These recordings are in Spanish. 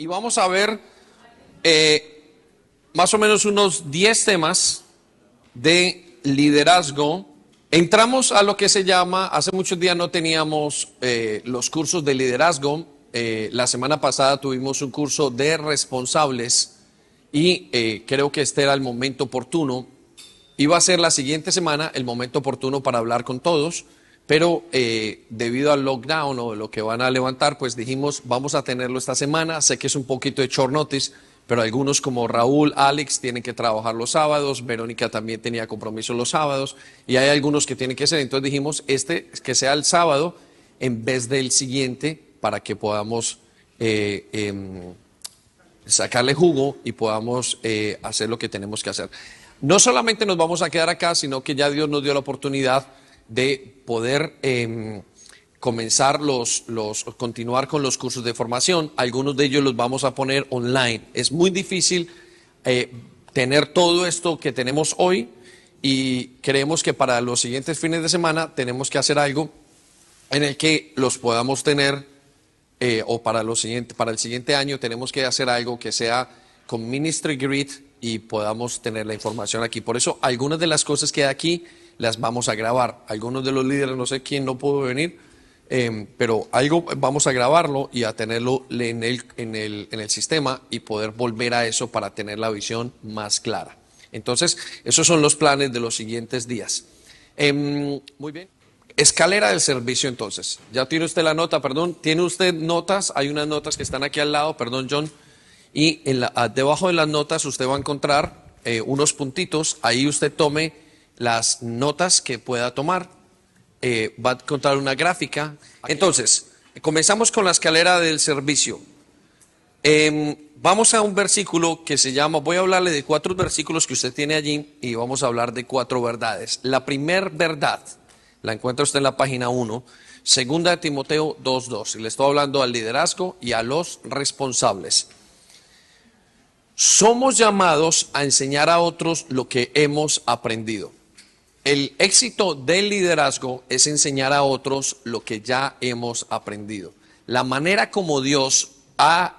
Y vamos a ver eh, más o menos unos 10 temas de liderazgo. Entramos a lo que se llama, hace muchos días no teníamos eh, los cursos de liderazgo. Eh, la semana pasada tuvimos un curso de responsables y creo que este era el momento oportuno. Iba a ser la siguiente semana el momento oportuno para hablar con todos pero eh, debido al lockdown o lo que van a levantar, pues dijimos, vamos a tenerlo esta semana. Sé que es un poquito de short pero algunos como Raúl, Alex tienen que trabajar los sábados, Verónica también tenía compromiso los sábados, y hay algunos que tienen que ser. Entonces dijimos, este que sea el sábado en vez del siguiente, para que podamos eh, em, sacarle jugo y podamos eh, hacer lo que tenemos que hacer. No solamente nos vamos a quedar acá, sino que ya Dios nos dio la oportunidad de poder em, comenzar los, los, continuar con los cursos de formación. Algunos de ellos los vamos a poner online. Es muy difícil eh, tener todo esto que tenemos hoy y creemos que para los siguientes fines de semana tenemos que hacer algo en el que los podamos tener eh, o para, los siguiente, para el siguiente año tenemos que hacer algo que sea con Ministry Grid y podamos tener la información aquí. Por eso algunas de las cosas que hay aquí las vamos a grabar. Algunos de los líderes, no sé quién no pudo venir, em, pero algo vamos a grabarlo y a tenerlo en el, en, el, en el sistema y poder volver a eso para tener la visión más clara. Entonces, esos son los planes de los siguientes días. Em, muy bien. Escalera del servicio, entonces. Ya tiene usted la nota, perdón. ¿Tiene usted notas? Hay unas notas que están aquí al lado, perdón, John. Y en la, debajo de las notas usted va a encontrar eh, unos puntitos. Ahí usted tome las notas que pueda tomar. Eh, va a contar una gráfica. Entonces, comenzamos con la escalera del servicio. Em, vamos a un versículo que se llama, voy a hablarle de cuatro versículos que usted tiene allí y vamos a hablar de cuatro verdades. La primera verdad la encuentra usted en la página 1, segunda de Timoteo 2.2, y le estoy hablando al liderazgo y a los responsables. Somos llamados a enseñar a otros lo que hemos aprendido. El éxito del liderazgo es enseñar a otros lo que ya hemos aprendido. La manera como Dios ha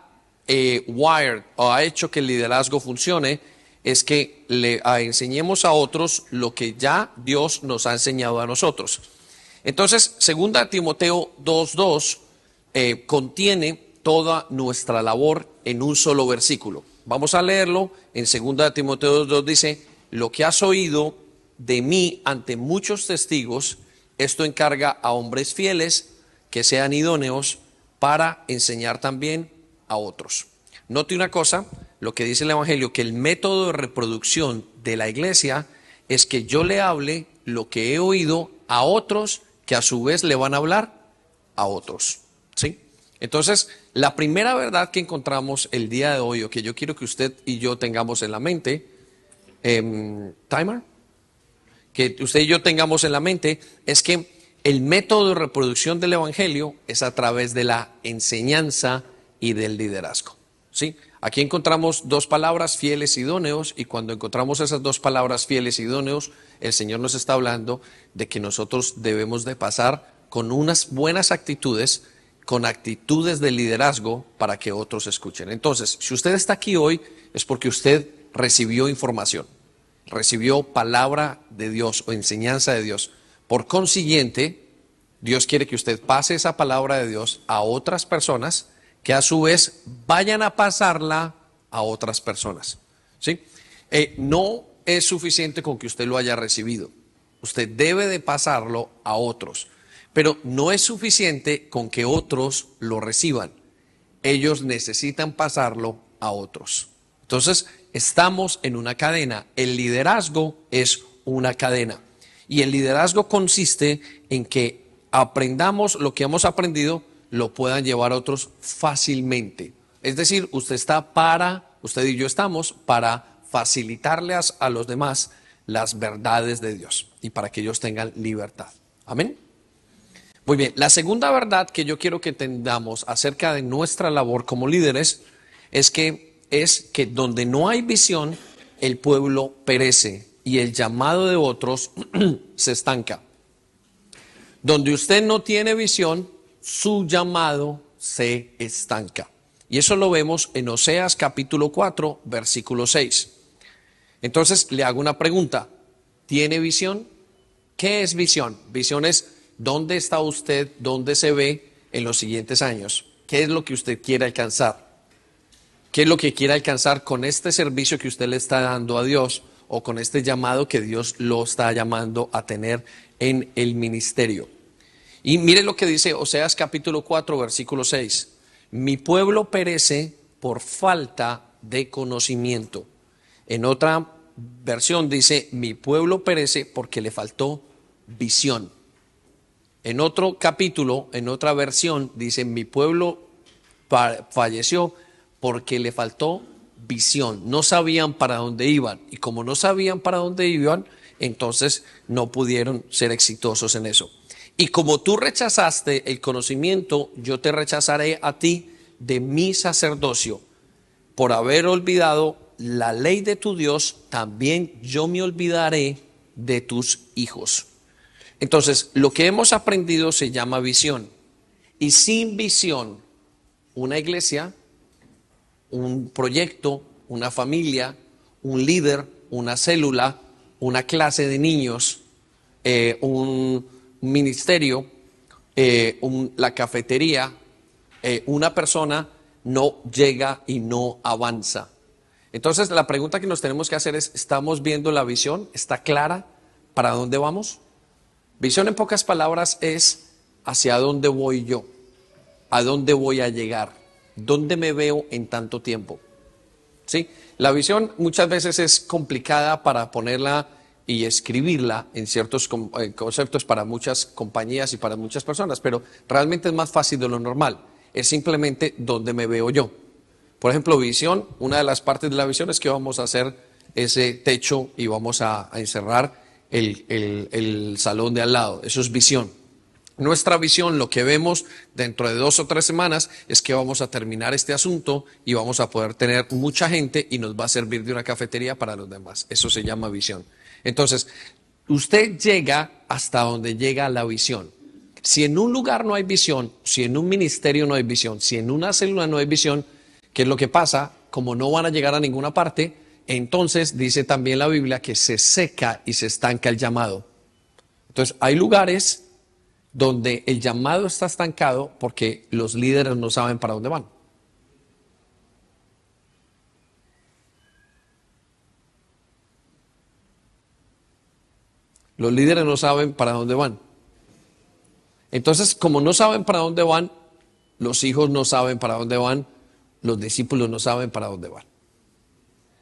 eh, wired o ha hecho que el liderazgo funcione es que le enseñemos a otros lo que ya Dios nos ha enseñado a nosotros. Entonces, segunda Timoteo 2.2 eh, contiene toda nuestra labor en un solo versículo. Vamos a leerlo. En segunda Timoteo 2.2 dice, lo que has oído de mí ante muchos testigos, esto encarga a hombres fieles que sean idóneos para enseñar también a otros. Note una cosa, lo que dice el Evangelio, que el método de reproducción de la iglesia es que yo le hable lo que he oído a otros que a su vez le van a hablar a otros. ¿Sí? Entonces, la primera verdad que encontramos el día de hoy, o que yo quiero que usted y yo tengamos en la mente, eh, timer, que usted y yo tengamos en la mente es que el método de reproducción del Evangelio es a través de la enseñanza y del liderazgo. ¿sí? Aquí encontramos dos palabras, fieles y idóneos, y cuando encontramos esas dos palabras, fieles y idóneos, el Señor nos está hablando de que nosotros debemos de pasar con unas buenas actitudes, con actitudes de liderazgo para que otros escuchen. Entonces, si usted está aquí hoy, es porque usted recibió información recibió palabra de Dios o enseñanza de Dios. Por consiguiente, Dios quiere que usted pase esa palabra de Dios a otras personas que a su vez vayan a pasarla a otras personas. ¿sí? Eh, no es suficiente con que usted lo haya recibido. Usted debe de pasarlo a otros. Pero no es suficiente con que otros lo reciban. Ellos necesitan pasarlo a otros. Entonces, estamos en una cadena. El liderazgo es una cadena. Y el liderazgo consiste en que aprendamos lo que hemos aprendido, lo puedan llevar otros fácilmente. Es decir, usted está para, usted y yo estamos para facilitarles a los demás las verdades de Dios y para que ellos tengan libertad. Amén. Muy bien, la segunda verdad que yo quiero que entendamos acerca de nuestra labor como líderes es que es que donde no hay visión, el pueblo perece y el llamado de otros se estanca. Donde usted no tiene visión, su llamado se estanca. Y eso lo vemos en Oseas capítulo 4, versículo 6. Entonces le hago una pregunta. ¿Tiene visión? ¿Qué es visión? Visión es dónde está usted, dónde se ve en los siguientes años. ¿Qué es lo que usted quiere alcanzar? ¿Qué es lo que quiere alcanzar con este servicio que usted le está dando a Dios o con este llamado que Dios lo está llamando a tener en el ministerio? Y mire lo que dice Oseas capítulo 4, versículo 6. Mi pueblo perece por falta de conocimiento. En otra versión dice, mi pueblo perece porque le faltó visión. En otro capítulo, en otra versión, dice, mi pueblo falleció porque le faltó visión. No sabían para dónde iban. Y como no sabían para dónde iban, entonces no pudieron ser exitosos en eso. Y como tú rechazaste el conocimiento, yo te rechazaré a ti de mi sacerdocio. Por haber olvidado la ley de tu Dios, también yo me olvidaré de tus hijos. Entonces, lo que hemos aprendido se llama visión. Y sin visión, una iglesia, un proyecto, una familia, un líder, una célula, una clase de niños, eh, un ministerio, eh, la cafetería, eh, una persona no llega y no avanza. Entonces la pregunta que nos tenemos que hacer es, ¿estamos viendo la visión? ¿Está clara para dónde vamos? Visión en pocas palabras es hacia dónde voy yo, a dónde voy a llegar, dónde me veo en tanto tiempo. ¿Sí? La visión muchas veces es complicada para ponerla y escribirla en ciertos eh, conceptos para muchas compañías y para muchas personas, pero realmente es más fácil de lo normal. Es simplemente donde me veo yo. Por ejemplo, visión, una de las partes de la visión es que vamos a hacer ese techo y vamos a, encerrar el salón de al lado. Eso es visión. Nuestra visión, lo que vemos dentro de dos o tres semanas, es que vamos a terminar este asunto y vamos a poder tener mucha gente y nos va a servir de una cafetería para los demás. Eso se llama visión. Entonces, usted llega hasta donde llega la visión. Si en un lugar no hay visión, si en un ministerio no hay visión, si en una célula no hay visión, ¿qué es lo que pasa? Como no van a llegar a ninguna parte, entonces dice también la Biblia que se seca y se estanca el llamado. Entonces, hay lugares donde el llamado está estancado porque los líderes no saben para dónde van. Los líderes no saben para dónde van. Entonces, como no saben para dónde van, los hijos no saben para dónde van, los discípulos no saben para dónde van.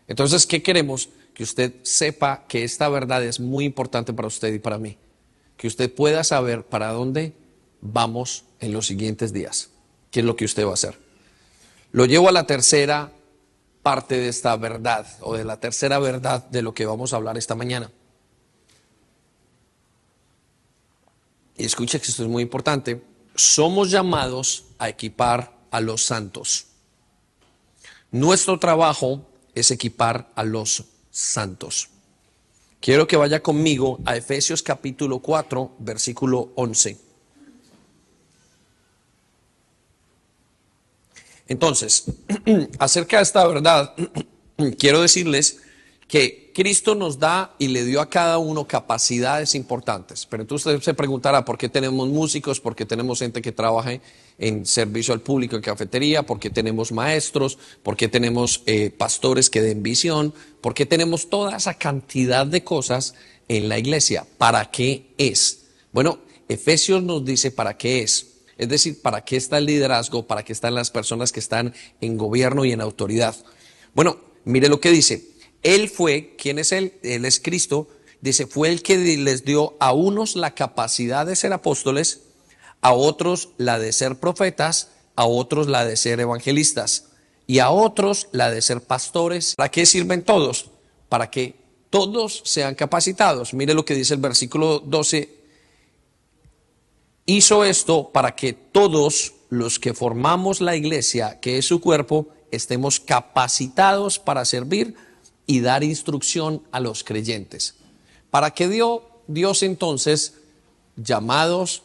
Entonces, ¿qué queremos? Que usted sepa que esta verdad es muy importante para usted y para mí. Que usted pueda saber para dónde vamos en los siguientes días. ¿Qué es lo que usted va a hacer? Lo llevo a la tercera parte de esta verdad o de la tercera verdad de lo que vamos a hablar esta mañana. y escucha que esto es muy importante, somos llamados a equipar a los santos. Nuestro trabajo es equipar a los santos. Quiero que vaya conmigo a Efesios capítulo 4, versículo 11. Entonces, acerca de esta verdad, quiero decirles que Cristo nos da y le dio a cada uno capacidades importantes. Pero entonces usted se preguntará por qué tenemos músicos, por qué tenemos gente que trabaja en servicio al público en cafetería, por qué tenemos maestros, por qué tenemos eh, pastores que den visión, por qué tenemos toda esa cantidad de cosas en la iglesia. ¿Para qué es? Bueno, Efesios nos dice para qué es. Es decir, para qué está el liderazgo, para qué están las personas que están en gobierno y en autoridad. Bueno, mire lo que dice. Él fue, ¿quién es Él? Él es Cristo. Dice, fue el que les dio a unos la capacidad de ser apóstoles, a otros la de ser profetas, a otros la de ser evangelistas y a otros la de ser pastores. ¿Para qué sirven todos? Para que todos sean capacitados. Mire lo que dice el versículo 12. Hizo esto para que todos los que formamos la iglesia, que es su cuerpo, estemos capacitados para servir y dar instrucción a los creyentes. ¿Para qué dio Dios entonces llamados,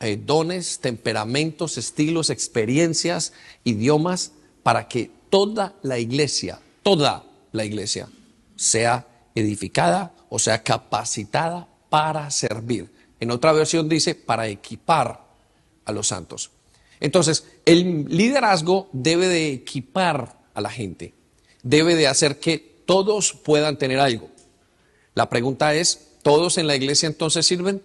eh, dones, temperamentos, estilos, experiencias, idiomas? para que toda la iglesia, toda la iglesia, sea edificada o sea capacitada para servir. En otra versión dice para equipar a los santos. Entonces, el liderazgo debe de equipar a la gente, debe de hacer que todos puedan tener algo. La pregunta es, ¿todos en la iglesia entonces sirven?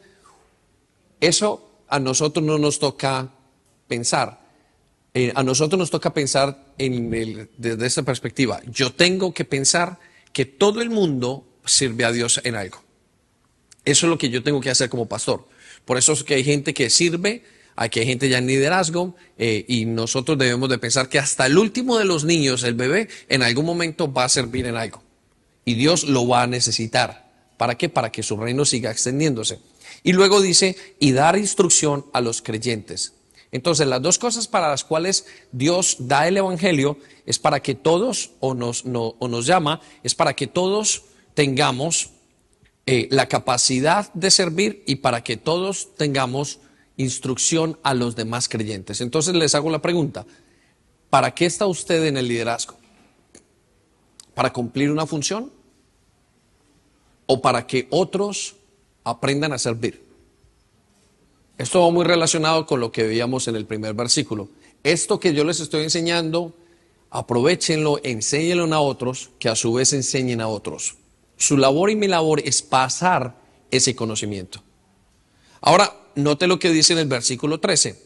Eso a nosotros no nos toca pensar. Eh, a nosotros nos toca pensar en desde esta perspectiva. Yo tengo que pensar que todo el mundo sirve a Dios en algo. Eso es lo que yo tengo que hacer como pastor. Por eso es que hay gente que sirve, hay que hay gente ya en liderazgo eh, y nosotros debemos de pensar que hasta el último de los niños, el bebé, en algún momento va a servir en algo. Y Dios lo va a necesitar. ¿Para qué? Para que su reino siga extendiéndose. Y luego dice, y dar instrucción a los creyentes. Entonces, las dos cosas para las cuales Dios da el Evangelio es para que todos, o nos, o nos llama, es para que todos tengamos eh, la capacidad de servir y para que todos tengamos instrucción a los demás creyentes. Entonces les hago la pregunta, ¿para qué está usted en el liderazgo? ¿Para cumplir una función? ¿O para que otros aprendan a servir? Esto va muy relacionado con lo que veíamos en el primer versículo. Esto que yo les estoy enseñando, aprovechenlo, enséñenlo a otros, que a su vez enseñen a otros. Su labor y mi labor es pasar ese conocimiento. Ahora, note lo que dice en el versículo 13.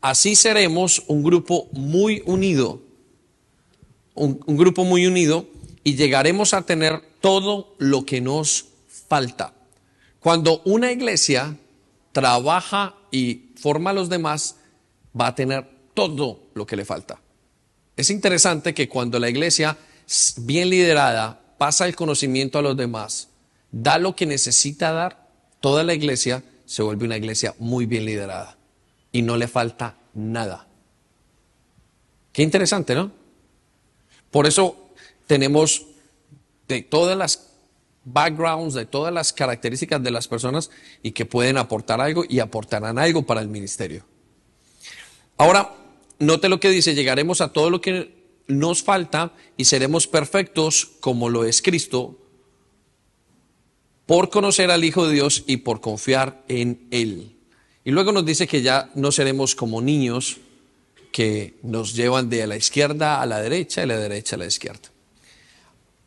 Así seremos un grupo muy unido, un, grupo muy unido y llegaremos a tener todo lo que nos falta. Cuando una iglesia trabaja y forma a los demás, va a tener todo lo que le falta. Es interesante que cuando la iglesia, bien liderada, pasa el conocimiento a los demás, da lo que necesita dar, toda la iglesia se vuelve una iglesia muy bien liderada y no le falta nada. Qué interesante, ¿no? Por eso tenemos de todas las backgrounds, de todas las características de las personas y que pueden aportar algo y aportarán algo para el ministerio. Ahora, note lo que dice, llegaremos a todo lo que nos falta y seremos perfectos como lo es Cristo por conocer al Hijo de Dios y por confiar en Él. Y luego nos dice que ya no seremos como niños que nos llevan de la izquierda a la derecha y la derecha a la izquierda.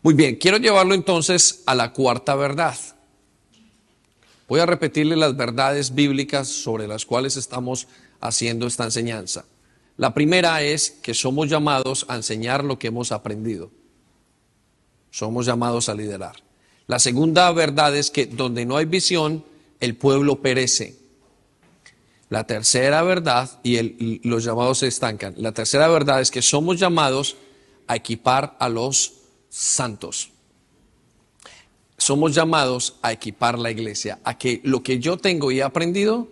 Muy bien, quiero llevarlo entonces a la cuarta verdad. Voy a repetirle las verdades bíblicas sobre las cuales estamos haciendo esta enseñanza. La primera es que somos llamados a enseñar lo que hemos aprendido. Somos llamados a liderar. La segunda verdad es que donde no hay visión, el pueblo perece. La tercera verdad, y, los llamados se estancan. La tercera verdad es que somos llamados a equipar a los santos. Somos llamados a equipar la iglesia, a que lo que yo tengo y he aprendido,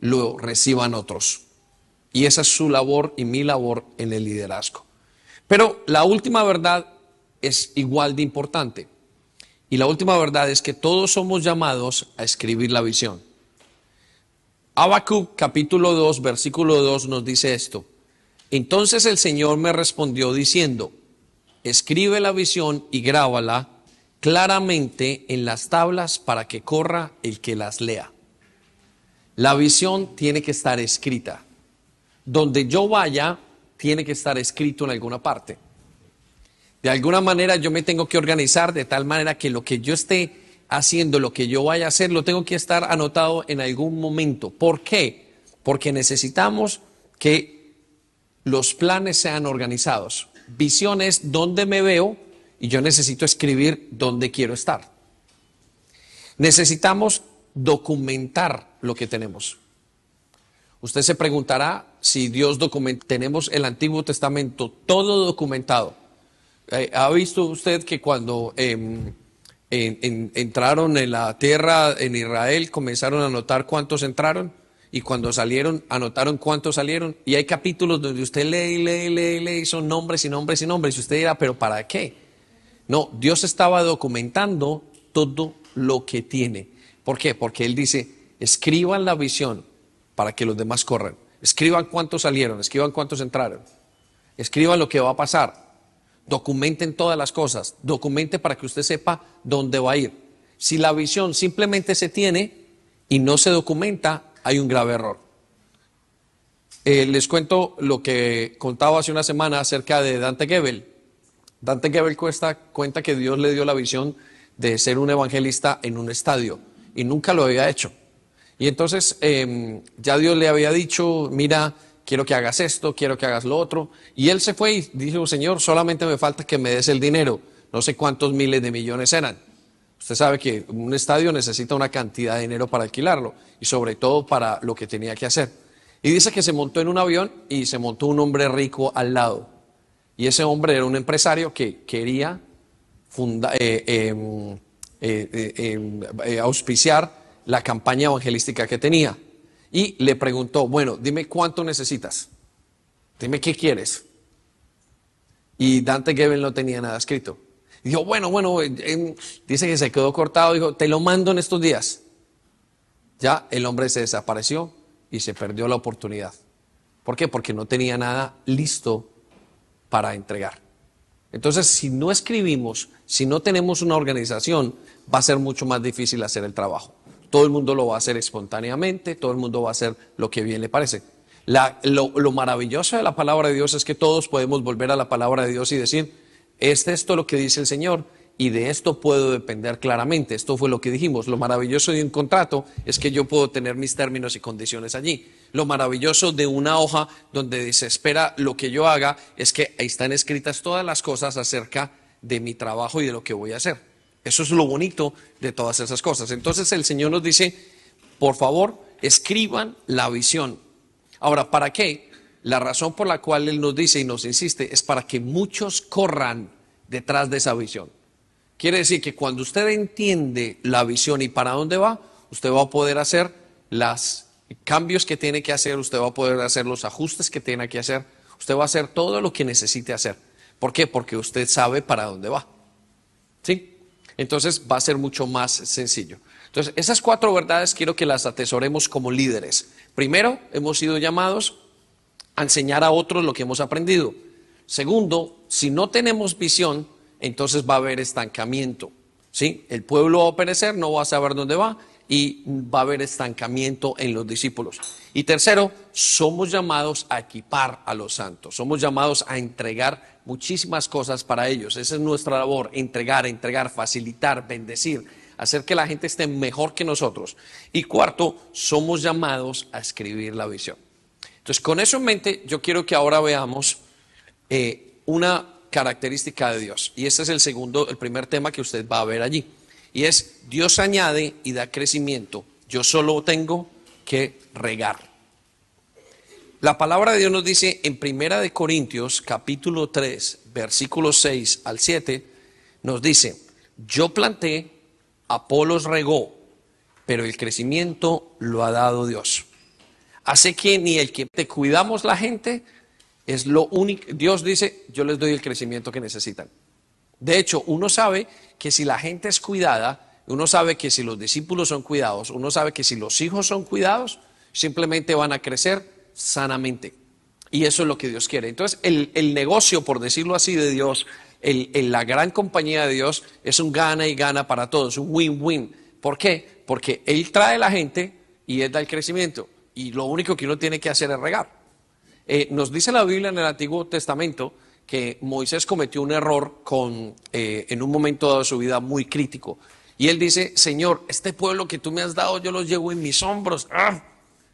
lo reciban otros. Y esa es su labor y mi labor en el liderazgo. Pero la última verdad es igual de importante. Y la última verdad es que todos somos llamados a escribir la visión. Habacuc capítulo 2, versículo 2 nos dice esto. Entonces el Señor me respondió diciendo, escribe la visión y grábala claramente en las tablas para que corra el que las lea. La visión tiene que estar escrita donde yo vaya, tiene que estar escrito en alguna parte. De alguna manera yo me tengo que organizar de tal manera que lo que yo esté haciendo, lo que yo vaya a hacer, lo tengo que estar anotado en algún momento. ¿Por qué? Porque necesitamos que los planes sean organizados. Visiones donde me veo y yo necesito escribir dónde quiero estar. Necesitamos documentar lo que tenemos. Usted se preguntará si Dios documenta. Tenemos el Antiguo Testamento todo documentado. Eh, ¿Ha visto usted que cuando em, entraron en la tierra en Israel comenzaron a notar cuántos entraron? Y cuando salieron, anotaron cuántos salieron. Y hay capítulos donde usted lee, lee, lee, lee, son nombres y nombres y nombres. Y usted dirá, ¿pero para qué? No, Dios estaba documentando todo lo que tiene. ¿Por qué? Porque Él dice, escriban la visión para que los demás corran. Escriban cuántos salieron, escriban cuántos entraron. escriban lo que va a pasar, documenten todas las cosas, documente para que usted sepa dónde va a ir. Si la visión simplemente se tiene y no se documenta, hay un grave error. Eh, les cuento lo que contaba hace una semana acerca de Dante Gebel. Dante Gebel cuenta que Dios le dio la visión de ser un evangelista en un estadio y nunca lo había hecho. Y entonces em, ya Dios le había dicho, mira, quiero que hagas esto, quiero que hagas lo otro. Y él se fue y dijo, Señor, solamente me falta que me des el dinero. No sé cuántos miles de millones eran. Usted sabe que un estadio necesita una cantidad de dinero para alquilarlo y sobre todo para lo que tenía que hacer. Y dice que se montó en un avión y se montó un hombre rico al lado. Y ese hombre era un empresario que quería eh, em, eh, em, eh, auspiciar la campaña evangelística que tenía. Y le preguntó, bueno, dime cuánto necesitas. Dime qué quieres. Y Dante Gebel no tenía nada escrito. Dijo, bueno, bueno, dice que se quedó cortado, dijo, te lo mando en estos días. Ya el hombre se desapareció y se perdió la oportunidad. ¿Por qué? Porque no tenía nada listo para entregar. Entonces, si no escribimos, si no tenemos una organización, va a ser mucho más difícil hacer el trabajo. Todo el mundo lo va a hacer espontáneamente, todo el mundo va a hacer lo que bien le parece. lo, maravilloso de la palabra de Dios es que todos podemos volver a la palabra de Dios y decir, es esto lo que dice el Señor y de esto puedo depender claramente. Esto fue lo que dijimos. Lo maravilloso de un contrato es que yo puedo tener mis términos y condiciones allí. Lo maravilloso de una hoja donde se espera lo que yo haga es que ahí están escritas todas las cosas acerca de mi trabajo y de lo que voy a hacer. Eso es lo bonito de todas esas cosas. Entonces el Señor nos dice, por favor, escriban la visión. Ahora, ¿para qué? La razón por la cual Él nos dice y nos insiste es para que muchos corran detrás de esa visión. Quiere decir que cuando usted entiende la visión y para dónde va, usted va a poder hacer los cambios que tiene que hacer, usted va a poder hacer los ajustes que tiene que hacer, usted va a hacer todo lo que necesite hacer. ¿Por qué? Porque usted sabe para dónde va. ¿Sí? Entonces va a ser mucho más sencillo. Entonces, esas cuatro verdades quiero que las atesoremos como líderes. Primero, hemos sido llamados a enseñar a otros lo que hemos aprendido. Segundo, si no tenemos visión, entonces va a haber estancamiento. ¿sí? El pueblo va a perecer, no va a saber dónde va y va a haber estancamiento en los discípulos. Y tercero, somos llamados a equipar a los santos, somos llamados a entregar muchísimas cosas para ellos. Esa es nuestra labor, entregar, entregar, facilitar, bendecir, hacer que la gente esté mejor que nosotros. Y cuarto, somos llamados a escribir la visión. Entonces, con eso en mente, yo quiero que ahora veamos eh, una característica de Dios. Y este es el segundo, el primer tema que usted va a ver allí. Y es, Dios añade y da crecimiento. Yo solo tengo que regar. La palabra de Dios nos dice en Primera de Corintios, capítulo 3, versículos 6 al 7, nos dice, yo planté, Apolos regó, pero el crecimiento lo ha dado Dios. Hace que ni el que te cuidamos la gente, es lo único, Dios dice, yo les doy el crecimiento que necesitan. De hecho, uno sabe que si la gente es cuidada, uno sabe que si los discípulos son cuidados, uno sabe que si los hijos son cuidados, simplemente van a crecer sanamente. Y eso es lo que Dios quiere. Entonces, el, negocio, por decirlo así, de Dios, el, la gran compañía de Dios, es un gana y gana para todos, un win-win. ¿Por qué? Porque Él trae la gente y Él da el crecimiento. Y lo único que uno tiene que hacer es regar. Eh, nos dice la Biblia en el Antiguo Testamento que Moisés cometió un error con, eh, en un momento dado de su vida muy crítico. Y él dice, Señor, este pueblo que tú me has dado, yo los llevo en mis hombros. ¡Ah!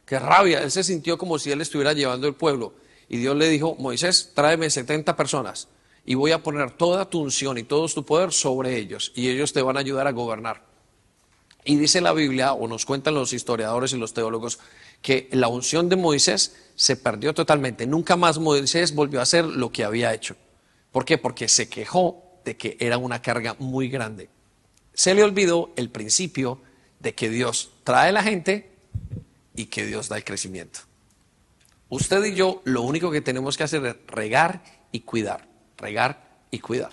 ¡Qué rabia! Él se sintió como si él estuviera llevando el pueblo. Y Dios le dijo, Moisés, tráeme 70 personas y voy a poner toda tu unción y todo tu poder sobre ellos y ellos te van a ayudar a gobernar. Y dice la Biblia, o nos cuentan los historiadores y los teólogos, que la unción de Moisés se perdió totalmente. Nunca más Moisés volvió a hacer lo que había hecho. ¿Por qué? Porque se quejó de que era una carga muy grande. Se le olvidó el principio de que Dios trae la gente y que Dios da el crecimiento. Usted y yo lo único que tenemos que hacer es regar y cuidar, regar y cuidar,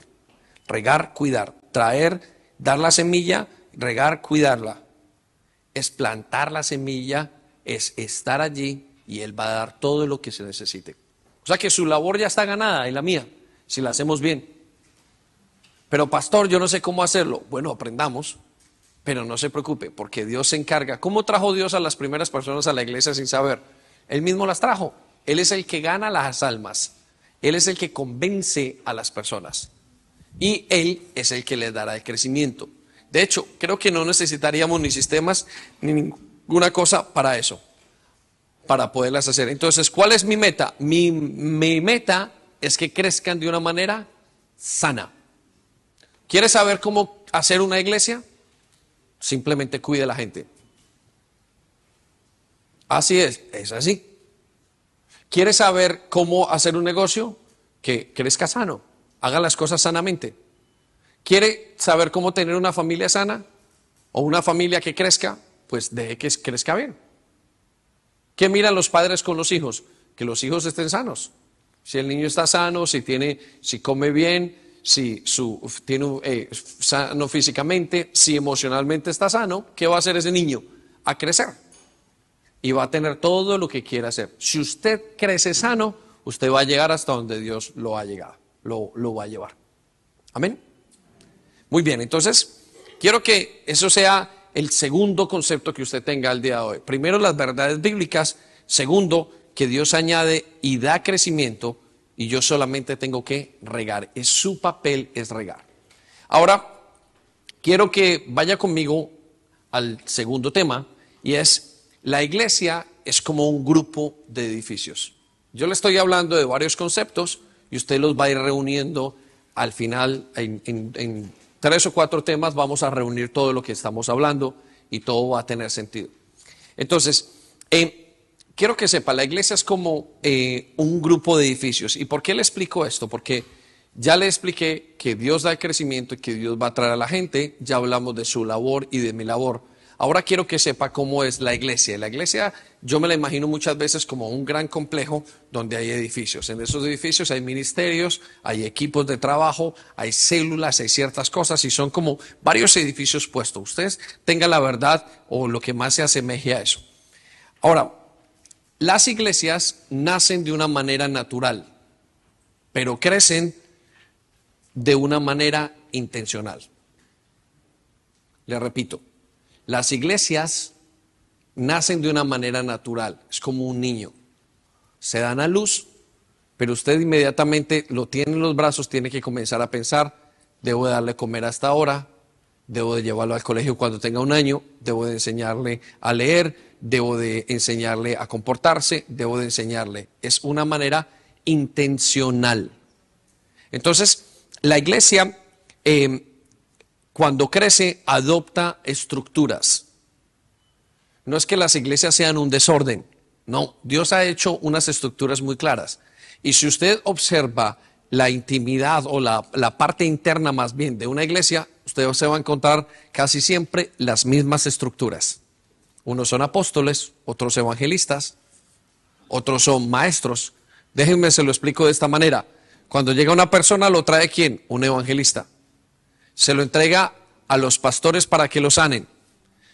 regar, cuidar, traer, dar la semilla, regar, cuidarla. Es plantar la semilla, es estar allí y Él va a dar todo lo que se necesite. O sea que su labor ya está ganada y la mía, si la hacemos bien. Pero pastor, yo no sé cómo hacerlo. Bueno, aprendamos, pero no se preocupe, porque Dios se encarga. ¿Cómo trajo Dios a las primeras personas a la iglesia sin saber? Él mismo las trajo. Él es el que gana las almas. Él es el que convence a las personas. Y Él es el que les dará el crecimiento. De hecho, creo que no necesitaríamos ni sistemas ni ninguna cosa para eso, para poderlas hacer. Entonces, ¿cuál es mi meta? Mi, mi meta es que crezcan de una manera sana. ¿Quieres saber cómo hacer una iglesia? Simplemente cuide a la gente. Así es, es así. ¿Quieres saber cómo hacer un negocio? Que crezca sano, haga las cosas sanamente. ¿Quiere saber cómo tener una familia sana o una familia que crezca? Pues deje que crezca bien. ¿Qué miran los padres con los hijos? Que los hijos estén sanos. Si el niño está sano, si tiene, si come bien, si su, tiene eh, sano físicamente, si emocionalmente está sano, ¿qué va a hacer ese niño? A crecer y va a tener todo lo que quiera hacer. Si usted crece sano, usted va a llegar hasta donde Dios lo ha llegado, lo, lo va a llevar. Amén. Muy bien, entonces quiero que eso sea el segundo concepto que usted tenga al día de hoy. Primero, las verdades bíblicas. Segundo, que Dios añade y da crecimiento y yo solamente tengo que regar. Es su papel, es regar. Ahora, quiero que vaya conmigo al segundo tema y es la iglesia es como un grupo de edificios. Yo le estoy hablando de varios conceptos y usted los va a ir reuniendo al final en, tres o cuatro temas vamos a reunir todo lo que estamos hablando y todo va a tener sentido. Entonces, eh, quiero que sepa, la iglesia es como eh, un grupo de edificios. ¿Y por qué le explico esto? Porque ya le expliqué que Dios da el crecimiento y que Dios va a traer a la gente, ya hablamos de su labor y de mi labor. Ahora quiero que sepa cómo es la iglesia. La iglesia yo me la imagino muchas veces como un gran complejo donde hay edificios. En esos edificios hay ministerios, hay equipos de trabajo, hay células, hay ciertas cosas y son como varios edificios puestos. Ustedes tengan la verdad o lo que más se asemeje a eso. Ahora, las iglesias nacen de una manera natural, pero crecen de una manera intencional. Le repito, las iglesias nacen de una manera natural, es como un niño. Se dan a luz, pero usted inmediatamente lo tiene en los brazos, tiene que comenzar a pensar, debo darle comer hasta ahora, debo de llevarlo al colegio cuando tenga un año, debo de enseñarle a leer, debo de enseñarle a comportarse, debo de enseñarle. Es una manera intencional. Entonces, la iglesia eh, cuando crece, adopta estructuras. No es que las iglesias sean un desorden, no, Dios ha hecho unas estructuras muy claras. Y si usted observa la intimidad o la, parte interna más bien de una iglesia, usted se va a encontrar casi siempre las mismas estructuras. Unos son apóstoles, otros evangelistas, otros son maestros. Déjenme se lo explico de esta manera. Cuando llega una persona, lo trae quién? Un evangelista se lo entrega a los pastores para que lo sanen.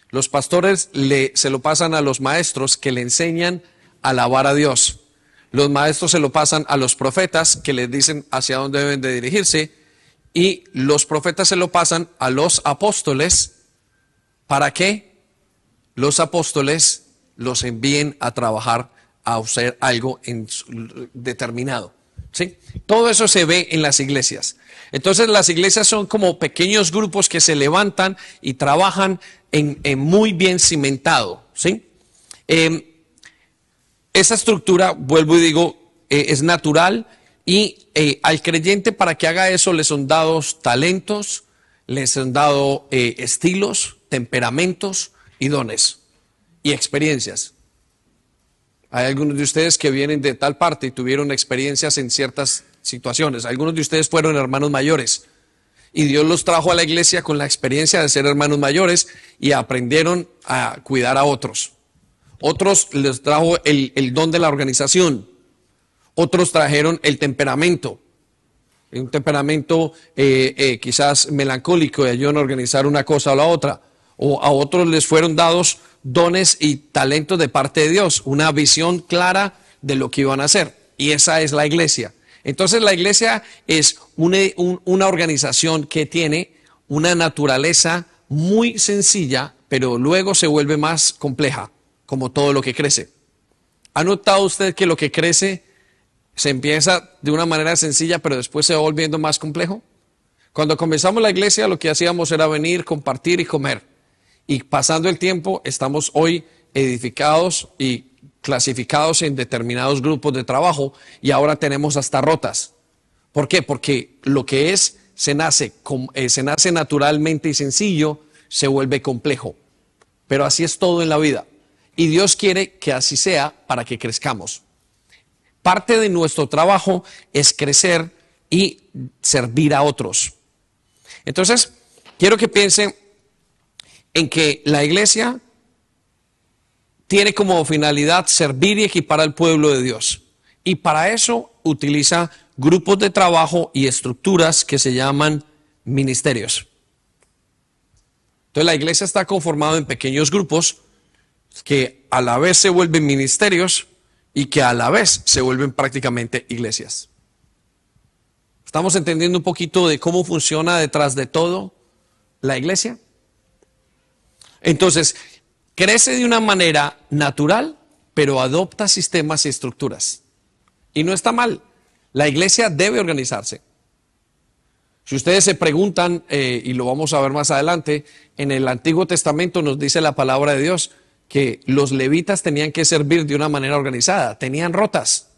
Los pastores le, se lo pasan a los maestros que le enseñan a alabar a Dios. Los maestros se lo pasan a los profetas que les dicen hacia dónde deben de dirigirse. Y los profetas se lo pasan a los apóstoles. ¿Para qué? Los apóstoles los envíen a trabajar a hacer algo determinado. ¿Sí? Todo eso se ve en las iglesias. Entonces las iglesias son como pequeños grupos que se levantan y trabajan en, muy bien cimentado. ¿sí? Em, esa estructura, vuelvo y digo, eh, es natural y eh, al creyente para que haga eso le son dados talentos, les son dado eh, estilos, temperamentos y dones y experiencias. Hay algunos de ustedes que vienen de tal parte y tuvieron experiencias en ciertas situaciones. Algunos de ustedes fueron hermanos mayores y Dios los trajo a la iglesia con la experiencia de ser hermanos mayores y aprendieron a cuidar a otros. Otros les trajo el, don de la organización. Otros trajeron el temperamento. Un temperamento eh, eh, quizás melancólico y ayudan a organizar una cosa o la otra. O a otros les fueron dados dones y talentos de parte de Dios, una visión clara de lo que iban a hacer. Y esa es la iglesia. Entonces la iglesia es una, un- una organización que tiene una naturaleza muy sencilla, pero luego se vuelve más compleja, como todo lo que crece. ¿Ha notado usted que lo que crece se empieza de una manera sencilla, pero después se va volviendo más complejo? Cuando comenzamos la iglesia, lo que hacíamos era venir, compartir y comer. Y pasando el tiempo, estamos hoy edificados y clasificados en determinados grupos de trabajo y ahora tenemos hasta rotas. ¿Por qué? Porque lo que es se nace, eh, se nace naturalmente y sencillo, se vuelve complejo. Pero así es todo en la vida. Y Dios quiere que así sea para que crezcamos. Parte de nuestro trabajo es crecer y servir a otros. Entonces, quiero que piensen en que la iglesia tiene como finalidad servir y equipar al pueblo de Dios. Y para eso utiliza grupos de trabajo y estructuras que se llaman ministerios. Entonces la iglesia está conformada en pequeños grupos que a la vez se vuelven ministerios y que a la vez se vuelven prácticamente iglesias. ¿Estamos entendiendo un poquito de cómo funciona detrás de todo la iglesia? Entonces, crece de una manera natural, pero adopta sistemas y estructuras. Y no está mal. La iglesia debe organizarse. Si ustedes se preguntan, eh, y lo vamos a ver más adelante, en el Antiguo Testamento nos dice la palabra de Dios que los levitas tenían que servir de una manera organizada, tenían rotas.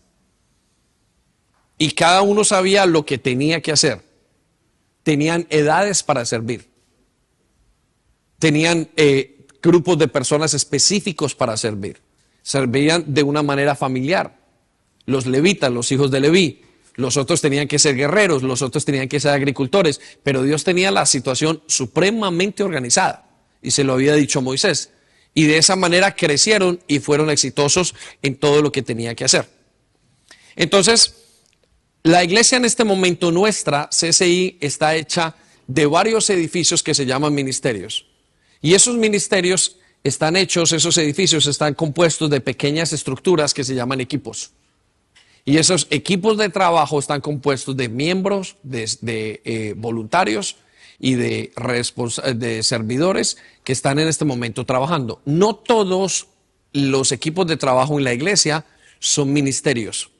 Y cada uno sabía lo que tenía que hacer. Tenían edades para servir. Tenían eh, grupos de personas específicos para servir. Servían de una manera familiar. Los levitas, los hijos de Leví, los otros tenían que ser guerreros, los otros tenían que ser agricultores, pero Dios tenía la situación supremamente organizada y se lo había dicho Moisés. Y de esa manera crecieron y fueron exitosos en todo lo que tenía que hacer. Entonces, la iglesia en este momento nuestra, CCI, está hecha de varios edificios que se llaman ministerios. Y esos ministerios están hechos, esos edificios están compuestos de pequeñas estructuras que se llaman equipos. Y esos equipos de trabajo están compuestos de miembros, de, eh, voluntarios y de servidores que están en este momento trabajando. No todos los equipos de trabajo en la iglesia son ministerios,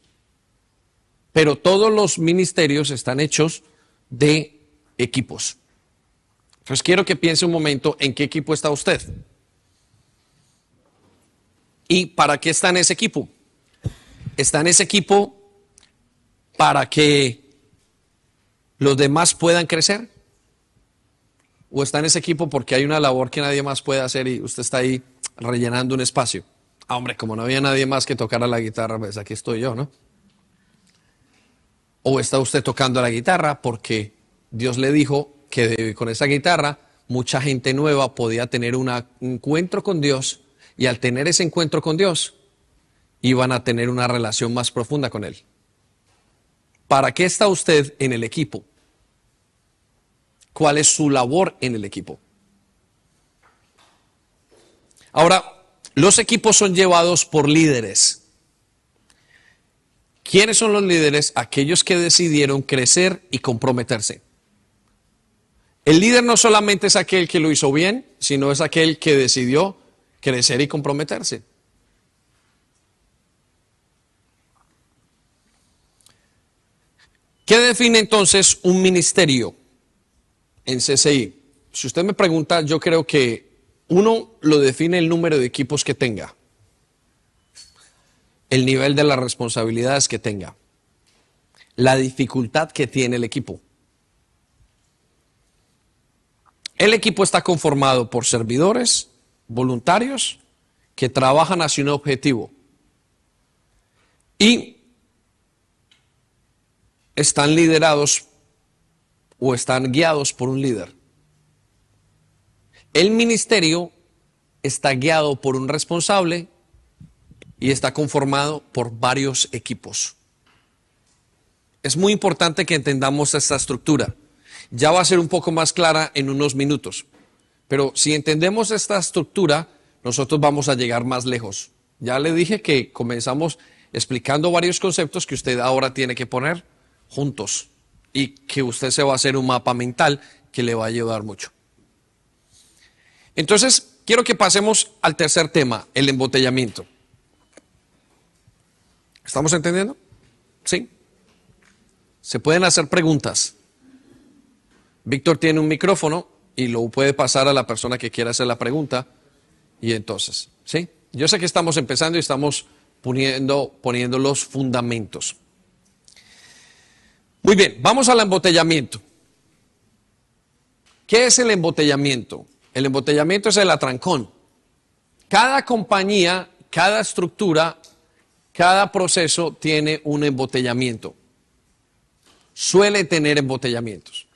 pero todos los ministerios están hechos de equipos. Entonces quiero que piense un momento en qué equipo está usted. ¿Y para qué está en ese equipo? Está en ese equipo para que los demás puedan crecer. ¿O está en ese equipo porque hay una labor que nadie más puede hacer y usted está ahí rellenando un espacio? Ah, hombre, como no había nadie más que tocara la guitarra, pues aquí estoy yo, ¿no? ¿O está usted tocando la guitarra porque Dios le dijo que con esa guitarra mucha gente nueva podía tener un encuentro con Dios y al tener ese encuentro con Dios iban a tener una relación más profunda con Él? ¿Para qué está usted en el equipo? ¿Cuál es su labor en el equipo? Ahora, los equipos son llevados por líderes. ¿Quiénes son los líderes? Aquellos que decidieron crecer y comprometerse. El líder no solamente es aquel que lo hizo bien, sino es aquel que decidió crecer y comprometerse. ¿Qué define entonces un ministerio en CCI? Si usted me pregunta, yo creo que uno lo define el número de equipos que tenga, el nivel de las responsabilidades que tenga, la dificultad que tiene el equipo. El equipo está conformado por servidores, voluntarios, que trabajan hacia un objetivo. Y están liderados o están guiados por un líder. El ministerio está guiado por un responsable y está conformado por varios equipos. Es muy importante que entendamos esta estructura. Ya va a ser un poco más clara en unos minutos. Pero si entendemos esta estructura, nosotros vamos a llegar más lejos. Ya le dije que comenzamos explicando varios conceptos que usted ahora tiene que poner juntos y que usted se va a hacer un mapa mental que le va a ayudar mucho. Entonces, quiero que pasemos al tercer tema, el embotellamiento. ¿Estamos entendiendo? ¿Sí? Se pueden hacer preguntas. Víctor tiene un micrófono y lo puede pasar a la persona que quiera hacer la pregunta. Y entonces, ¿sí? Yo sé que estamos empezando y estamos poniendo, poniendo los fundamentos. Muy bien, vamos al embotellamiento. ¿Qué es el embotellamiento? El embotellamiento es el atrancón. Cada compañía, cada estructura, cada proceso tiene un embotellamiento. Suele tener embotellamientos.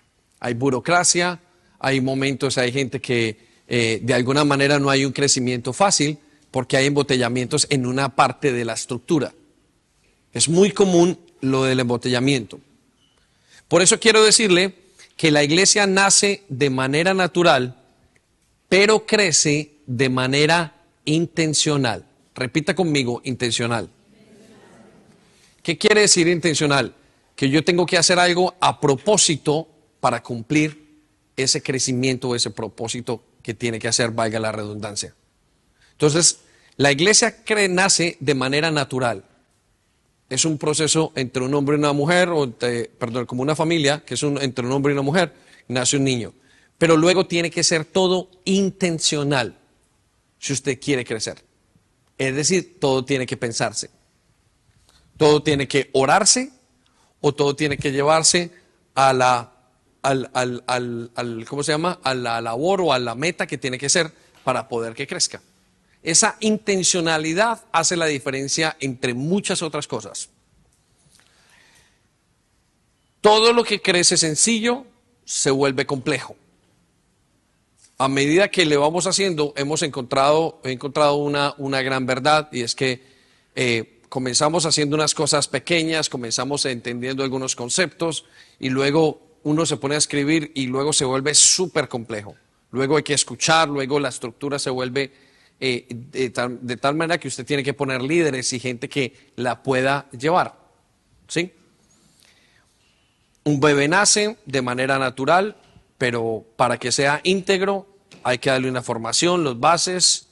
Hay burocracia, hay momentos, hay gente que eh, de alguna manera no hay un crecimiento fácil porque hay embotellamientos en una parte de la estructura. Es muy común lo del embotellamiento. Por eso quiero decirle que la iglesia nace de manera natural, pero crece de manera intencional. Repita conmigo, intencional. ¿Qué quiere decir intencional? Que yo tengo que hacer algo a propósito para cumplir ese crecimiento, ese propósito que tiene que hacer, valga la redundancia. Entonces, la iglesia nace de manera natural. Es un proceso entre un hombre y una mujer, o perdón, como una familia, que es un, entre un hombre y una mujer, nace un niño. Pero luego tiene que ser todo intencional si usted quiere crecer. Es decir, todo tiene que pensarse. Todo tiene que orarse o todo tiene que llevarse a la al, al, ¿cómo se llama? A la labor o a la meta que tiene que ser para poder que crezca. Esa intencionalidad hace la diferencia entre muchas otras cosas. Todo lo que crece sencillo se vuelve complejo. A medida que le vamos haciendo, hemos encontrado, encontrado una, una gran verdad y es que eh, comenzamos haciendo unas cosas pequeñas, comenzamos entendiendo algunos conceptos y luego uno se pone a escribir y luego se vuelve súper complejo. Luego hay que escuchar, luego la estructura se vuelve eh, de, tal, manera que usted tiene que poner líderes y gente que la pueda llevar. ¿Sí? Un bebé nace de manera natural, pero para que sea íntegro hay que darle una formación, los bases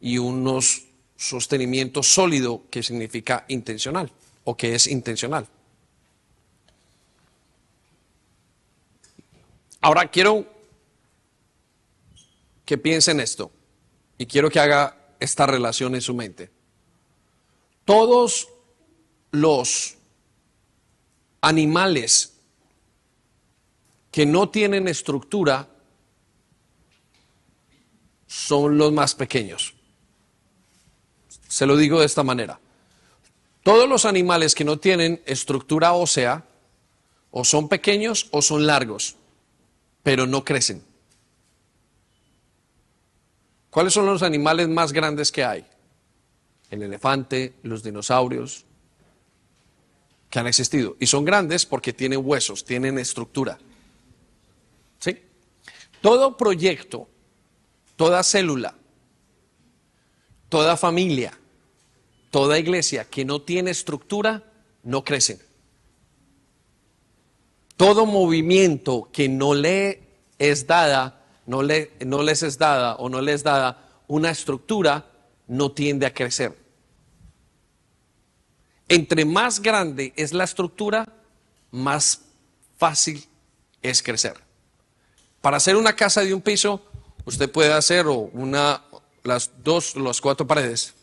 y unos sostenimiento sólido que significa intencional o que es intencional. Ahora quiero que piense en esto y quiero que haga esta relación en su mente. Todos los animales que no tienen estructura son los más pequeños. Se lo digo de esta manera. Todos los animales que no tienen estructura ósea o son pequeños o son largos pero no crecen. ¿Cuáles son los animales más grandes que hay? El elefante, los dinosaurios, que han existido. Y son grandes porque tienen huesos, tienen estructura. ¿Sí? Todo proyecto, toda célula, toda familia, toda iglesia que no tiene estructura, no crecen. Todo movimiento que no le es dada, no, le, no les es dada o no les es dada una estructura, no tiende a crecer. Entre más grande es la estructura, más fácil es crecer. Para hacer una casa de un piso, usted puede hacer una, las dos, las cuatro paredes.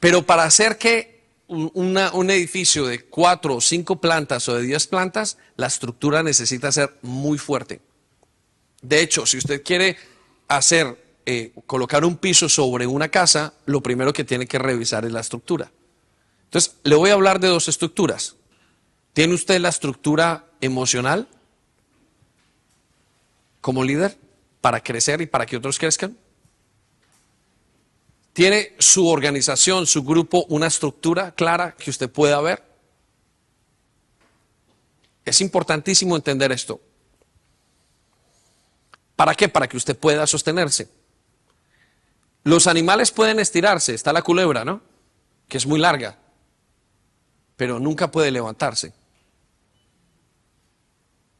Pero para hacer que un edificio de cuatro o cinco plantas o de diez plantas, la estructura necesita ser muy fuerte. De hecho, si usted quiere hacer, eh, colocar un piso sobre una casa, lo primero que tiene que revisar es la estructura. Entonces, le voy a hablar de dos estructuras. ¿Tiene usted la estructura emocional como líder para crecer y para que otros crezcan? ¿Tiene su organización, su grupo, una estructura clara que usted pueda ver? Es importantísimo entender esto. ¿Para qué? Para que usted pueda sostenerse. Los animales pueden estirarse, está la culebra, ¿no? Que es muy larga. pero nunca puede levantarse.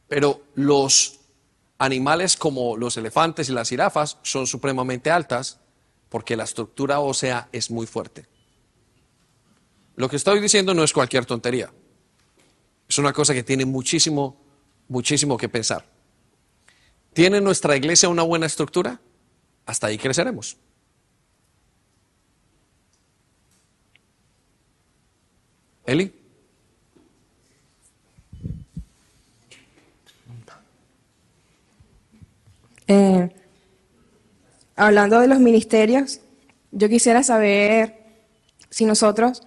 Pero los animales como los elefantes y las jirafas son supremamente altas porque la estructura ósea es muy fuerte. Lo que estoy diciendo no es cualquier tontería. Es una cosa que tiene muchísimo, muchísimo que pensar. ¿Tiene nuestra iglesia una buena estructura? Hasta ahí creceremos. Eli. Eh, hablando de los ministerios, yo quisiera saber si nosotros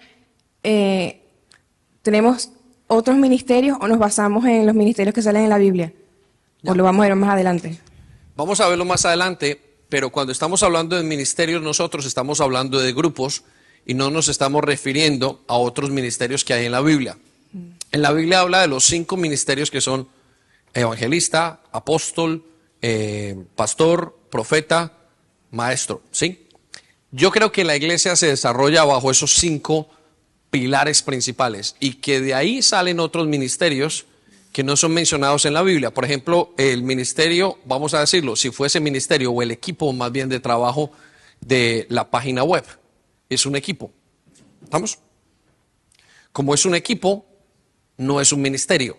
eh, tenemos otros ministerios o nos basamos en los ministerios que salen en la Biblia. O lo vamos a ver más adelante. Vamos a verlo más adelante, pero cuando estamos hablando de ministerios nosotros estamos hablando de grupos y no nos estamos refiriendo a otros ministerios que hay en la Biblia. En la Biblia habla de los cinco ministerios que son evangelista, apóstol, eh, pastor, profeta, maestro, ¿sí? Yo creo que la iglesia se desarrolla bajo esos cinco pilares principales y que de ahí salen otros ministerios que no son mencionados en la Biblia. Por ejemplo, el ministerio, vamos a decirlo, si fuese ministerio o el equipo más bien de trabajo de la página web, es un equipo. ¿Estamos? Como es un equipo, no es un ministerio,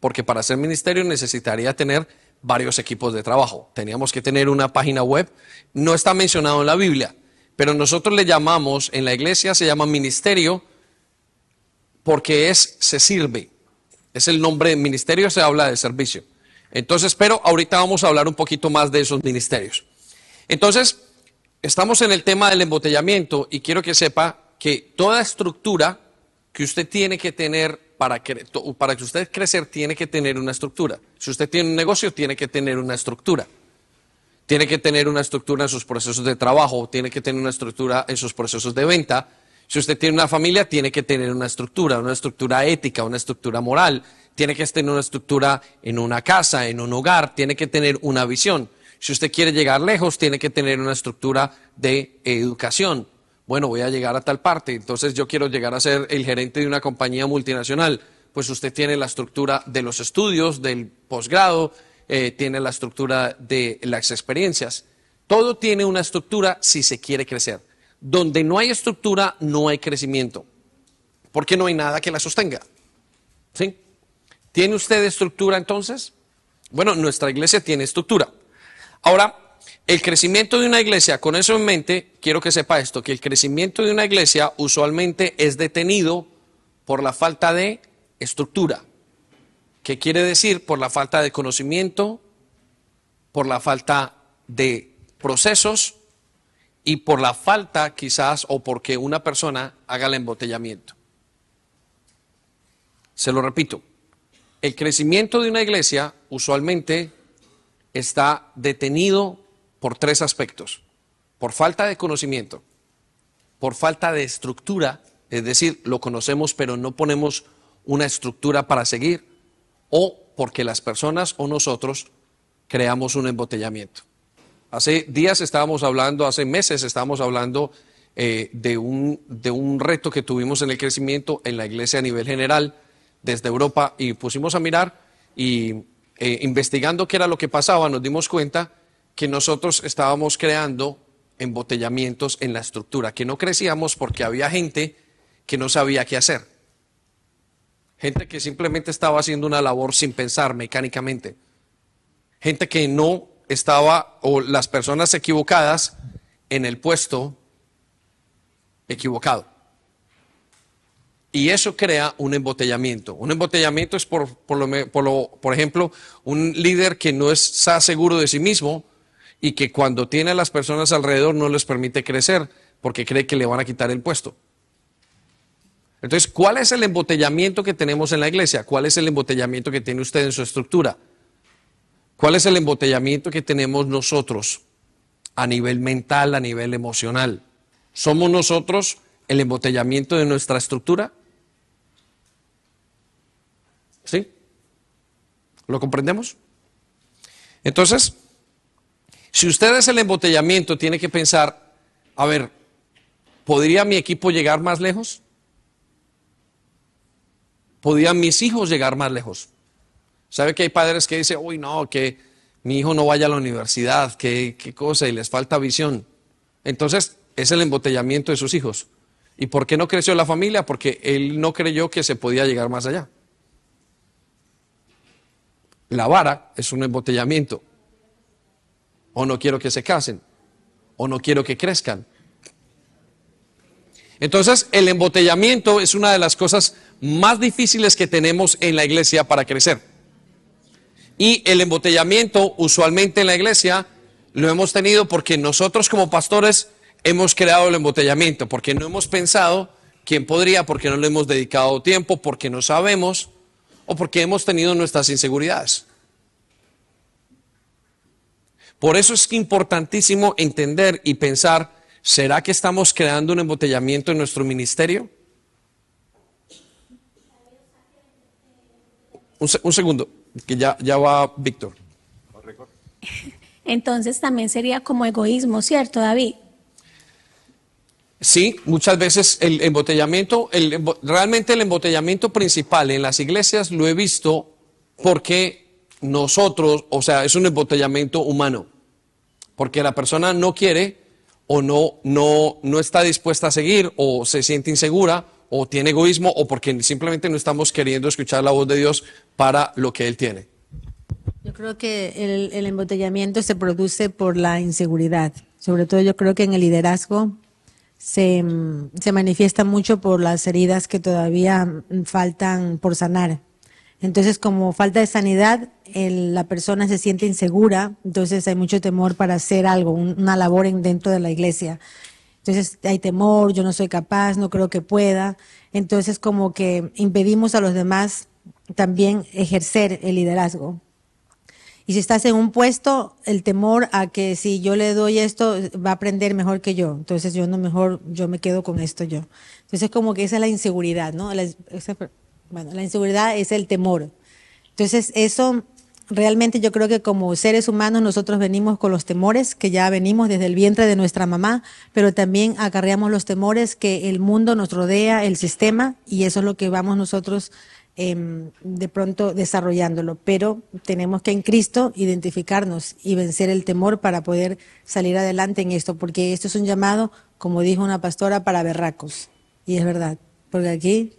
porque para ser ministerio necesitaría tener varios equipos de trabajo. Teníamos que tener una página web. No está mencionado en la Biblia, pero nosotros le llamamos, en la iglesia se llama ministerio porque es, se sirve. Es el nombre ministerio, se habla de servicio. Entonces, pero ahorita vamos a hablar un poquito más de esos ministerios. Entonces, estamos en el tema del embotellamiento y quiero que sepa que toda estructura que usted tiene que tener para que, para que usted crecer tiene que tener una estructura. Si usted tiene un negocio, tiene que tener una estructura. Tiene que tener una estructura en sus procesos de trabajo, tiene que tener una estructura en sus procesos de venta. Si usted tiene una familia, tiene que tener una estructura, una estructura ética, una estructura moral. Tiene que tener una estructura en una casa, en un hogar, tiene que tener una visión. Si usted quiere llegar lejos, tiene que tener una estructura de educación bueno, voy a llegar a tal parte, entonces yo quiero llegar a ser el gerente de una compañía multinacional. Pues usted tiene la estructura de los estudios, del posgrado, eh, tiene la estructura de las experiencias. Todo tiene una estructura si se quiere crecer. Donde no hay estructura, no hay crecimiento, porque no hay nada que la sostenga. ¿Sí? ¿Tiene usted estructura entonces? Bueno, nuestra iglesia tiene estructura. Ahora, el crecimiento de una iglesia, con eso en mente, quiero que sepa esto, que el crecimiento de una iglesia usualmente es detenido por la falta de estructura. ¿Qué quiere decir? Por la falta de conocimiento, por la falta de procesos y por la falta quizás o porque una persona haga el embotellamiento. Se lo repito, el crecimiento de una iglesia usualmente está detenido por tres aspectos. Por falta de conocimiento, por falta de estructura, es decir, lo conocemos pero no ponemos una estructura para seguir, o porque las personas o nosotros creamos un embotellamiento. Hace días estábamos hablando, hace meses estábamos hablando eh, de, un, de un reto que tuvimos en el crecimiento en la iglesia a nivel general desde Europa y pusimos a mirar y eh, investigando qué era lo que pasaba, nos dimos cuenta que nosotros estábamos creando embotellamientos en la estructura, que no crecíamos porque había gente que no sabía qué hacer. Gente que simplemente estaba haciendo una labor sin pensar mecánicamente. Gente que no estaba, o las personas equivocadas, en el puesto equivocado. Y eso crea un embotellamiento. Un embotellamiento es, por, por, por ejemplo, un líder que no está seguro de sí mismo, y que cuando tiene a las personas alrededor no les permite crecer porque cree que le van a quitar el puesto. Entonces, ¿cuál es el embotellamiento que tenemos en la iglesia? ¿Cuál es el embotellamiento que tiene usted en su estructura? ¿Cuál es el embotellamiento que tenemos nosotros a nivel mental, a nivel emocional? ¿Somos nosotros el embotellamiento de nuestra estructura? ¿Sí? ¿Lo comprendemos? Entonces, si usted es el embotellamiento, tiene que pensar, a ver, ¿podría mi equipo llegar más lejos? podían mis hijos llegar más lejos. ¿Sabe que hay padres que dicen, uy, no, que mi hijo no vaya a la universidad, qué, qué cosa, y les falta visión? Entonces, es el embotellamiento de sus hijos. ¿Y por qué no creció la familia? Porque él no creyó que se podía llegar más allá. La vara es un embotellamiento. O no quiero que se casen. O no quiero que crezcan. Entonces, el embotellamiento es una de las cosas más difíciles que tenemos en la iglesia para crecer. Y el embotellamiento, usualmente en la iglesia, lo hemos tenido porque nosotros como pastores hemos creado el embotellamiento, porque no hemos pensado quién podría, porque no le hemos dedicado tiempo, porque no sabemos o porque hemos tenido nuestras inseguridades. Por eso es importantísimo entender y pensar ¿Será que estamos creando un embotellamiento en nuestro ministerio? Un, segundo, que ya, ya va Víctor. Entonces también sería como egoísmo, ¿cierto, David? Sí, muchas veces el embotellamiento, el, realmente el embotellamiento principal en las iglesias lo he visto porque nosotros, o sea, es un embotellamiento humano, porque la persona no quiere o no, no, no está dispuesta a seguir o se siente insegura o tiene egoísmo o porque simplemente no estamos queriendo escuchar la voz de Dios para lo que Él tiene. Yo creo que el, el embotellamiento se produce por la inseguridad. Sobre todo yo creo que en el liderazgo se, se manifiesta mucho por las heridas que todavía faltan por sanar. Entonces, como falta de sanidad, la persona se siente insegura, entonces hay mucho temor para hacer algo, una labor en, dentro de la iglesia. Entonces hay temor, yo no soy capaz, no creo que pueda. Entonces como que impedimos a los demás también ejercer el liderazgo. Y si estás en un puesto, el temor a que si yo le doy esto, va a aprender mejor que yo. Entonces yo no mejor, yo me quedo con esto yo. Entonces como que esa es la inseguridad, ¿no? bueno, la inseguridad es el temor. Entonces eso realmente yo creo que como seres humanos nosotros venimos con los temores que ya venimos desde el vientre de nuestra mamá, pero también acarreamos los temores que el mundo nos rodea, el sistema, y eso es lo que vamos nosotros em, de pronto desarrollándolo. Pero tenemos que en Cristo identificarnos y vencer el temor para poder salir adelante en esto, porque esto es un llamado, como dijo una pastora, para berracos. Y es verdad, porque aquí,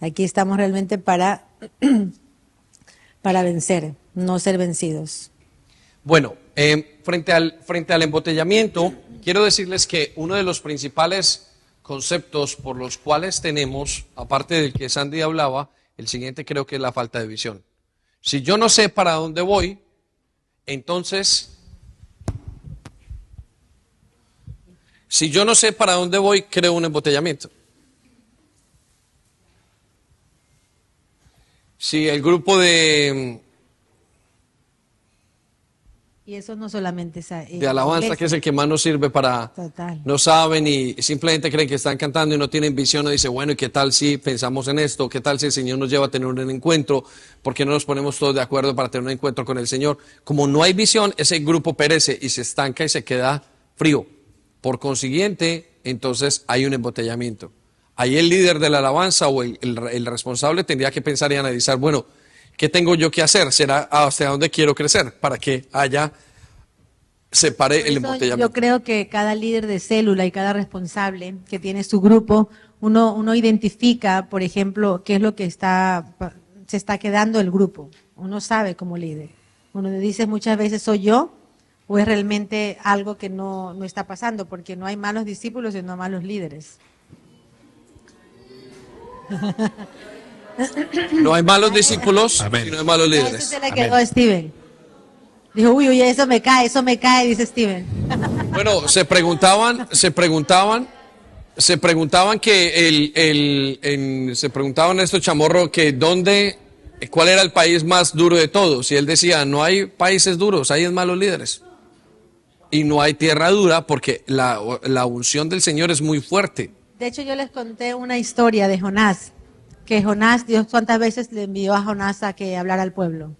aquí estamos realmente para para vencer, no ser vencidos. Bueno, eh, frente, al, frente al embotellamiento, quiero decirles que uno de los principales conceptos por los cuales tenemos, aparte del que Sandy hablaba, el siguiente creo que es la falta de visión. Si yo no sé para dónde voy, entonces, si yo no sé para dónde voy, creo un embotellamiento. Sí, el grupo de... Y eso no solamente es... Eh, de alabanza, que es el que más nos sirve para... Total. No saben y simplemente creen que están cantando y no tienen visión. Y dice, bueno, ¿y qué tal si pensamos en esto? ¿Qué tal si el Señor nos lleva a tener un encuentro? ¿Por qué no nos ponemos todos de acuerdo para tener un encuentro con el Señor? Como no hay visión, ese grupo perece y se estanca y se queda frío. Por consiguiente, entonces hay un embotellamiento. Ahí el líder de la alabanza o el, responsable tendría que pensar y analizar, bueno, ¿qué tengo yo que hacer? ¿Será hasta dónde quiero crecer? Para que haya separe el embotellamiento. Yo creo que cada líder de célula y cada responsable que tiene su grupo, uno, uno identifica, por ejemplo, qué es lo que está, se está quedando el grupo. Uno sabe como líder. Uno dice muchas veces, ¿soy yo? ¿O es realmente algo que no, no está pasando? Porque no hay malos discípulos y no malos líderes. No hay malos discípulos y no hay malos líderes. Se le quedó Steven. Dijo, uy, uy, eso me cae, eso me cae, dice Steven. Bueno, se preguntaban, se preguntaban, se preguntaban que el, el, se preguntaban estos chamorros que dónde, cuál era el país más duro de todos. Y él decía, no hay países duros, hay malos líderes. Y no hay tierra dura porque la, la unción del Señor es muy fuerte. De hecho, yo les conté una historia de Jonás, que Jonás, Dios cuántas veces le envió a Jonás a que hablara al pueblo.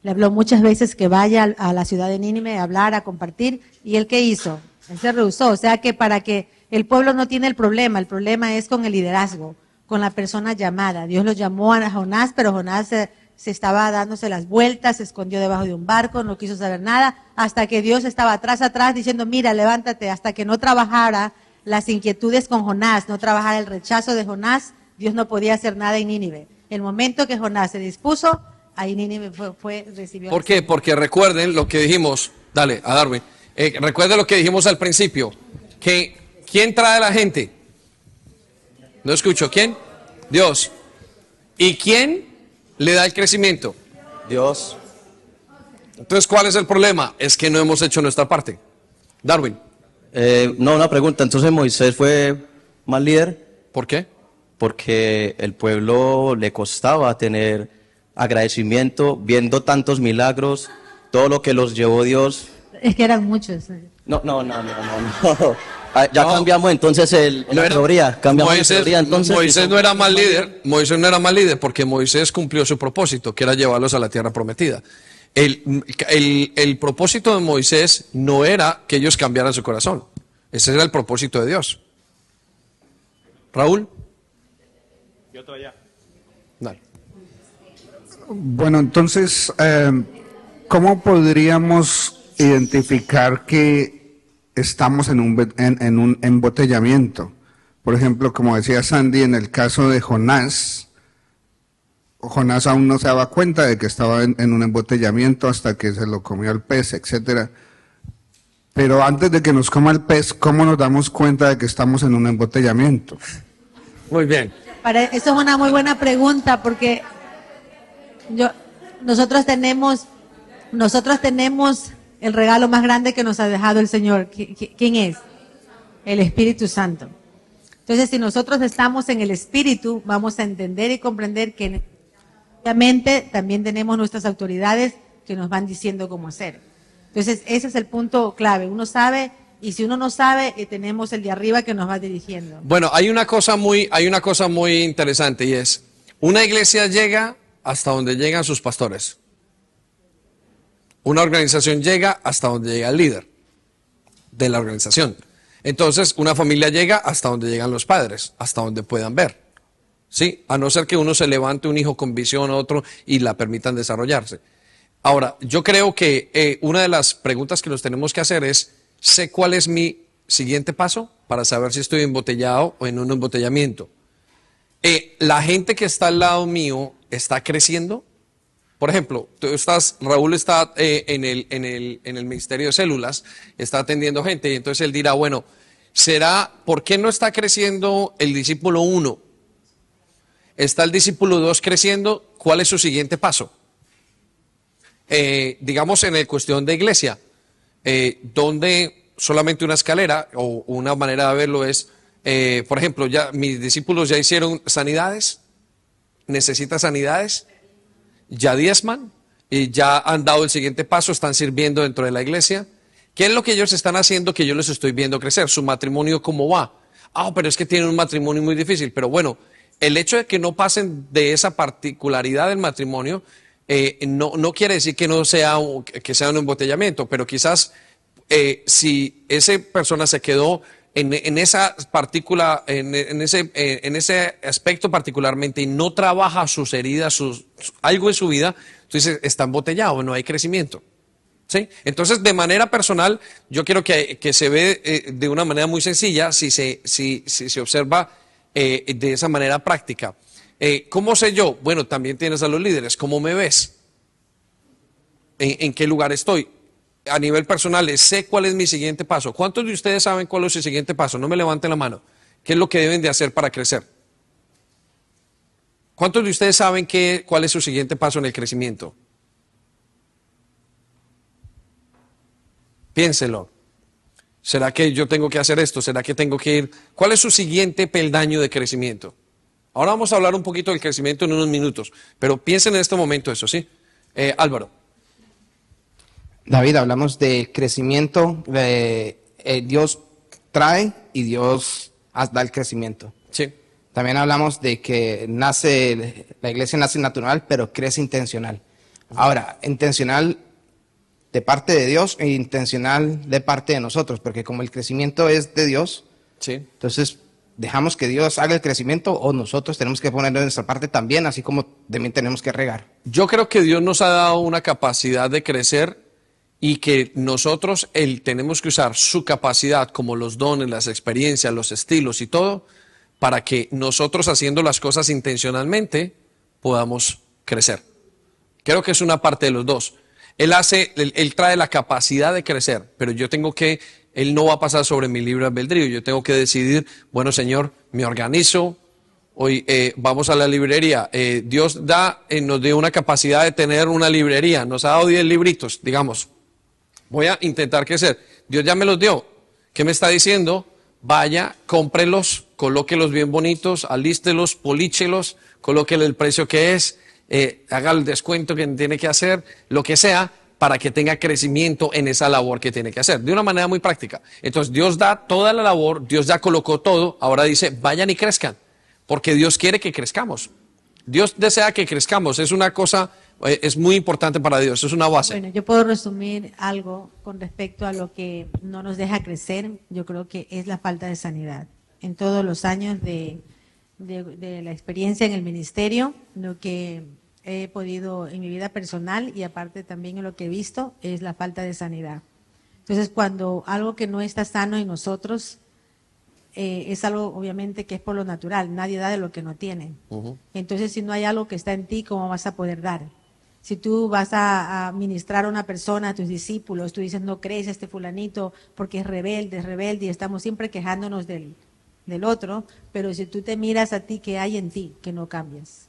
Le habló muchas veces que vaya a la ciudad de Nínive a hablar, a compartir, y él qué hizo? Él se rehusó, o sea que para que el pueblo no tiene el problema, el problema es con el liderazgo. con la persona llamada. Dios lo llamó a Jonás, pero Jonás se, se estaba dándose las vueltas, se escondió debajo de un barco, no quiso saber nada, hasta que Dios estaba atrás, atrás, diciendo, mira, levántate, hasta que no trabajara las inquietudes con Jonás, no trabajara el rechazo de Jonás, Dios no podía hacer nada en Nínive. El momento que Jonás se dispuso, ahí Nínive fue, fue recibió. ¿Por qué? Porque recuerden lo que dijimos, dale, a Darwin, eh, recuerden lo que dijimos al principio, que ¿quién trae a la gente? No escucho, ¿quién? Dios. ¿Y quién le da el crecimiento? Dios. Entonces, ¿cuál es el problema? Es que no hemos hecho nuestra parte. Darwin, Eh, no, una pregunta. Entonces Moisés fue mal líder ¿por qué? porque el pueblo le costaba tener agradecimiento, viendo tantos milagros, todo lo que los llevó Dios. Es que eran muchos. No, no, no, no, no. no. Ah, Ya No. cambiamos entonces el, No la era- teoría. Cambiamos la Moisés, teoría entonces. Moisés no era mal líder, Moisés no era mal líder porque Moisés cumplió su propósito, que era llevarlos a la tierra prometida. El, el- el propósito de Moisés no era que ellos cambiaran su corazón, ese era el propósito de Dios. Raúl. Dale. Bueno, entonces, eh, ¿cómo podríamos identificar que estamos en un, en, en un embotellamiento? Por ejemplo, como decía Sandy, en el caso de Jonás, Jonás aún no se daba cuenta de que estaba en, en un embotellamiento hasta que se lo comió el pez, etcétera. Pero antes de que nos coma el pez, ¿cómo nos damos cuenta de que estamos en un embotellamiento? Muy bien. Para, eso es una muy buena pregunta porque yo, nosotros tenemos, nosotros tenemos el regalo más grande que nos ha dejado el Señor. ¿Qui- qui- ¿Quién es? El Espíritu Santo. Entonces, si nosotros estamos en el Espíritu, vamos a entender y comprender que obviamente también tenemos nuestras autoridades que nos van diciendo cómo hacer. Entonces, ese es el punto clave. Uno sabe y si uno no sabe, eh, tenemos el de arriba que nos va dirigiendo. Bueno, hay una cosa muy, hay una cosa muy interesante y es, una iglesia llega hasta donde llegan sus pastores. Una organización llega hasta donde llega el líder de la organización. Entonces, una familia llega hasta donde llegan los padres, hasta donde puedan ver. ¿Sí? A no ser que uno se levante un hijo con visión a otro y la permitan desarrollarse. Ahora, yo creo que eh, una de las preguntas que nos tenemos que hacer es, sé cuál es mi siguiente paso para saber si estoy embotellado o en un embotellamiento. Eh, la gente que está al lado mío está creciendo. Por ejemplo, tú estás, Raúl está eh, en, el, en, el, en el Ministerio de Células, está atendiendo gente y entonces él dirá, bueno, será, ¿por qué no está creciendo el discípulo 1? Está el discípulo 2 creciendo, ¿cuál es su siguiente paso? Eh, digamos en el cuestión de iglesia, eh, donde solamente una escalera o una manera de verlo es, eh, por ejemplo, ya mis discípulos ya hicieron sanidades, necesita sanidades, ya diezman y ya han dado el siguiente paso, están sirviendo dentro de la iglesia. ¿Qué es lo que ellos están haciendo que yo les estoy viendo crecer? Su matrimonio, ¿cómo va? Ah, pero es que tienen un matrimonio muy difícil. Pero bueno, el hecho de que no pasen de esa particularidad del matrimonio eh, no, quiere decir que no sea un, que sea un embotellamiento, pero quizás eh, si esa persona se quedó en, en esa partícula, en, ese, eh, en ese aspecto particularmente y no trabaja sus heridas, algo en su vida, entonces está embotellado, no hay crecimiento. ¿Sí? Entonces, de manera personal, yo quiero que, que se ve eh, de una manera muy sencilla si se, si, si se observa eh, de esa manera práctica. Eh, ¿Cómo sé yo? Bueno, también tienes a los líderes. ¿Cómo me ves? ¿En, en qué lugar estoy? A nivel personal, sé cuál es mi siguiente paso. ¿Cuántos de ustedes saben cuál es su siguiente paso? No me levanten la mano. ¿Qué es lo que deben de hacer para crecer? ¿Cuántos de ustedes saben qué, cuál es su siguiente paso en el crecimiento? Piénselo. ¿Será que yo tengo que hacer esto? ¿Será que tengo que ir? ¿Cuál es su siguiente peldaño de crecimiento? Ahora vamos a hablar un poquito del crecimiento en unos minutos, pero piensen en este momento eso, ¿sí? Eh, Álvaro. David, hablamos de crecimiento, de, eh, Dios trae y Dios da el crecimiento. Sí. También hablamos de que nace, la iglesia nace natural, pero crece intencional. Ahora, intencional de parte de Dios e intencional de parte de nosotros, porque como el crecimiento es de Dios, Sí. entonces dejamos que Dios haga el crecimiento o nosotros tenemos que poner de nuestra parte también, así como también tenemos que regar. Yo creo que Dios nos ha dado una capacidad de crecer y que nosotros él, tenemos que usar su capacidad como los dones, las experiencias, los estilos y todo, para que nosotros haciendo las cosas intencionalmente podamos crecer. Creo que es una parte de los dos. Él hace, él, trae la capacidad de crecer, pero yo tengo que, él no va a pasar sobre mi libre albedrío. Yo tengo que decidir, bueno, Señor, me organizo, Hoy eh, vamos a la librería. Eh, Dios da, eh, nos dio una capacidad de tener una librería. Nos ha dado 10 libritos, digamos. Voy a intentar crecer. Dios ya me los dio. ¿Qué me está diciendo? Vaya, cómprelos, colóquelos bien bonitos, alístelos, políchelos, colóquele el precio que es, eh, haga el descuento que tiene que hacer, lo que sea, para que tenga crecimiento en esa labor que tiene que hacer, de una manera muy práctica. Entonces Dios da toda la labor, Dios ya colocó todo, ahora dice, vayan y crezcan, porque Dios quiere que crezcamos. Dios desea que crezcamos, es una cosa, eh, es muy importante para Dios, es una base. Bueno, yo puedo resumir algo con respecto a lo que no nos deja crecer. Yo creo que es la falta de sanidad. En todos los años de, de- de la experiencia en el ministerio, lo que he podido en mi vida personal y aparte también en lo que he visto es la falta de sanidad. Entonces, cuando algo que no está sano en nosotros eh, es algo obviamente que es por lo natural, nadie da de lo que no tiene. Entonces, si no hay algo que está en ti, ¿cómo vas a poder dar? Si tú vas a, a ministrar a una persona, a tus discípulos, tú dices, no crees a este fulanito porque es rebelde, es rebelde, y estamos siempre quejándonos del, del otro, pero si tú te miras a ti, ¿qué hay en ti que no cambias?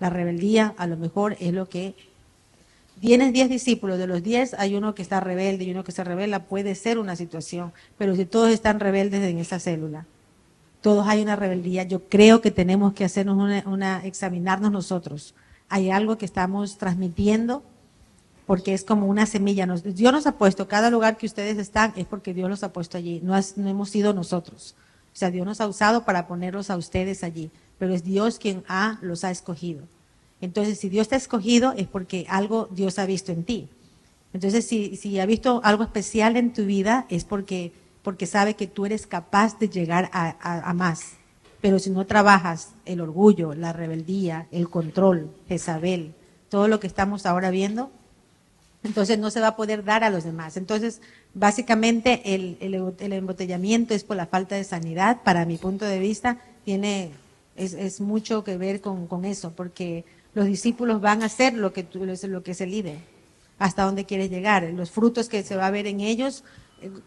La rebeldía a lo mejor es lo que... Tienes 10 discípulos, de los 10 hay uno que está rebelde y uno que se revela, puede ser una situación, pero si todos están rebeldes en esa célula, todos hay una rebeldía, yo creo que tenemos que hacernos una, una examinarnos nosotros. Hay algo que estamos transmitiendo porque es como una semilla. Nos- Dios nos ha puesto, cada lugar que ustedes están es porque Dios los ha puesto allí, no, no hemos sido nosotros. Sea, Dios nos ha usado para ponerlos a ustedes allí, pero es Dios quien ha, los ha escogido. Entonces, si Dios te ha escogido es porque algo Dios ha visto en ti. Entonces, si, ha visto algo especial en tu vida es porque, porque sabe que tú eres capaz de llegar a- a más. Pero si no trabajas el orgullo, la rebeldía, el control, Jezabel, todo lo que estamos ahora viendo, entonces no se va a poder dar a los demás. Entonces, básicamente el, el- el embotellamiento es por la falta de sanidad, para mi punto de vista, tiene, es, es mucho que ver con, con eso, porque los discípulos van a hacer lo que, lo que es el líder, hasta dónde quieres llegar, los frutos que se va a ver en ellos.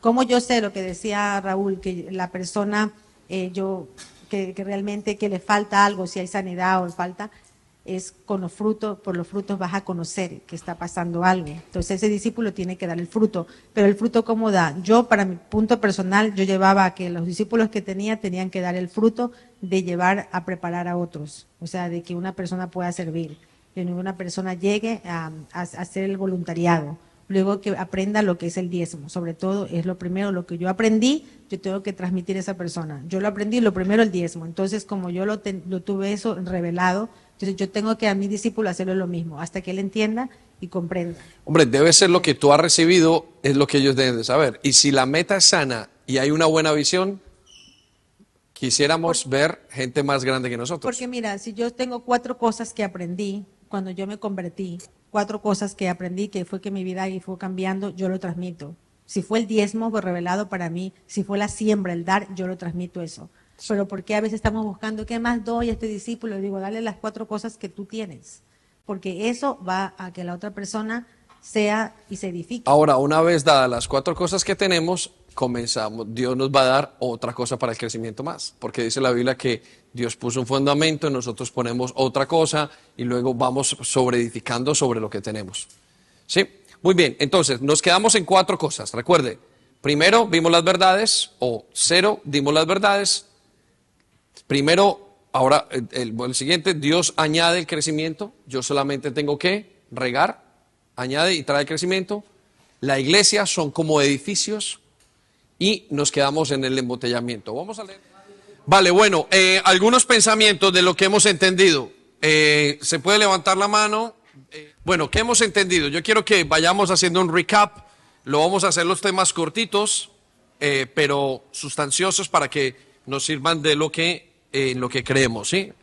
Como yo sé lo que decía Raúl, que la persona, eh, yo, que, que realmente que le falta algo, si hay sanidad o falta, es con los frutos, por los frutos vas a conocer que está pasando algo. Entonces ese discípulo tiene que dar el fruto. Pero el fruto cómo da? Yo, para mi punto personal, yo llevaba que los discípulos que tenía tenían que dar el fruto de llevar a preparar a otros. O sea, de que una persona pueda servir. Que ninguna persona llegue a, a- hacer el voluntariado. Luego que aprenda lo que es el diezmo. Sobre todo es lo primero, lo que yo aprendí, yo tengo que transmitir a esa persona. Yo lo aprendí, lo primero el diezmo. Entonces, como yo lo tuve eso revelado, entonces yo tengo que a mi discípulo hacerlo lo mismo, hasta que él entienda y comprenda. Hombre, debe ser lo que tú has recibido, es lo que ellos deben de saber. Y si la meta es sana y hay una buena visión, quisiéramos ver gente más grande que nosotros. Porque mira, si yo tengo cuatro cosas que aprendí cuando yo me convertí, cuatro cosas que aprendí que fue que mi vida ahí fue cambiando, yo lo transmito. Si fue el diezmo fue revelado para mí, si fue la siembra, el dar, yo lo transmito eso. Pero ¿por qué a veces estamos buscando qué más doy a este discípulo? Digo, dale las cuatro cosas que tú tienes, porque eso va a que la otra persona sea y se edifique. Ahora, una vez dadas las cuatro cosas que tenemos, comenzamos, Dios nos va a dar otra cosa para el crecimiento más, porque dice la Biblia que Dios puso un fundamento, nosotros ponemos otra cosa y luego vamos sobre edificando sobre lo que tenemos. ¿Sí? Muy bien, entonces nos quedamos en cuatro cosas. Recuerde, primero vimos las verdades, o cero, dimos las verdades. Primero, ahora el, siguiente, Dios añade el crecimiento, yo solamente tengo que regar, añade y trae crecimiento. La iglesia son como edificios y nos quedamos en el embotellamiento. Vamos a leer. Vale, bueno, eh, algunos pensamientos de lo que hemos entendido. Eh, ¿Se puede levantar la mano? Eh, bueno, ¿qué hemos entendido? Yo quiero que vayamos haciendo un recap. Lo vamos a hacer los temas cortitos, pero sustanciosos para que nos sirvan de lo que, en lo que creemos, ¿sí?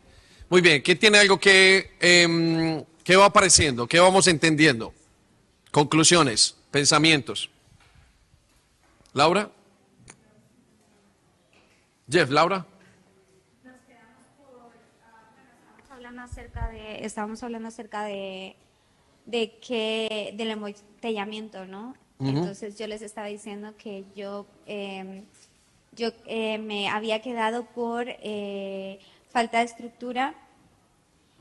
Muy bien, ¿qué tiene algo que, em, qué va apareciendo? ¿Qué vamos entendiendo? Conclusiones, pensamientos. Laura. Jeff, Laura. hablando acerca de, estábamos hablando acerca de, de que, del embotellamiento, ¿no? Entonces yo les estaba diciendo que yo, eh, yo eh, me había quedado por eh, falta de estructura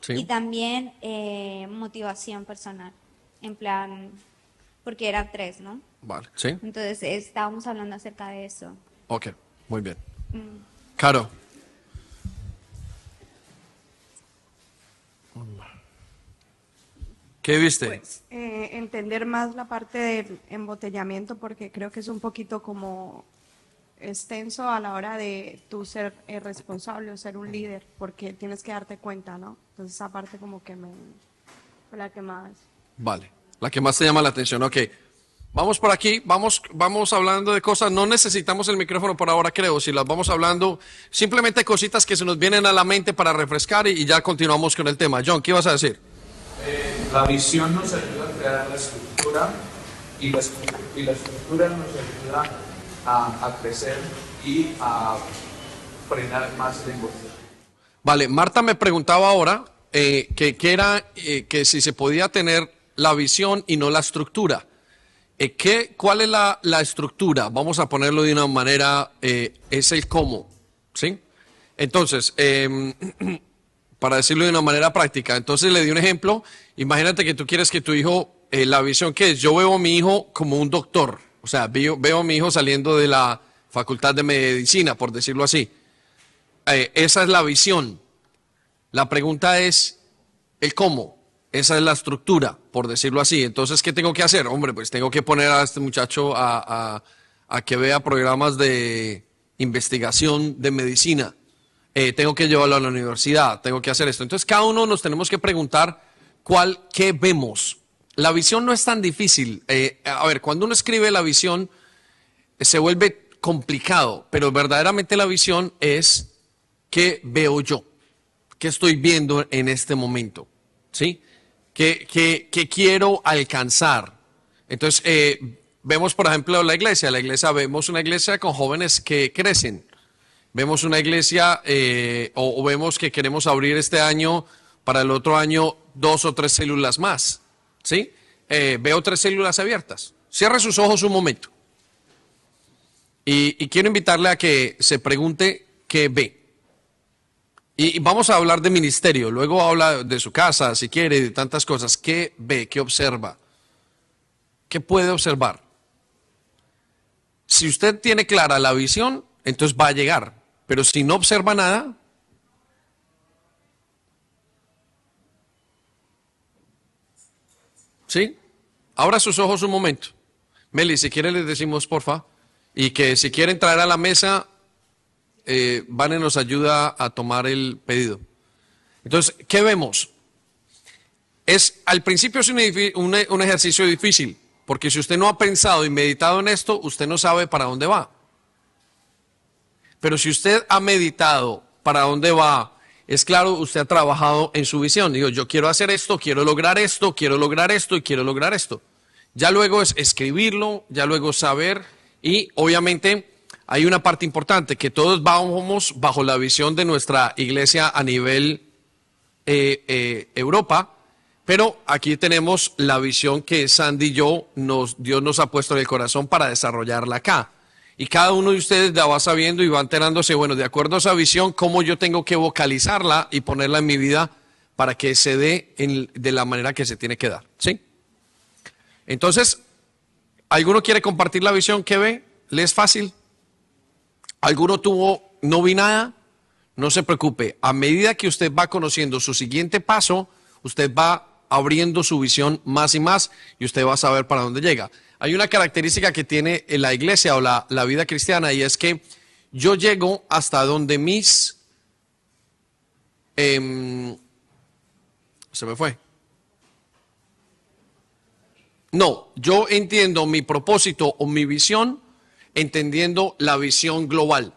Sí. y también eh, motivación personal, en plan, porque eran tres, ¿no? Vale, sí. Entonces estábamos hablando acerca de eso. Ok, muy bien. Caro. ¿Qué viste? Pues eh, entender más la parte del embotellamiento porque creo que es un poquito como extenso a la hora de tú ser eh, responsable o ser un líder porque tienes que darte cuenta, ¿no? Entonces esa parte como que me fue la que más Vale, la que más te llama la atención, ok. Vamos por aquí, vamos, vamos hablando de cosas, no necesitamos el micrófono por ahora creo, si las vamos hablando, simplemente cositas que se nos vienen a la mente para refrescar y, y ya continuamos con el tema. John, ¿qué ibas a decir? La visión nos ayuda a crear la estructura y la, y la estructura nos ayuda a, crecer y a frenar más embotellamiento. Vale, Marta me preguntaba ahora eh, que, era eh, que si se podía tener la visión y no la estructura. Eh, ¿qué, ¿Cuál es la, la estructura? Vamos a ponerlo de una manera, eh, es el cómo, ¿sí? Entonces, em, para decirlo de una manera práctica, entonces le di un ejemplo. Imagínate que tú quieres que tu hijo, la visión que es, yo veo a mi hijo como un doctor, o sea, veo, a mi hijo saliendo de la facultad de medicina, por decirlo así. Eh, esa es la visión. La pregunta es el cómo. Esa es la estructura, por decirlo así. Entonces, ¿qué tengo que hacer? Hombre, pues tengo que poner a este muchacho a que vea programas de investigación de medicina. Eh, tengo que llevarlo a la universidad, tengo que hacer esto. Entonces, cada uno nos tenemos que preguntar cuál, qué vemos. La visión no es tan difícil. Eh, a ver, cuando uno escribe la visión, eh, se vuelve complicado, pero verdaderamente la visión es qué veo yo, qué estoy viendo en este momento, ¿sí? ¿Qué, quiero alcanzar? Entonces, eh, vemos, por ejemplo, la iglesia. La iglesia, vemos una iglesia con jóvenes que crecen. Vemos una iglesia eh, o vemos que queremos abrir este año, para el otro año, dos o tres células más. ¿Sí? Eh, veo tres células abiertas. Cierre sus ojos un momento. Y, quiero invitarle a que se pregunte qué ve. Y, y vamos a hablar de ministerio. Luego habla de su casa, si quiere, de tantas cosas. ¿Qué ve? ¿Qué observa? ¿Qué puede observar? Si usted tiene clara la visión, entonces va a llegar. Pero si no observa nada, ¿sí? Abra sus ojos un momento. Meli, si quiere les decimos porfa. Y que si quieren traer a la mesa, eh, Vane nos ayuda a tomar el pedido. Entonces, ¿qué vemos? Es, al principio es un, ejercicio difícil, porque si usted no ha pensado y meditado en esto, usted no sabe para dónde va. Pero si usted ha meditado para dónde va, es claro, usted ha trabajado en su visión. Digo, yo quiero hacer esto, quiero lograr esto, quiero lograr esto y quiero lograr esto. Ya luego es escribirlo, ya luego saber y obviamente hay una parte importante, que todos vamos bajo la visión de nuestra iglesia a nivel eh, eh, Europa, pero aquí tenemos la visión que Sandy y yo, nos, Dios nos ha puesto en el corazón para desarrollarla acá. Y cada uno de ustedes la va sabiendo y va enterándose, bueno, de acuerdo a esa visión, cómo yo tengo que vocalizarla y ponerla en mi vida para que se dé en- de la manera que se tiene que dar. ¿Sí? Entonces, ¿alguno quiere compartir la visión que ve? ¿Le es fácil? ¿Alguno tuvo, no vi nada? No se preocupe. A medida que usted va conociendo su siguiente paso, usted va abriendo su visión más y más y usted va a saber para dónde llega. Hay una característica que tiene la iglesia o la, la vida cristiana y es que yo llego hasta donde mis... em, se me fue. No, yo entiendo mi propósito o mi visión entendiendo la visión global.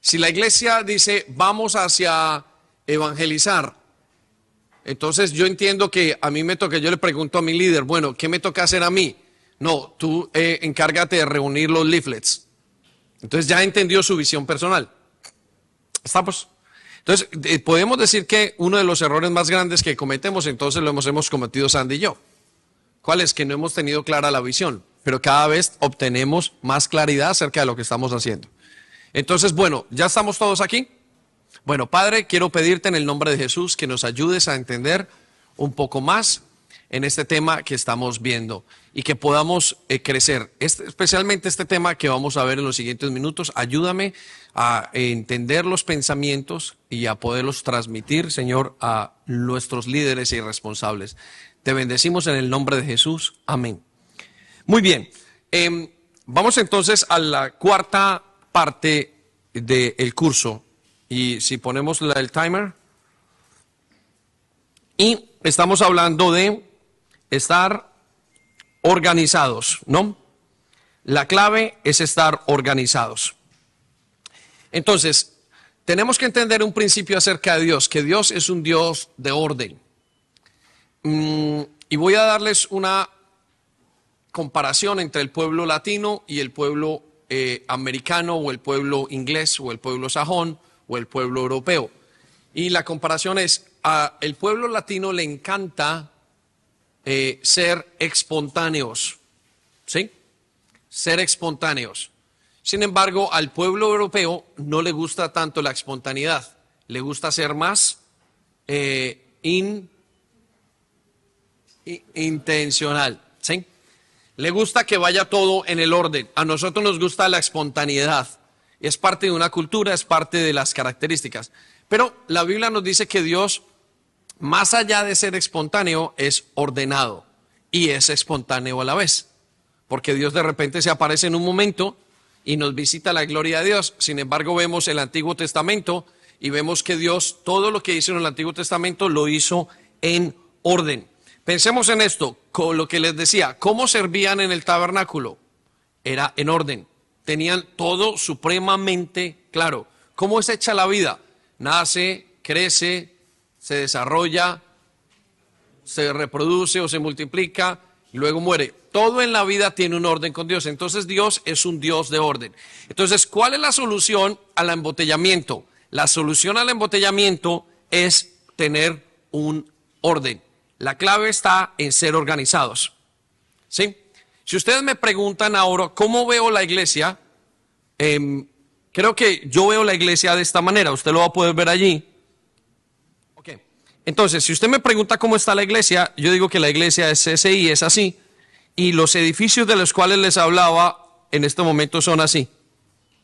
Si la iglesia dice, vamos hacia evangelizar, entonces yo entiendo que a mí me toca, yo le pregunto a mi líder, bueno, ¿qué me toca hacer a mí? No, tú eh, encárgate de reunir los leaflets. Entonces ya entendió su visión personal. ¿Estamos? Entonces, eh, podemos decir que uno de los errores más grandes que cometemos, entonces lo hemos, hemos cometido Sandy y yo. ¿Cuál es? Que no hemos tenido clara la visión, pero cada vez obtenemos más claridad acerca de lo que estamos haciendo. Entonces, bueno, ¿ya estamos todos aquí? Bueno, Padre, quiero pedirte en el nombre de Jesús que nos ayudes a entender un poco más en este tema que estamos viendo y que podamos eh, crecer. Este, especialmente este tema que vamos a ver en los siguientes minutos. Ayúdame a entender los pensamientos y a poderlos transmitir, Señor, a nuestros líderes y responsables. Te bendecimos en el nombre de Jesús. Amén. Muy bien. Em, vamos entonces a la cuarta parte del curso. Y si ponemos el timer. Y estamos hablando de estar organizados, ¿no? La clave es estar organizados. Entonces, tenemos que entender un principio acerca de Dios, que Dios es un Dios de orden. Mm, y voy a darles una comparación entre el pueblo latino y el pueblo eh, americano o el pueblo inglés o el pueblo sajón o el pueblo europeo. Y la comparación es, a el pueblo latino le encanta eh, ser espontáneos, ¿sí? Ser espontáneos. Sin embargo, al pueblo europeo no le gusta tanto la espontaneidad, le gusta ser más eh, intencional, ¿sí? Le gusta que vaya todo en el orden. A nosotros nos gusta la espontaneidad. Es parte de una cultura, es parte de las características. Pero la Biblia nos dice que Dios más allá de ser espontáneo, es ordenado y es espontáneo a la vez. Porque Dios de repente se aparece en un momento y nos visita la gloria de Dios. Sin embargo, vemos el Antiguo Testamento y vemos que Dios todo lo que hizo en el Antiguo Testamento lo hizo en orden. Pensemos en esto, con lo que les decía, ¿cómo servían en el tabernáculo? Era en orden, tenían todo supremamente claro. ¿Cómo es hecha la vida? Nace, crece, se desarrolla, se reproduce o se multiplica y luego muere. Todo en la vida tiene un orden con Dios. Entonces Dios es un Dios de orden. Entonces, ¿cuál es la solución al embotellamiento? La solución al embotellamiento es tener un orden. La clave está en ser organizados. ¿Sí? Si ustedes me preguntan ahora cómo veo la iglesia, em, creo que yo veo la iglesia de esta manera. Usted lo va a poder ver allí. Entonces, si usted me pregunta cómo está la iglesia, yo digo que la iglesia es CSI, es así, y los edificios de los cuales les hablaba en este momento son así.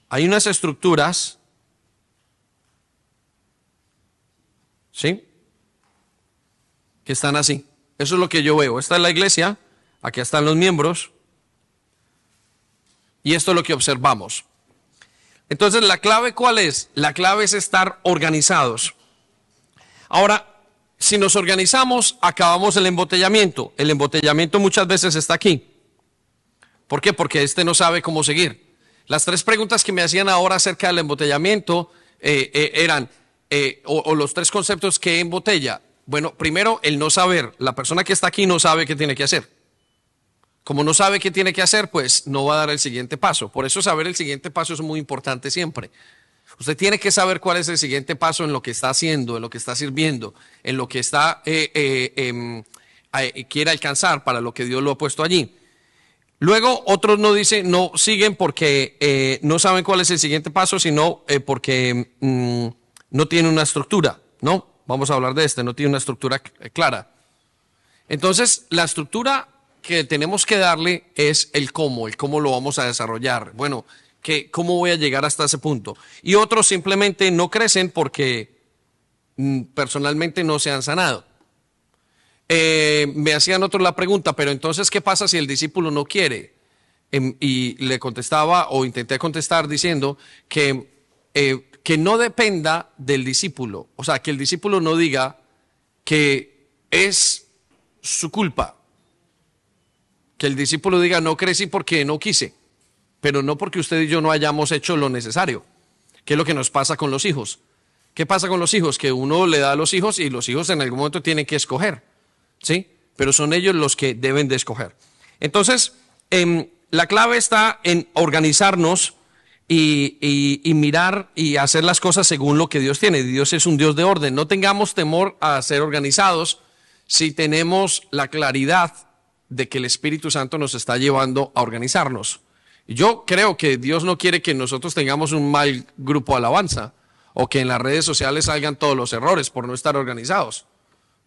Hay unas estructuras, ¿sí? Que están así. Eso es lo que yo veo. Esta es la iglesia, aquí están los miembros, y esto es lo que observamos. Entonces, ¿la clave cuál es? La clave es estar organizados. Ahora, si nos organizamos, acabamos el embotellamiento. El embotellamiento muchas veces está aquí. ¿Por qué? Porque este no sabe cómo seguir. Las tres preguntas que me hacían ahora acerca del embotellamiento eh, eh, eran, eh, o, o, los tres conceptos que embotella. Bueno, primero, el no saber. La persona que está aquí no sabe qué tiene que hacer. Como no sabe qué tiene que hacer, pues no va a dar el siguiente paso. Por eso saber el siguiente paso es muy importante siempre. Usted tiene que saber cuál es el siguiente paso en lo que está haciendo, en lo que está sirviendo, en lo que está eh, eh, em, quiere alcanzar para lo que Dios lo ha puesto allí. Luego otros no dicen, no siguen porque eh, no saben cuál es el siguiente paso, sino porque mm, no tiene una estructura, ¿no? Vamos a hablar de este, no tiene una estructura clara. Entonces, la estructura que tenemos que darle es el cómo, el cómo lo vamos a desarrollar. Bueno, cómo voy a llegar hasta ese punto. Y otros simplemente no crecen porque mm, personalmente no se han sanado. Eh, me hacían otros la pregunta, pero entonces, ¿qué pasa si el discípulo no quiere? Em, y le contestaba o intenté contestar diciendo que, eh, que no dependa del discípulo. O sea, que el discípulo no diga que es su culpa. Que el discípulo diga, no crecí porque no quise pero no porque usted y yo no hayamos hecho lo necesario. ¿Qué es lo que nos pasa con los hijos? ¿Qué pasa con los hijos? Que uno le da a los hijos y los hijos en algún momento tienen que escoger, ¿sí? Pero son ellos los que deben de escoger. Entonces, em, la clave está en organizarnos y, mirar y hacer las cosas según lo que Dios tiene. Dios es un Dios de orden. No tengamos temor a ser organizados si tenemos la claridad de que el Espíritu Santo nos está llevando a organizarnos. Yo creo que Dios no quiere que nosotros tengamos un mal grupo alabanza o que en las redes sociales salgan todos los errores por no estar organizados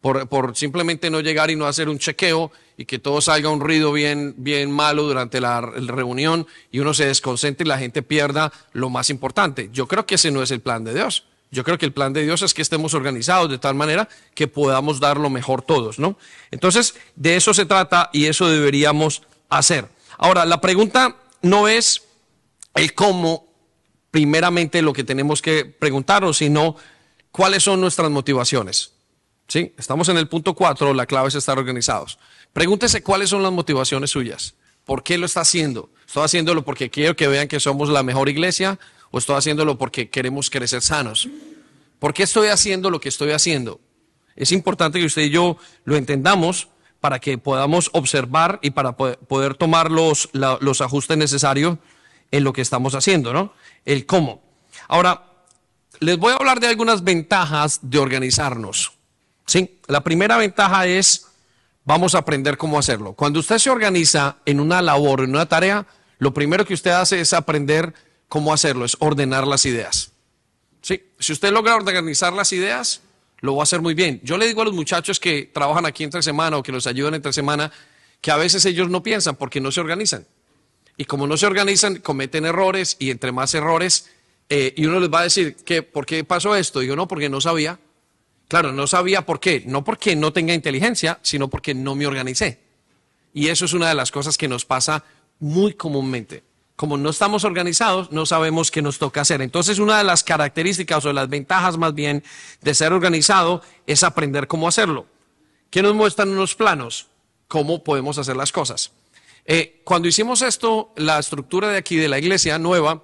por, simplemente no llegar y no hacer un chequeo y que todo salga un ruido bien, bien malo durante la reunión y uno se desconcentre y la gente pierda lo más importante. Yo creo que ese no es el plan de Dios. Yo creo que el plan de Dios es que estemos organizados de tal manera que podamos dar lo mejor todos, ¿no? Entonces, de eso se trata y eso deberíamos hacer. Ahora, la pregunta no es el cómo, primeramente lo que tenemos que preguntarnos, sino cuáles son nuestras motivaciones. ¿Sí? Estamos en el punto 4, la clave es estar organizados. Pregúntese cuáles son las motivaciones suyas. ¿Por qué lo está haciendo? ¿Estoy haciéndolo porque quiero que vean que somos la mejor iglesia o estoy haciéndolo porque queremos crecer sanos? ¿Por qué estoy haciendo lo que estoy haciendo? Es importante que usted y yo lo entendamos para que podamos observar y para poder, tomar los, los ajustes necesarios en lo que estamos haciendo, ¿no? El cómo. Ahora, les voy a hablar de algunas ventajas de organizarnos. ¿sí? La primera ventaja es, vamos a aprender cómo hacerlo. Cuando usted se organiza en una labor, en una tarea, lo primero que usted hace es aprender cómo hacerlo, es ordenar las ideas. ¿sí? Si usted logra organizar las ideas, lo va a hacer muy bien. Yo le digo a los muchachos que trabajan aquí entre semana o que nos ayudan entre semana, que a veces ellos no piensan porque no se organizan. Y como no se organizan, cometen errores y entre más errores, eh, y uno les va a decir, que, ¿por qué pasó esto? Yo no, porque no sabía. Claro, no sabía por qué. No porque no tenga inteligencia, sino porque no me organicé. Y eso es una de las cosas que nos pasa muy comúnmente. Como no estamos organizados, no sabemos qué nos toca hacer. Entonces, una de las características o las ventajas más bien de ser organizado es aprender cómo hacerlo. ¿Qué nos muestran unos planos? ¿Cómo podemos hacer las cosas? Eh, cuando hicimos esto, la estructura de aquí de la iglesia nueva,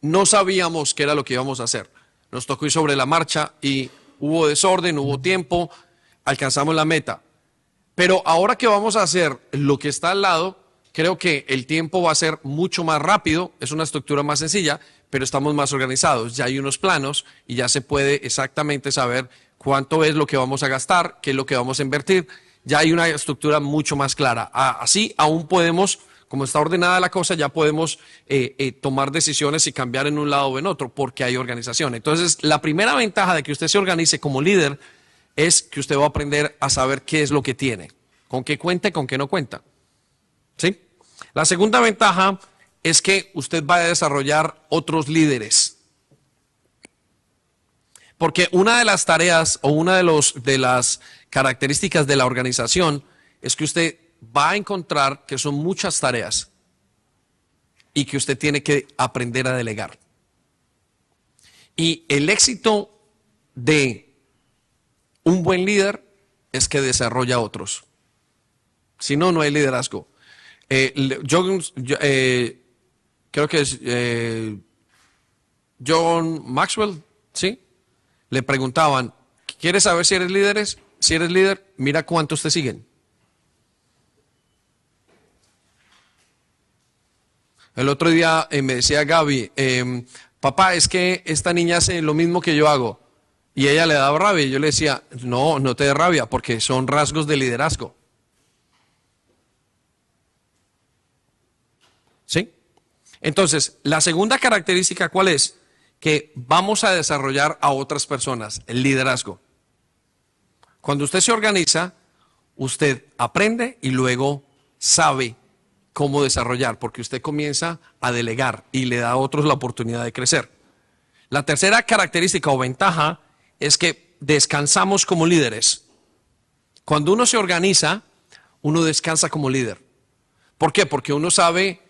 no sabíamos qué era lo que íbamos a hacer. Nos tocó ir sobre la marcha y hubo desorden, hubo tiempo, alcanzamos la meta. Pero ahora que vamos a hacer lo que está al lado, creo que el tiempo va a ser mucho más rápido, es una estructura más sencilla, pero estamos más organizados. Ya hay unos planos y ya se puede exactamente saber cuánto es lo que vamos a gastar, qué es lo que vamos a invertir. Ya hay una estructura mucho más clara. Así aún podemos, como está ordenada la cosa, ya podemos eh, eh, tomar decisiones y cambiar en un lado o en otro, porque hay organización. Entonces, la primera ventaja de que usted se organice como líder es que usted va a aprender a saber qué es lo que tiene, con qué cuenta y con qué no cuenta. ¿Sí? La segunda ventaja es que usted va a desarrollar otros líderes. Porque una de las tareas o una de, los, de las características de la organización es que usted va a encontrar que son muchas tareas y que usted tiene que aprender a delegar. Y el éxito de un buen líder es que desarrolla otros. Si no, no hay liderazgo. Eh, eh, creo que es eh, John Maxwell, ¿sí? Le preguntaban, ¿quieres saber si eres líder? Si eres líder, mira cuántos te siguen. El otro día me decía Gaby, em, papá, es que esta niña hace lo mismo que yo hago. Y ella le daba rabia. Y yo le decía, no, no te dé rabia, porque son rasgos de liderazgo. ¿Sí? Entonces, la segunda característica, ¿cuál es? Que vamos a desarrollar a otras personas, el liderazgo. Cuando usted se organiza, usted aprende y luego sabe cómo desarrollar, porque usted comienza a delegar y le da a otros la oportunidad de crecer. La tercera característica o ventaja es que descansamos como líderes. Cuando uno se organiza, uno descansa como líder. ¿Por qué? Porque uno sabe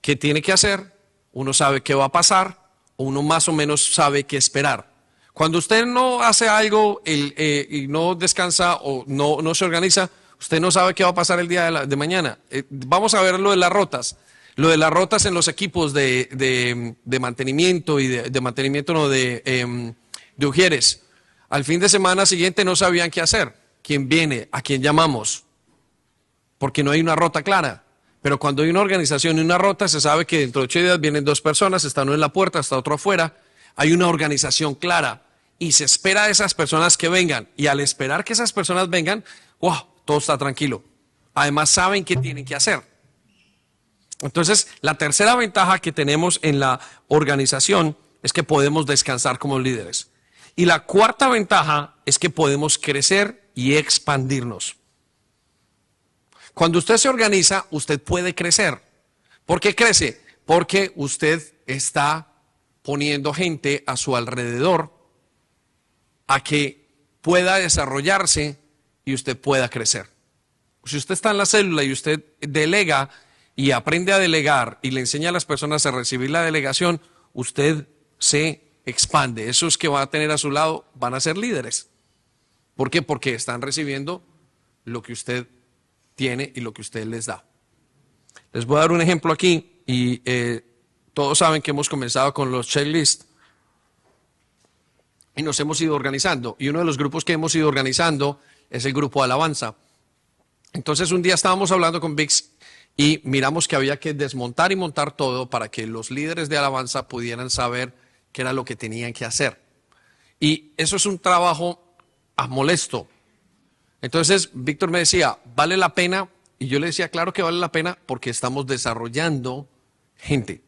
qué tiene que hacer, uno sabe qué va a pasar, uno más o menos sabe qué esperar. Cuando usted no hace algo eh, y no descansa o no, no se organiza, usted no sabe qué va a pasar el día de, la- de mañana. Eh, vamos a ver lo de las rotas. Lo de las rotas en los equipos de, de- mantenimiento y de, mantenimiento no de, em, de Ujieres. Al fin de semana siguiente no sabían qué hacer. ¿Quién viene? ¿A quién llamamos? Porque no hay una rota clara. Pero cuando hay una organización y una rota, se sabe que dentro de ocho días vienen dos personas, está uno en la puerta, está otro afuera. Hay una organización clara y se espera de esas personas que vengan. Y al esperar que esas personas vengan, wow, todo está tranquilo. Además saben qué tienen que hacer. Entonces, la tercera ventaja que tenemos en la organización es que podemos descansar como líderes. Y la cuarta ventaja es que podemos crecer y expandirnos. Cuando usted se organiza, usted puede crecer. ¿Por qué crece? Porque usted está poniendo gente a su alrededor a que pueda desarrollarse y usted pueda crecer. Si usted está en la célula y usted delega y aprende a delegar y le enseña a las personas a recibir la delegación, usted se expande. Esos que va a tener a su lado van a ser líderes. ¿Por qué? Porque están recibiendo lo que usted tiene y lo que usted les da. Les voy a dar un ejemplo aquí y eh, todos saben que hemos comenzado con los checklists y nos hemos ido organizando. Y uno de los grupos que hemos ido organizando es el grupo alabanza. Entonces un día estábamos hablando con VIX y miramos que había que desmontar y montar todo para que los líderes de alabanza pudieran saber qué era lo que tenían que hacer. Y eso es un trabajo molesto. Entonces Víctor me decía, ¿vale la pena? Y yo le decía, claro que vale la pena porque estamos desarrollando gente.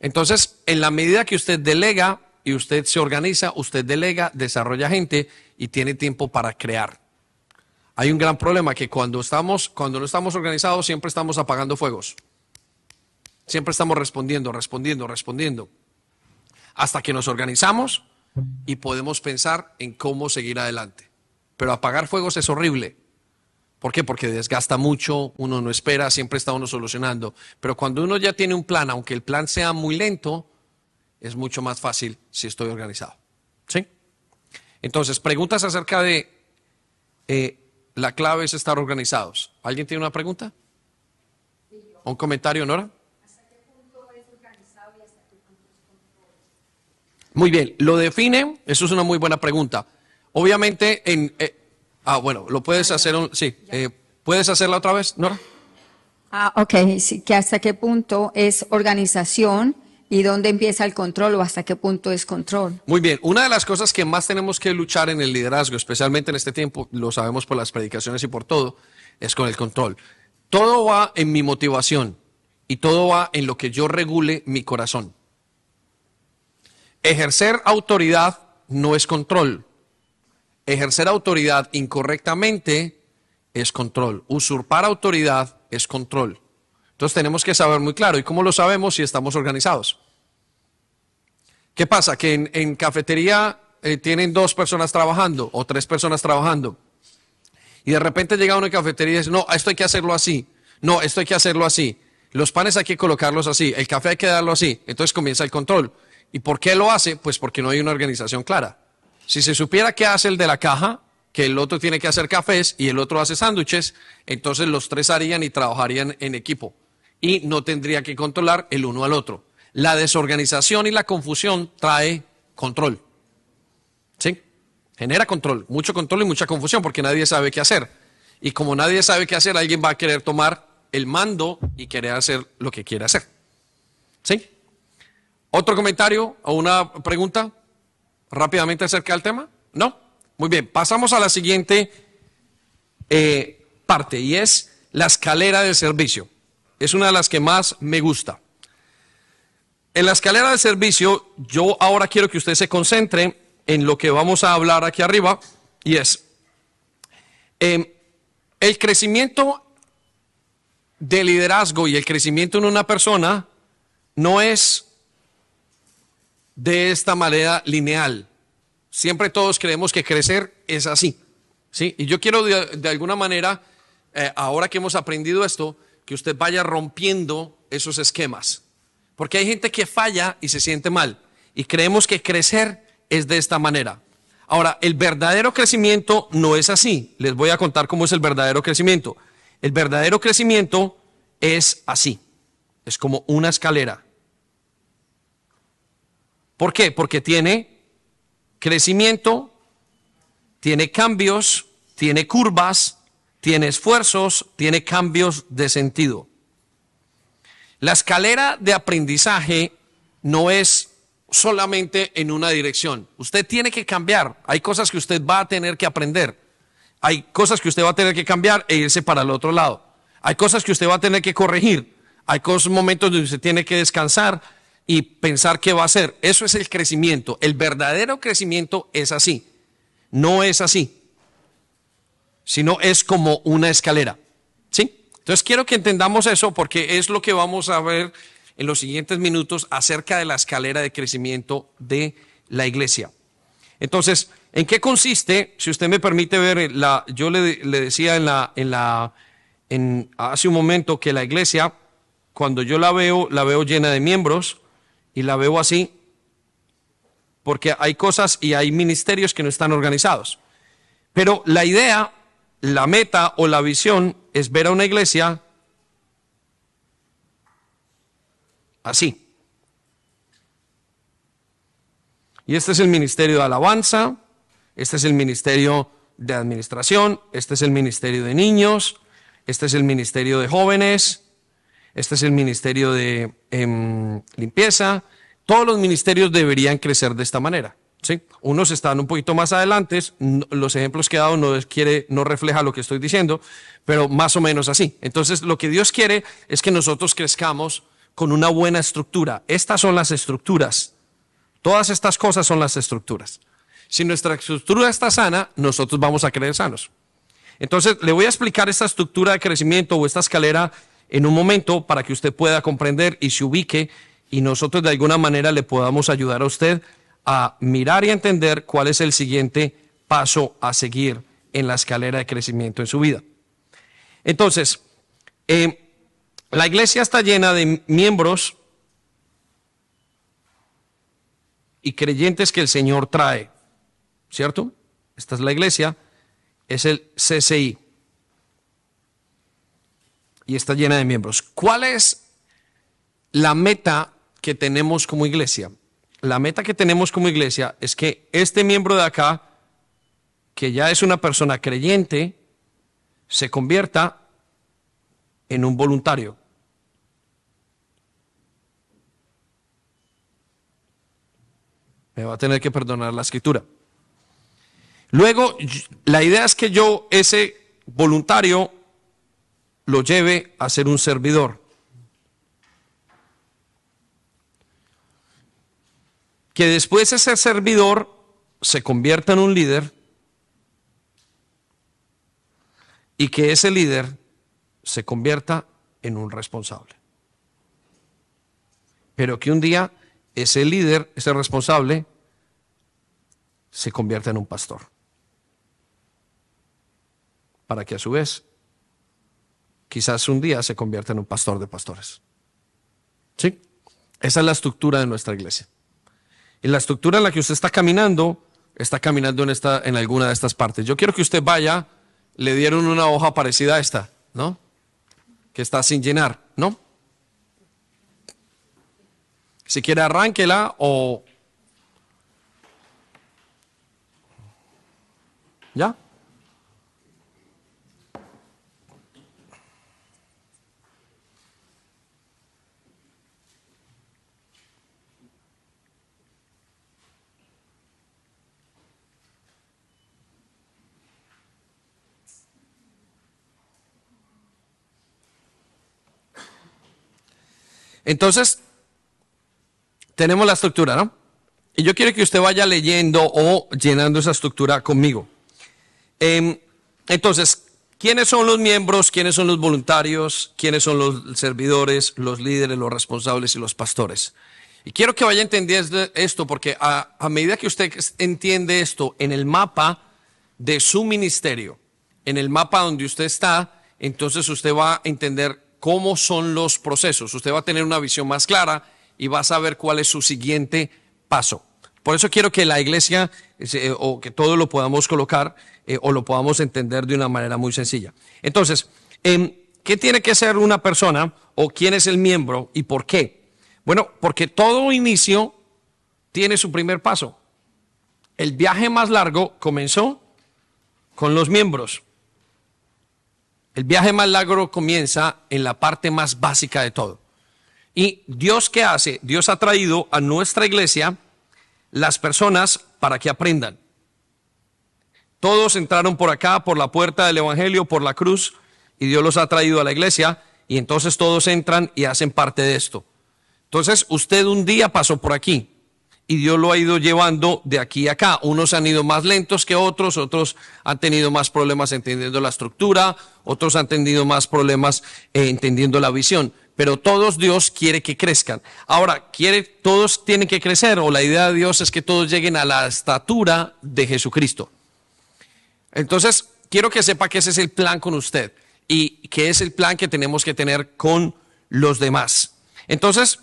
Entonces, en la medida que usted delega y usted se organiza, usted delega, desarrolla gente y tiene tiempo para crear. Hay un gran problema que cuando estamos, cuando no estamos organizados, siempre estamos apagando fuegos. Siempre estamos respondiendo, respondiendo, respondiendo. Hasta que nos organizamos y podemos pensar en cómo seguir adelante. Pero apagar fuegos es horrible. ¿Por qué? Porque desgasta mucho, uno no espera, siempre está uno solucionando. Pero cuando uno ya tiene un plan, aunque el plan sea muy lento, es mucho más fácil si estoy organizado. ¿Sí? Entonces, preguntas acerca de eh, la clave es estar organizados. ¿Alguien tiene una pregunta? ¿Un comentario, Nora? Muy bien, lo define, eso es una muy buena pregunta. Obviamente, en... eh, ah, bueno, lo puedes hacer, un- sí, eh, ¿puedes hacerla otra vez, Nora? Ah, ok, sí, que hasta qué punto es organización y dónde empieza el control o hasta qué punto es control. Muy bien, una de las cosas que más tenemos que luchar en el liderazgo, especialmente en este tiempo, lo sabemos por las predicaciones y por todo, es con el control. Todo va en mi motivación y todo va en lo que yo regule mi corazón. Ejercer autoridad no es control. Ejercer autoridad incorrectamente es control. Usurpar autoridad es control. Entonces tenemos que saber muy claro. ¿Y cómo lo sabemos si estamos organizados? ¿Qué pasa? Que en, cafetería eh, tienen dos personas trabajando o tres personas trabajando. Y de repente llega uno en cafetería y dice, no, esto hay que hacerlo así. No, esto hay que hacerlo así. Los panes hay que colocarlos así. El café hay que darlo así. Entonces comienza el control. ¿Y por qué lo hace? Pues porque no hay una organización clara. Si se supiera qué hace el de la caja, que el otro tiene que hacer cafés y el otro hace sándwiches, entonces los tres harían y trabajarían en equipo. Y no tendría que controlar el uno al otro. La desorganización y la confusión trae control. ¿Sí? Genera control, mucho control y mucha confusión porque nadie sabe qué hacer. Y como nadie sabe qué hacer, alguien va a querer tomar el mando y querer hacer lo que quiere hacer. ¿Sí? ¿Otro comentario o una pregunta rápidamente acerca del tema? ¿No? Muy bien, pasamos a la siguiente eh, parte y es la escalera del servicio. Es una de las que más me gusta. En la escalera del servicio, yo ahora quiero que usted se concentre en lo que vamos a hablar aquí arriba y es eh, el crecimiento de liderazgo y el crecimiento en una persona no es de esta manera lineal. Siempre todos creemos que crecer es así. ¿sí? Y yo quiero de, de alguna manera, eh, ahora que hemos aprendido esto, que usted vaya rompiendo esos esquemas. Porque hay gente que falla y se siente mal. Y creemos que crecer es de esta manera. Ahora, el verdadero crecimiento no es así. Les voy a contar cómo es el verdadero crecimiento. El verdadero crecimiento es así. es como una escalera. ¿Por qué? Porque tiene crecimiento, tiene cambios, tiene curvas, tiene esfuerzos, tiene cambios de sentido. La escalera de aprendizaje no es solamente en una dirección. Usted tiene que cambiar. Hay cosas que usted va a tener que aprender. Hay cosas que usted va a tener que cambiar e irse para el otro lado. Hay cosas que usted va a tener que corregir. Hay momentos donde usted tiene que descansar y pensar qué va a hacer. Eso es el crecimiento. El verdadero crecimiento es así. No es así sino es como una escalera. ¿Sí? Entonces quiero que entendamos eso porque es lo que vamos a ver en los siguientes minutos acerca de la escalera de crecimiento de la iglesia. Entonces, ¿en qué consiste? Si usted me permite ver, la, yo le, decía en la, en la, en, hace un momento que la iglesia, cuando yo la veo, la veo llena de miembros y la veo así, porque hay cosas y hay ministerios que no están organizados. Pero la idea la meta o la visión es ver a una iglesia así. Y este es el ministerio de alabanza, este es el ministerio de administración, este es el ministerio de niños, este es el ministerio de jóvenes, este es el ministerio de em, limpieza. Todos los ministerios deberían crecer de esta manera. ¿sí? Unos están un poquito más adelante, los ejemplos que he dado no, quiere, no refleja lo que estoy diciendo, pero más o menos así. Entonces, lo que Dios quiere es que nosotros crezcamos con una buena estructura. Estas son las estructuras. Todas estas cosas son las estructuras. Si nuestra estructura está sana, nosotros vamos a creer sanos. Entonces, le voy a explicar esta estructura de crecimiento o esta escalera en un momento para que usted pueda comprender y se ubique y nosotros de alguna manera le podamos ayudar a usted a mirar y entender cuál es el siguiente paso a seguir en la escalera de crecimiento en su vida. Entonces, eh, la iglesia está llena de miembros y creyentes que el Señor trae, ¿cierto? Esta es la iglesia, es el CCI. Y está llena de miembros. ¿Cuál es la meta que tenemos como iglesia? la meta que tenemos como iglesia es que este miembro de acá, que ya es una persona creyente, se convierta en un voluntario. Me va a tener que perdonar la escritura. Luego, la idea es que yo, ese voluntario, lo lleve a ser un servidor. que después ese servidor se convierta en un líder y que ese líder se convierta en un responsable. Pero que un día ese líder, ese responsable, se convierta en un pastor. Para que a su vez, quizás un día se convierta en un pastor de pastores. ¿Sí? Esa es la estructura de nuestra iglesia. Y la estructura en la que usted está caminando, está caminando en, esta, en alguna de estas partes. Yo quiero que usted vaya, le dieron una hoja parecida a esta, ¿no? Que está sin llenar, ¿no? Si quiere arránquela o... ¿Ya? Entonces, tenemos la estructura, ¿no? Y yo quiero que usted vaya leyendo o llenando esa estructura conmigo. Em, entonces, ¿quiénes son los miembros? ¿Quiénes son los voluntarios? ¿Quiénes son los servidores, los líderes, los responsables y los pastores? Y quiero que vaya entendiendo esto porque a, a medida que usted entiende esto en el mapa de su ministerio, en el mapa donde usted está, entonces usted va a entender cómo son los procesos. Usted va a tener una visión más clara y va a saber cuál es su siguiente paso. Por eso quiero que la iglesia eh, o que todo lo podamos colocar eh, o lo podamos entender de una manera muy sencilla. Entonces, em, ¿qué tiene que ser una persona o quién es el miembro y por qué? Bueno, porque todo inicio tiene su primer paso. El viaje más largo comenzó con los miembros. El viaje más largo comienza en la parte más básica de todo. Y Dios qué hace? Dios ha traído a nuestra iglesia las personas para que aprendan. Todos entraron por acá, por la puerta del Evangelio, por la cruz, y Dios los ha traído a la iglesia, y entonces todos entran y hacen parte de esto. Entonces usted un día pasó por aquí, y Dios lo ha ido llevando de aquí a acá. Unos han ido más lentos que otros, otros han tenido más problemas entendiendo la estructura, otros han tenido más problemas eh, entendiendo la visión. Pero todos Dios quiere que crezcan. Ahora, quiere, todos tienen que crecer, o la idea de Dios es que todos lleguen a la estatura de Jesucristo. Entonces, quiero que sepa que ese es el plan con usted y que es el plan que tenemos que tener con los demás. Entonces,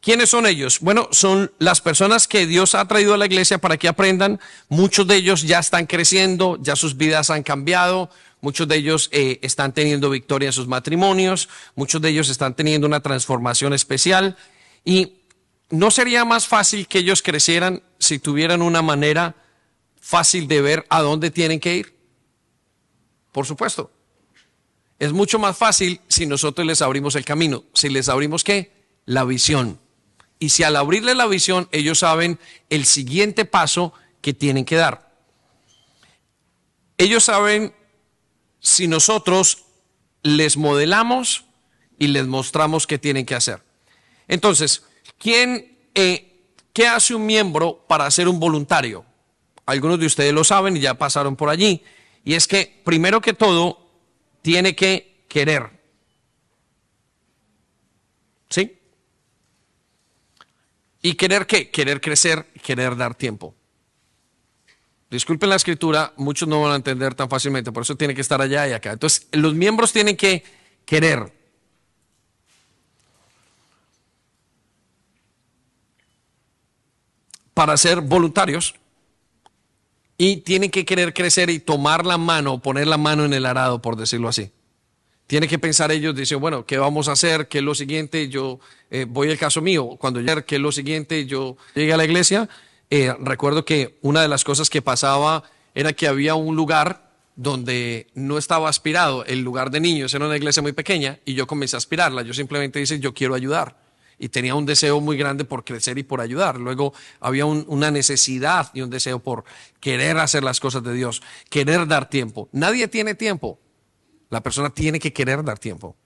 ¿quiénes son ellos? Bueno, son las personas que Dios ha traído a la iglesia para que aprendan. Muchos de ellos ya están creciendo, ya sus vidas han cambiado. Muchos de ellos eh, están teniendo victoria en sus matrimonios, muchos de ellos están teniendo una transformación especial y ¿no sería más fácil que ellos crecieran si tuvieran una manera fácil de ver a dónde tienen que ir? Por supuesto. Es mucho más fácil si nosotros les abrimos el camino. Si les abrimos qué? La visión. Y si al abrirle la visión ellos saben el siguiente paso que tienen que dar. Ellos saben si nosotros les modelamos y les mostramos qué tienen que hacer. Entonces, ¿quién, eh, ¿qué hace un miembro para ser un voluntario? algunos de ustedes lo saben y ya pasaron por allí, y es que primero que todo tiene que querer. ¿Sí? ¿Y querer qué? Querer crecer, querer dar tiempo. Disculpen la escritura, muchos no van a entender tan fácilmente, por eso tiene que estar allá y acá. Entonces, los miembros tienen que querer. Para ser voluntarios, y tienen que querer crecer y tomar la mano, poner la mano en el arado, por decirlo así. Tiene que pensar ellos, dicen, bueno, ¿qué vamos a hacer? ¿Qué es lo siguiente? Yo eh, voy al caso mío. Cuando ayer, ¿qué es lo siguiente? Yo llegué a la iglesia, eh, recuerdo que una de las cosas que pasaba era que había un lugar donde no estaba aspirado, el lugar de niños, era una iglesia muy pequeña, y yo comencé a aspirarla. Yo simplemente dije, yo quiero ayudar y tenía un deseo muy grande por crecer y por ayudar. Luego había una necesidad y un deseo por querer hacer las cosas de Dios, querer dar tiempo. Nadie tiene tiempo. La persona tiene que querer dar tiempo.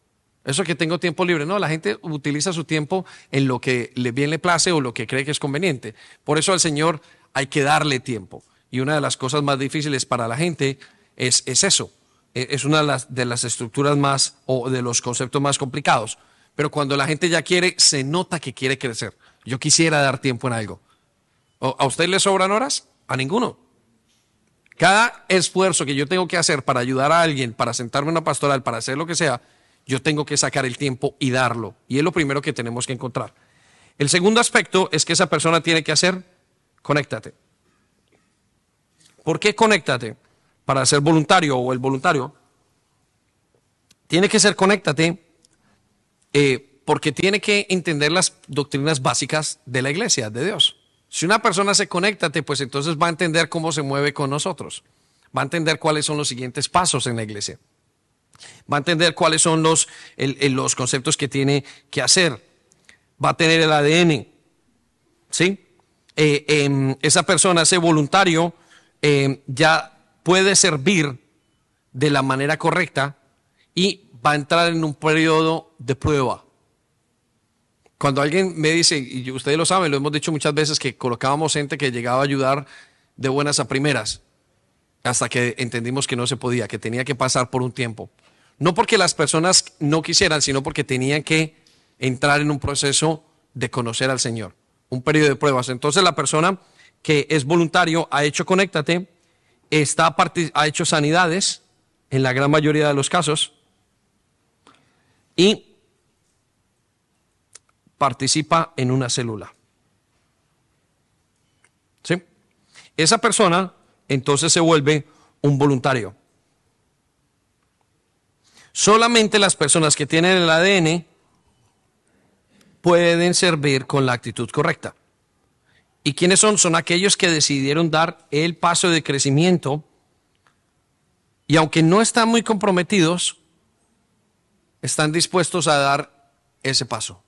Eso que tengo tiempo libre. No, la gente utiliza su tiempo en lo que le bien le place o lo que cree que es conveniente. Por eso al Señor hay que darle tiempo. Y una de las cosas más difíciles para la gente es, es eso. E, es una de las, de las estructuras más o de los conceptos más complicados pero cuando la gente ya quiere, se nota que quiere crecer. Yo quisiera dar tiempo en algo. ¿A usted le sobran horas? A ninguno. Cada esfuerzo que yo tengo que hacer para ayudar a alguien, para sentarme en una pastoral, para hacer lo que sea, yo tengo que sacar el tiempo y darlo. Y es lo primero que tenemos que encontrar. El segundo aspecto es que esa persona tiene que hacer, conéctate. ¿Por qué conéctate? Para ser voluntario o el voluntario. Tiene que ser conéctate eh, porque tiene que entender las doctrinas básicas de la iglesia, de Dios. Si una persona se conecta, pues entonces va a entender cómo se mueve con nosotros. Va a entender cuáles son los siguientes pasos en la iglesia. Va a entender cuáles son los, los conceptos que tiene que hacer. Va a tener el ADN. ¿Sí? Eh, em, esa persona, ese voluntario, em, ya puede servir de la manera correcta y va a entrar en un periodo de prueba. Cuando alguien me dice, y ustedes lo saben, lo hemos dicho muchas veces, que colocábamos gente que llegaba a ayudar de buenas a primeras, hasta que entendimos que no se podía, que tenía que pasar por un tiempo. No porque las personas no quisieran, sino porque tenían que entrar en un proceso de conocer al Señor, un periodo de pruebas. Entonces la persona que es voluntario ha hecho Conéctate, está, ha hecho sanidades, en la gran mayoría de los casos, y participa en una célula. ¿Sí? Esa persona entonces se vuelve un voluntario. Solamente las personas que tienen el ADN pueden servir con la actitud correcta. ¿Y quiénes son? Son aquellos que decidieron dar el paso de crecimiento y aunque no están muy comprometidos, están dispuestos a dar ese paso.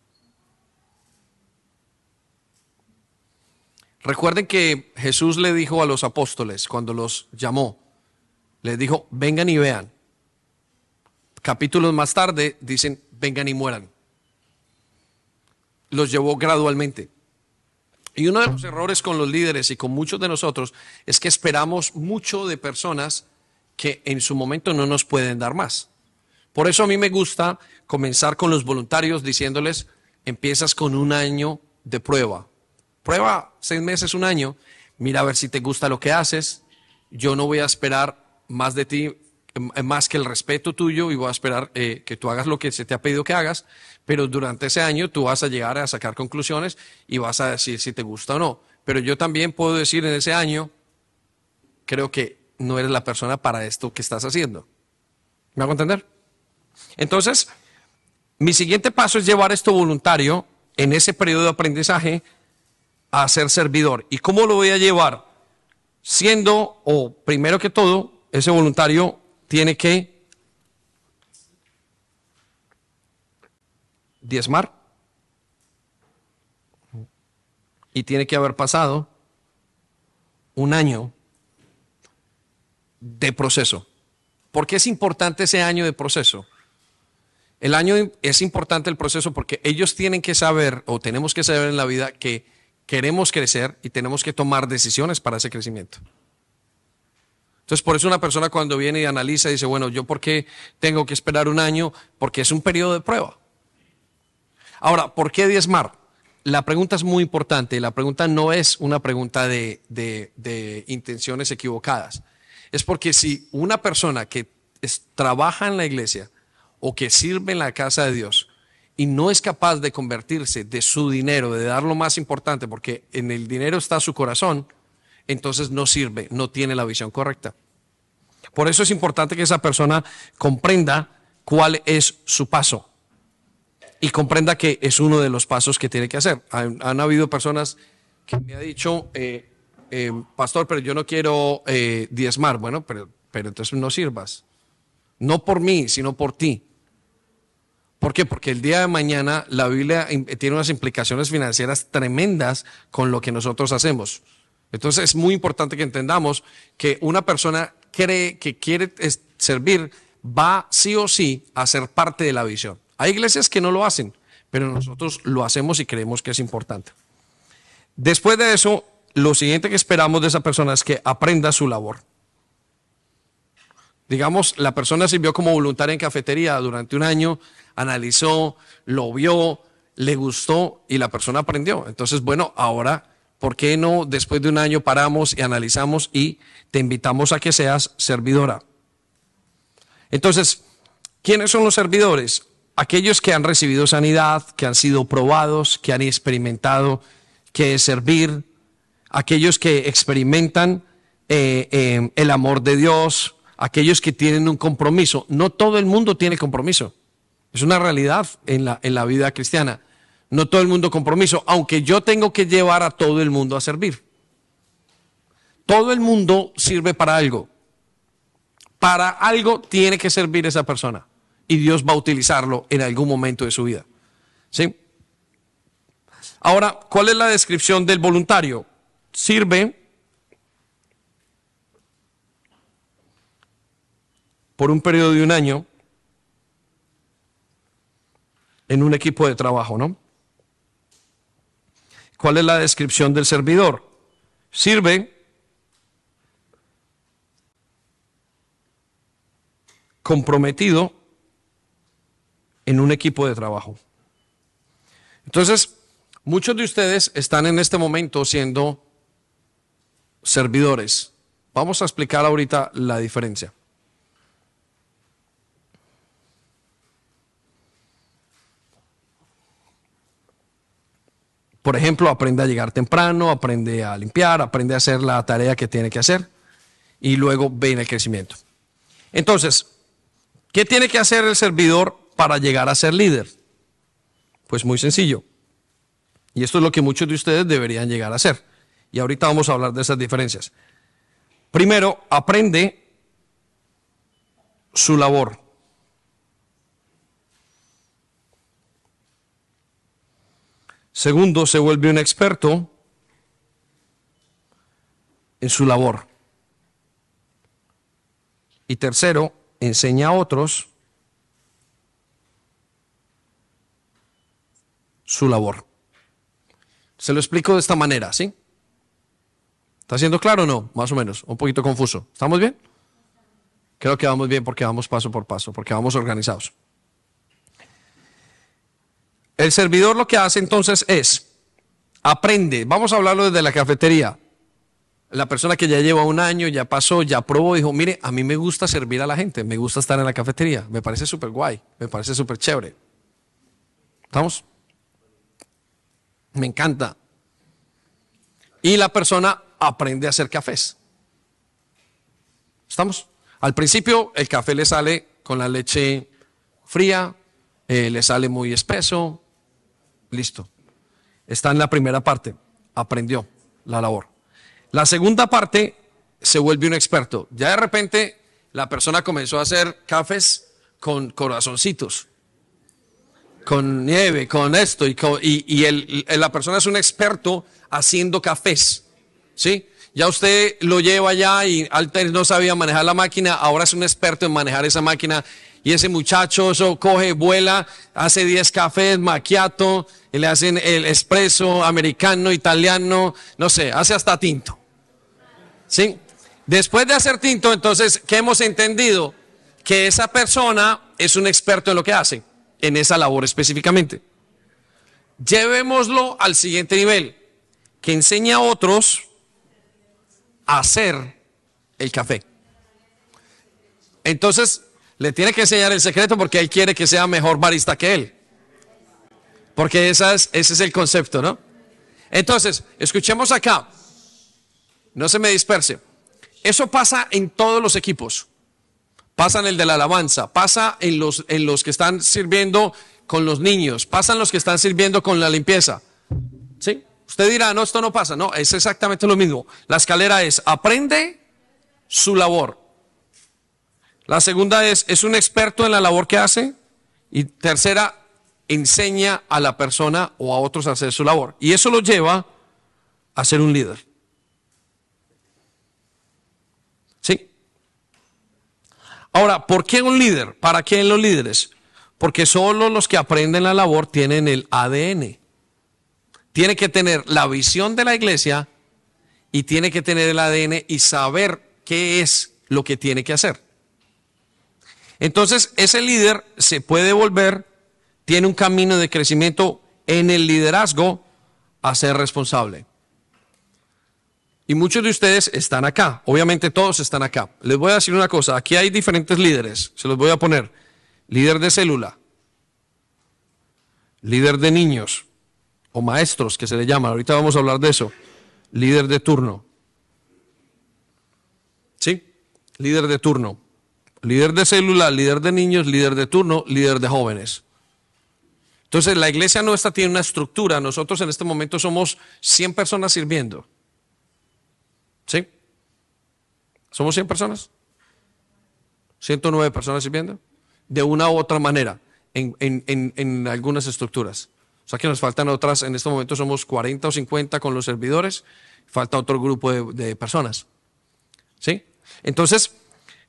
Recuerden que Jesús le dijo a los apóstoles cuando los llamó, les dijo, vengan y vean. Capítulos más tarde dicen, vengan y mueran. Los llevó gradualmente. Y uno de los errores con los líderes y con muchos de nosotros es que esperamos mucho de personas que en su momento no nos pueden dar más. Por eso a mí me gusta comenzar con los voluntarios diciéndoles, empiezas con un año de prueba. Prueba seis meses, un año, mira a ver si te gusta lo que haces. Yo no voy a esperar más de ti, más que el respeto tuyo y voy a esperar eh, que tú hagas lo que se te ha pedido que hagas, pero durante ese año tú vas a llegar a sacar conclusiones y vas a decir si te gusta o no. Pero yo también puedo decir en ese año, creo que no eres la persona para esto que estás haciendo. ¿Me hago entender? Entonces, mi siguiente paso es llevar esto voluntario en ese periodo de aprendizaje a ser servidor. ¿Y cómo lo voy a llevar? Siendo, o primero que todo, ese voluntario tiene que diezmar y tiene que haber pasado un año de proceso. ¿Por qué es importante ese año de proceso? El año es importante el proceso porque ellos tienen que saber o tenemos que saber en la vida que queremos crecer y tenemos que tomar decisiones para ese crecimiento. Entonces, por eso una persona cuando viene y analiza dice, bueno, ¿yo por qué tengo que esperar un año? Porque es un periodo de prueba. Ahora, ¿por qué diezmar? La pregunta es muy importante. La pregunta no es una pregunta de, de intenciones equivocadas es porque si una persona que trabaja en la iglesia o que sirve en la casa de Dios y no es capaz de convertirse de su dinero, de dar lo más importante, porque en el dinero está su corazón, entonces no sirve, no tiene la visión correcta. Por eso es importante que esa persona comprenda cuál es su paso y comprenda que es uno de los pasos que tiene que hacer. Han, habido personas que me han dicho, eh, eh, pastor, pero yo no quiero eh, diezmar. Bueno, pero, pero entonces no sirvas. No por mí, sino por ti. ¿Por qué? Porque el día de mañana la Biblia tiene unas implicaciones financieras tremendas con lo que nosotros hacemos. Entonces es muy importante que entendamos que una persona cree que quiere servir, va sí o sí a ser parte de la visión. Hay iglesias que no lo hacen, pero nosotros lo hacemos y creemos que es importante. Después de eso, lo siguiente que esperamos de esa persona es que aprenda su labor. Digamos, la persona sirvió como voluntaria en cafetería durante un año, analizó, lo vio, le gustó y la persona aprendió. Entonces, bueno, ahora, ¿por qué no después de un año paramos y analizamos y te invitamos a que seas servidora? Entonces, ¿quiénes son los servidores? Aquellos que han recibido sanidad, que han sido probados, que han experimentado que servir, aquellos que experimentan eh, eh, el amor de Dios, aquellos que tienen un compromiso. No todo el mundo tiene compromiso. Es una realidad en la, en la vida cristiana. No todo el mundo compromiso, aunque yo tengo que llevar a todo el mundo a servir. Todo el mundo sirve para algo. Para algo tiene que servir esa persona. Y Dios va a utilizarlo en algún momento de su vida. ¿Sí? Ahora, ¿cuál es la descripción del voluntario? sirve por un periodo de un año en un equipo de trabajo, ¿no? ¿Cuál es la descripción del servidor? Sirve comprometido en un equipo de trabajo. Entonces, muchos de ustedes están en este momento siendo servidores. Vamos a explicar ahorita la diferencia. Por ejemplo, aprende a llegar temprano, aprende a limpiar, aprende a hacer la tarea que tiene que hacer y luego viene el crecimiento. Entonces, ¿Qué tiene que hacer el servidor para llegar a ser líder? Pues muy sencillo. Y esto es lo que muchos de ustedes deberían llegar a hacer. Y ahorita vamos a hablar de esas diferencias. Primero, aprende su labor. Segundo, se vuelve un experto en su labor. Y tercero, enseña a otros su labor. Se lo explico de esta manera, ¿sí? ¿Está siendo claro o no? Más o menos, un poquito confuso. ¿Estamos bien? Creo que vamos bien porque vamos paso por paso, porque vamos organizados. El servidor lo que hace entonces es, aprende, vamos a hablarlo desde la cafetería. La persona que ya lleva un año, ya pasó, ya probó, dijo, mire, a mí me gusta servir a la gente, me gusta estar en la cafetería, me parece súper guay, me parece súper chévere. ¿Estamos? Me encanta. Y la persona aprende a hacer cafés. ¿Estamos? Al principio el café le sale con la leche fría, eh, le sale muy espeso, listo. Está en la primera parte, aprendió la labor. La segunda parte se vuelve un experto. Ya de repente la persona comenzó a hacer cafés con corazoncitos, con nieve, con esto, y, y, la persona es un experto haciendo cafés. ¿Sí? Ya usted lo lleva allá y antes no sabía manejar la máquina, ahora es un experto en manejar esa máquina. Y ese muchacho eso coge, vuela, hace 10 cafés, maquiato, y le hacen el espresso americano, italiano, no sé, hace hasta tinto. ¿Sí? Después de hacer tinto, entonces, ¿qué hemos entendido? Que esa persona es un experto en lo que hace, en esa labor específicamente. Llevémoslo al siguiente nivel, que enseña a otros hacer el café. Entonces, le tiene que enseñar el secreto porque él quiere que sea mejor barista que él. Porque ese es el concepto, ¿no? Entonces, escuchemos acá. No se me disperse. Eso pasa en todos los equipos. Pasa en el de la alabanza, pasa en los, en los que están sirviendo con los niños, pasa en los que están sirviendo con la limpieza. ¿Sí? Usted dirá, no, esto no pasa. No, es exactamente lo mismo. La escalera es, aprende su labor. La segunda es, es un experto en la labor que hace. Y tercera, enseña a la persona o a otros a hacer su labor. Y eso lo lleva a ser un líder. ¿Sí? Ahora, ¿por qué un líder? ¿Para qué los líderes? Porque solo los que aprenden la labor tienen el ADN tiene que tener la visión de la iglesia y tiene que tener el ADN y saber qué es lo que tiene que hacer. Entonces, ese líder se puede volver, tiene un camino de crecimiento en el liderazgo a ser responsable. Y muchos de ustedes están acá, obviamente todos están acá. Les voy a decir una cosa, aquí hay diferentes líderes, se los voy a poner. Líder de célula, líder de niños, o maestros que se le llaman, ahorita vamos a hablar de eso, líder de turno. ¿Sí? Líder de turno. Líder de célula, líder de niños, líder de turno, líder de jóvenes. Entonces la iglesia nuestra tiene una estructura, nosotros en este momento somos 100 personas sirviendo. ¿Sí? ¿Somos 100 personas? 109 personas sirviendo. De una u otra manera, en, en algunas estructuras. O sea que nos faltan otras, en este momento somos 40 o 50 con los servidores, falta otro grupo de, personas. ¿Sí? Entonces,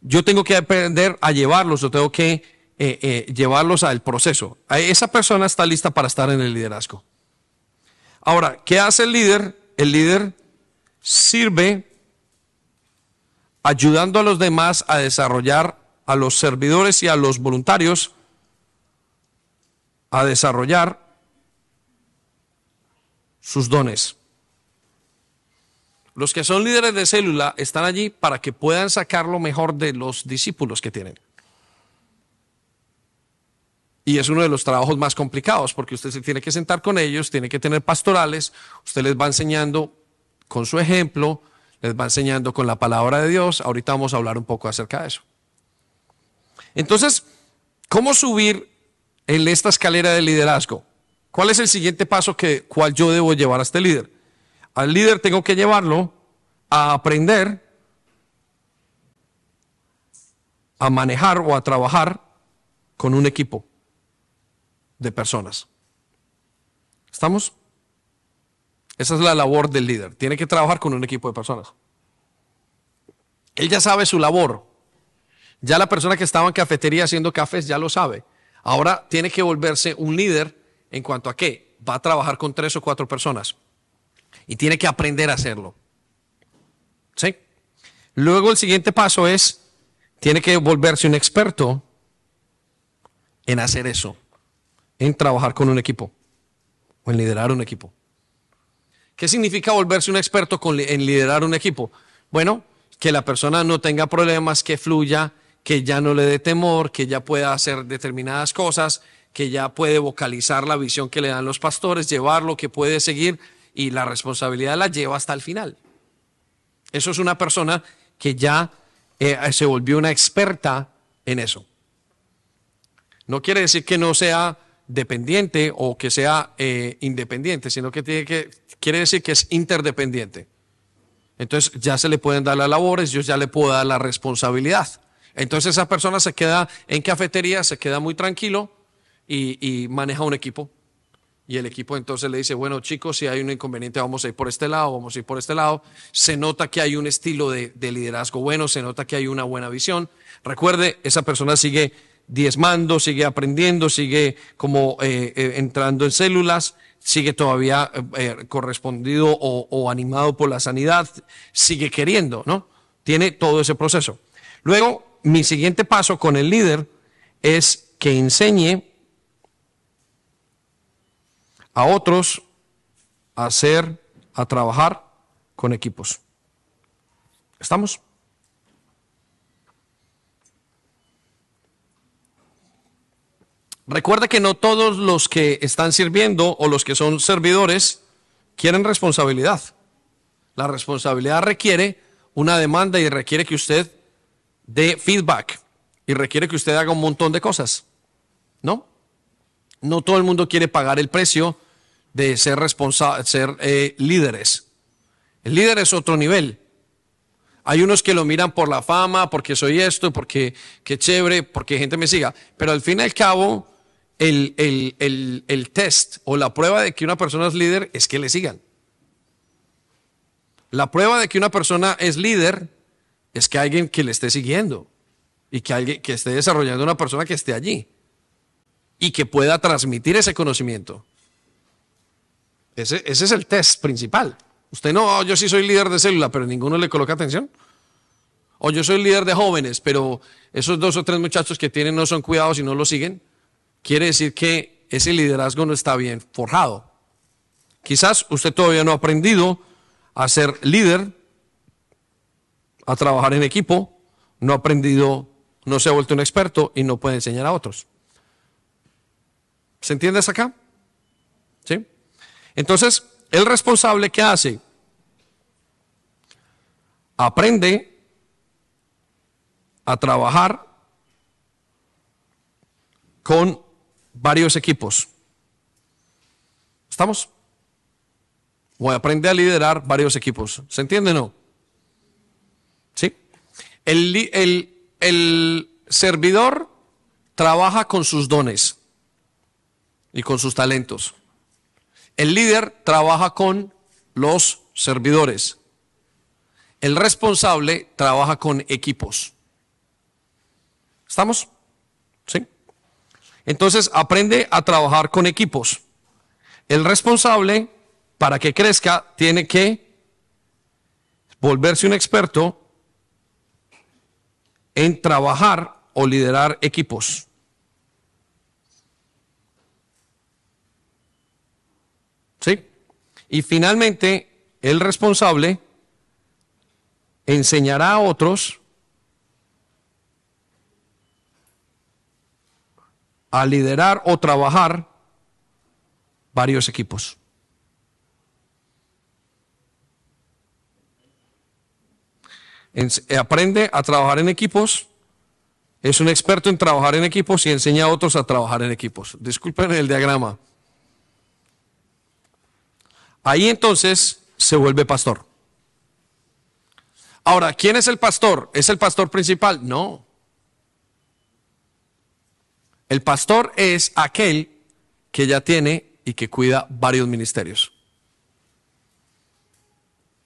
yo tengo que aprender a llevarlos, yo tengo que eh, eh, llevarlos al proceso. Esa persona está lista para estar en el liderazgo. Ahora, ¿qué hace el líder? El líder sirve ayudando a los demás a desarrollar, a los servidores y a los voluntarios, a desarrollar sus dones. Los que son líderes de célula están allí para que puedan sacar lo mejor de los discípulos que tienen. Y es uno de los trabajos más complicados porque usted se tiene que sentar con ellos, tiene que tener pastorales, usted les va enseñando con su ejemplo, les va enseñando con la palabra de Dios. Ahorita vamos a hablar un poco acerca de eso. Entonces, ¿Cómo subir en esta escalera de liderazgo? ¿Cuál es el siguiente paso que cual yo debo llevar a este líder? Al líder tengo que llevarlo a aprender a manejar o a trabajar con un equipo de personas. ¿Estamos? Esa es la labor del líder. Tiene que trabajar con un equipo de personas. Él ya sabe su labor. Ya la persona que estaba en cafetería haciendo cafés ya lo sabe. Ahora tiene que volverse un líder en cuanto a qué. Va a trabajar con tres o cuatro personas. Y tiene que aprender a hacerlo. ¿Sí? Luego el siguiente paso es, tiene que volverse un experto en hacer eso. En trabajar con un equipo. O en liderar un equipo. ¿Qué significa volverse un experto en liderar un equipo? Bueno, que la persona no tenga problemas, que fluya, que ya no le dé temor, que ya pueda hacer determinadas cosas, que ya puede vocalizar la visión que le dan los pastores, llevarlo, que puede seguir y la responsabilidad la lleva hasta el final. Eso es una persona que ya eh, se volvió una experta en eso. No quiere decir que no sea dependiente o que sea eh, independiente, sino que, tiene que quiere decir que es interdependiente. Entonces ya se le pueden dar las labores, yo ya le puedo dar la responsabilidad. Entonces esa persona se queda en cafetería, se queda muy tranquilo y, maneja un equipo. Y el equipo entonces le dice, bueno chicos, si hay un inconveniente vamos a ir por este lado, vamos a ir por este lado. Se nota que hay un estilo de, liderazgo bueno, se nota que hay una buena visión. Recuerde, esa persona sigue diezmando, sigue aprendiendo, sigue como eh, eh, entrando en células, sigue todavía eh, correspondido o, o, animado por la sanidad, sigue queriendo, ¿no? Tiene todo ese proceso. Luego, mi siguiente paso con el líder es que enseñe a otros a hacer, a trabajar con equipos. ¿Estamos? Recuerda que no todos los que están sirviendo o los que son servidores quieren responsabilidad. La responsabilidad requiere una demanda y requiere que usted de feedback y requiere que usted haga un montón de cosas. ¿No? No todo el mundo quiere pagar el precio de ser responsable, ser eh, líderes. El líder es otro nivel. Hay unos que lo miran por la fama, porque soy esto, porque qué chévere, porque gente me siga. Pero al fin y al cabo, el, el, el test o la prueba de que una persona es líder es que le sigan. La prueba de que una persona es líder es que alguien que le esté siguiendo y que alguien que esté desarrollando una persona que esté allí y que pueda transmitir ese conocimiento. Ese, ese es el test principal. Usted no, oh, yo sí soy líder de célula, pero ninguno le coloca atención. O yo soy líder de jóvenes, pero esos dos o tres muchachos que tienen no son cuidados y no lo siguen. Quiere decir que ese liderazgo no está bien forjado. Quizás usted todavía no ha aprendido a ser líder a trabajar en equipo, no ha aprendido, no se ha vuelto un experto y no puede enseñar a otros. ¿Se entiende hasta acá? ¿Sí? Entonces, el responsable, ¿qué hace? Aprende a trabajar con varios equipos. ¿Estamos? O aprende a liderar varios equipos. ¿Se entiende o no? El, el servidor trabaja con sus dones y con sus talentos. El líder trabaja con los servidores. El responsable trabaja con equipos. ¿Estamos? ¿Sí? Entonces aprende a trabajar con equipos. El responsable, para que crezca, tiene que volverse un experto en trabajar o liderar equipos. ¿Sí? Y finalmente, el responsable enseñará a otros a liderar o trabajar varios equipos. aprende a trabajar en equipos, es un experto en trabajar en equipos y enseña a otros a trabajar en equipos. Disculpen el diagrama. Ahí entonces se vuelve pastor. Ahora, ¿quién es el pastor? ¿Es el pastor principal? No. El pastor es aquel que ya tiene y que cuida varios ministerios.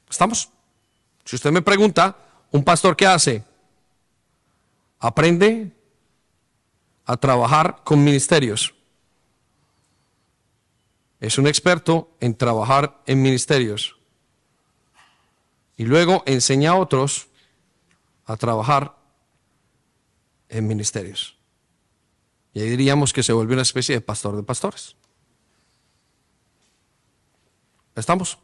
¿Estamos? Si usted me pregunta, ¿un pastor qué hace? Aprende a trabajar con ministerios. Es un experto en trabajar en ministerios. Y luego enseña a otros a trabajar en ministerios. Y ahí diríamos que se vuelve una especie de pastor de pastores. ¿Estamos?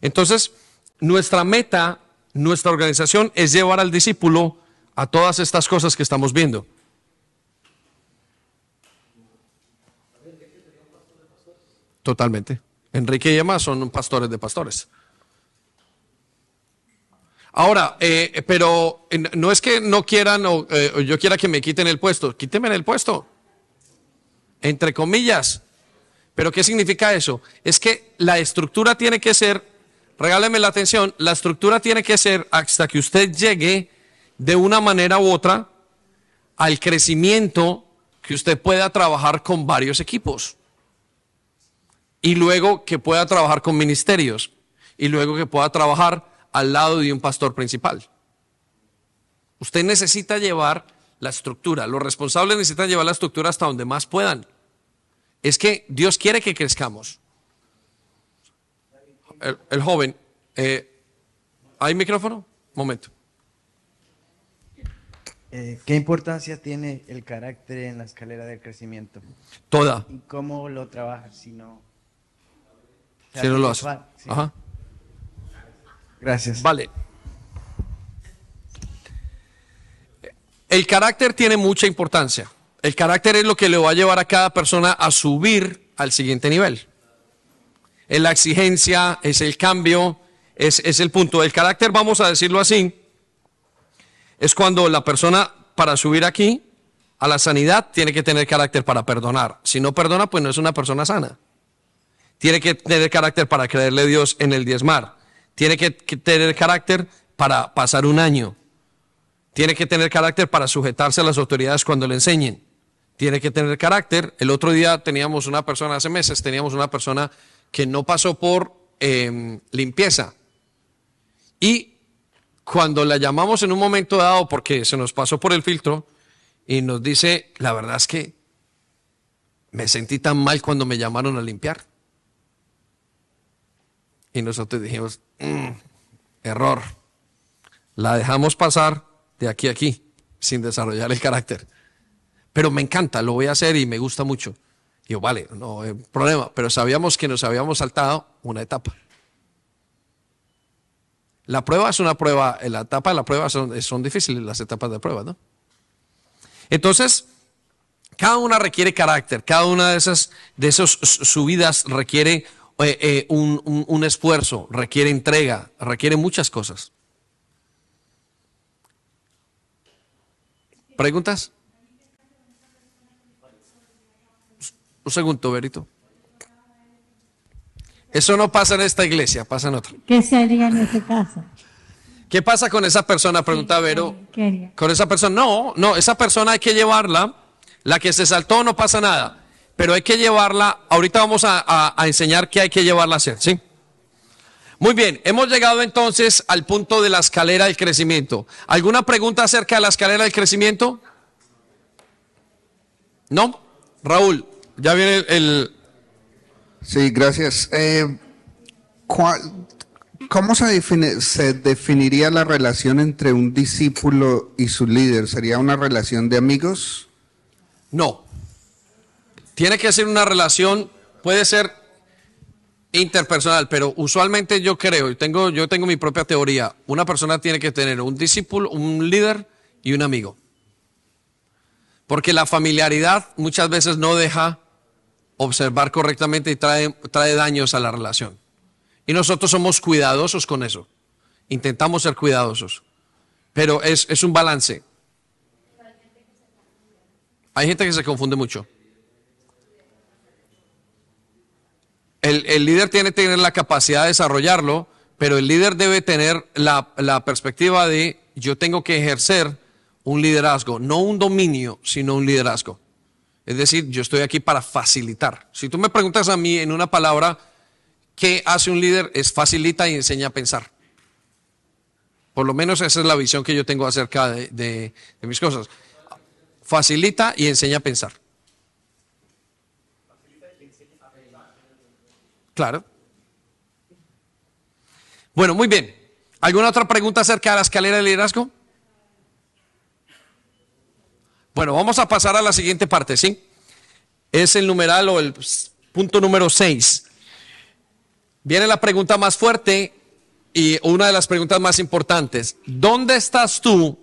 Entonces, nuestra meta, nuestra organización es llevar al discípulo a todas estas cosas que estamos viendo. Totalmente. Enrique y Emma son pastores de pastores. Ahora, eh, pero eh, no es que no quieran o eh, yo quiera que me quiten el puesto, quítenme el puesto. Entre comillas. Pero ¿qué significa eso? Es que la estructura tiene que ser, regáleme la atención, la estructura tiene que ser hasta que usted llegue de una manera u otra al crecimiento que usted pueda trabajar con varios equipos. Y luego que pueda trabajar con ministerios. Y luego que pueda trabajar al lado de un pastor principal. Usted necesita llevar la estructura. Los responsables necesitan llevar la estructura hasta donde más puedan. Es que Dios quiere que crezcamos. El, joven, eh, ¿hay micrófono? Momento. Eh, ¿Qué importancia tiene el carácter en la escalera del crecimiento? Toda. ¿Y cómo lo trabajas si no? Si no lo hace. Ajá. Gracias. Vale. El carácter tiene mucha importancia. El carácter es lo que le va a llevar a cada persona a subir al siguiente nivel. Es la exigencia, es el cambio, es, es el punto. El carácter, vamos a decirlo así, es cuando la persona para subir aquí a la sanidad tiene que tener carácter para perdonar. Si no perdona, pues no es una persona sana. Tiene que tener carácter para creerle a Dios en el diezmar. Tiene que, tener carácter para pasar un año. Tiene que tener carácter para sujetarse a las autoridades cuando le enseñen. Tiene que tener carácter. El otro día teníamos una persona, hace meses teníamos una persona que no pasó por em, limpieza. Y cuando la llamamos en un momento dado, porque se nos pasó por el filtro, y nos dice, la verdad es que me sentí tan mal cuando me llamaron a limpiar. Y nosotros dijimos, mm, error. La dejamos pasar de aquí a aquí, sin desarrollar el carácter. Pero me encanta, lo voy a hacer y me gusta mucho. Y yo, vale, no hay problema. Pero sabíamos que nos habíamos saltado una etapa. La prueba es una prueba, la etapa de la prueba son, son difíciles las etapas de prueba, ¿no? Entonces, cada una requiere carácter, cada una de esas, de esas subidas requiere eh, eh, un, esfuerzo, requiere entrega, requiere muchas cosas. ¿Preguntas? Un segundo, Berito. Eso no pasa en esta iglesia, pasa en otra. ¿Qué se haría en este caso? ¿Qué pasa con esa persona? Pregunta Vero. Con esa persona, no, no, esa persona hay que llevarla. La que se saltó no pasa nada pero hay que llevarla, ahorita vamos a, enseñar qué hay que llevarla a hacer, ¿sí? Muy bien, hemos llegado entonces al punto de la escalera del crecimiento. ¿Alguna pregunta acerca de la escalera del crecimiento? ¿No? Raúl, ya viene el... Sí, gracias. Eh, ¿Cómo se, se definiría la relación entre un discípulo y su líder? ¿Sería una relación de amigos? No, tiene que ser una relación, puede ser interpersonal, pero usualmente yo creo, y tengo, yo tengo mi propia teoría, una persona tiene que tener un discípulo, un líder y un amigo. Porque la familiaridad muchas veces no deja observar correctamente y trae, trae daños a la relación. Y nosotros somos cuidadosos con eso. Intentamos ser cuidadosos. Pero es, es un balance. Hay gente que se confunde mucho. El, líder tiene que tener la capacidad de desarrollarlo, pero el líder debe tener la, perspectiva de yo tengo que ejercer un liderazgo, no un dominio, sino un liderazgo. Es decir, yo estoy aquí para facilitar. Si tú me preguntas a mí en una palabra, ¿qué hace un líder? Es facilita y enseña a pensar. Por lo menos esa es la visión que yo tengo acerca de mis cosas. Facilita y enseña a pensar. Claro. Bueno, muy bien. ¿Alguna otra pregunta acerca de la escalera de liderazgo? Bueno, vamos a pasar a la siguiente parte, ¿sí? Es el numeral o el punto número 6. Viene la pregunta más fuerte y una de las preguntas más importantes. ¿Dónde estás tú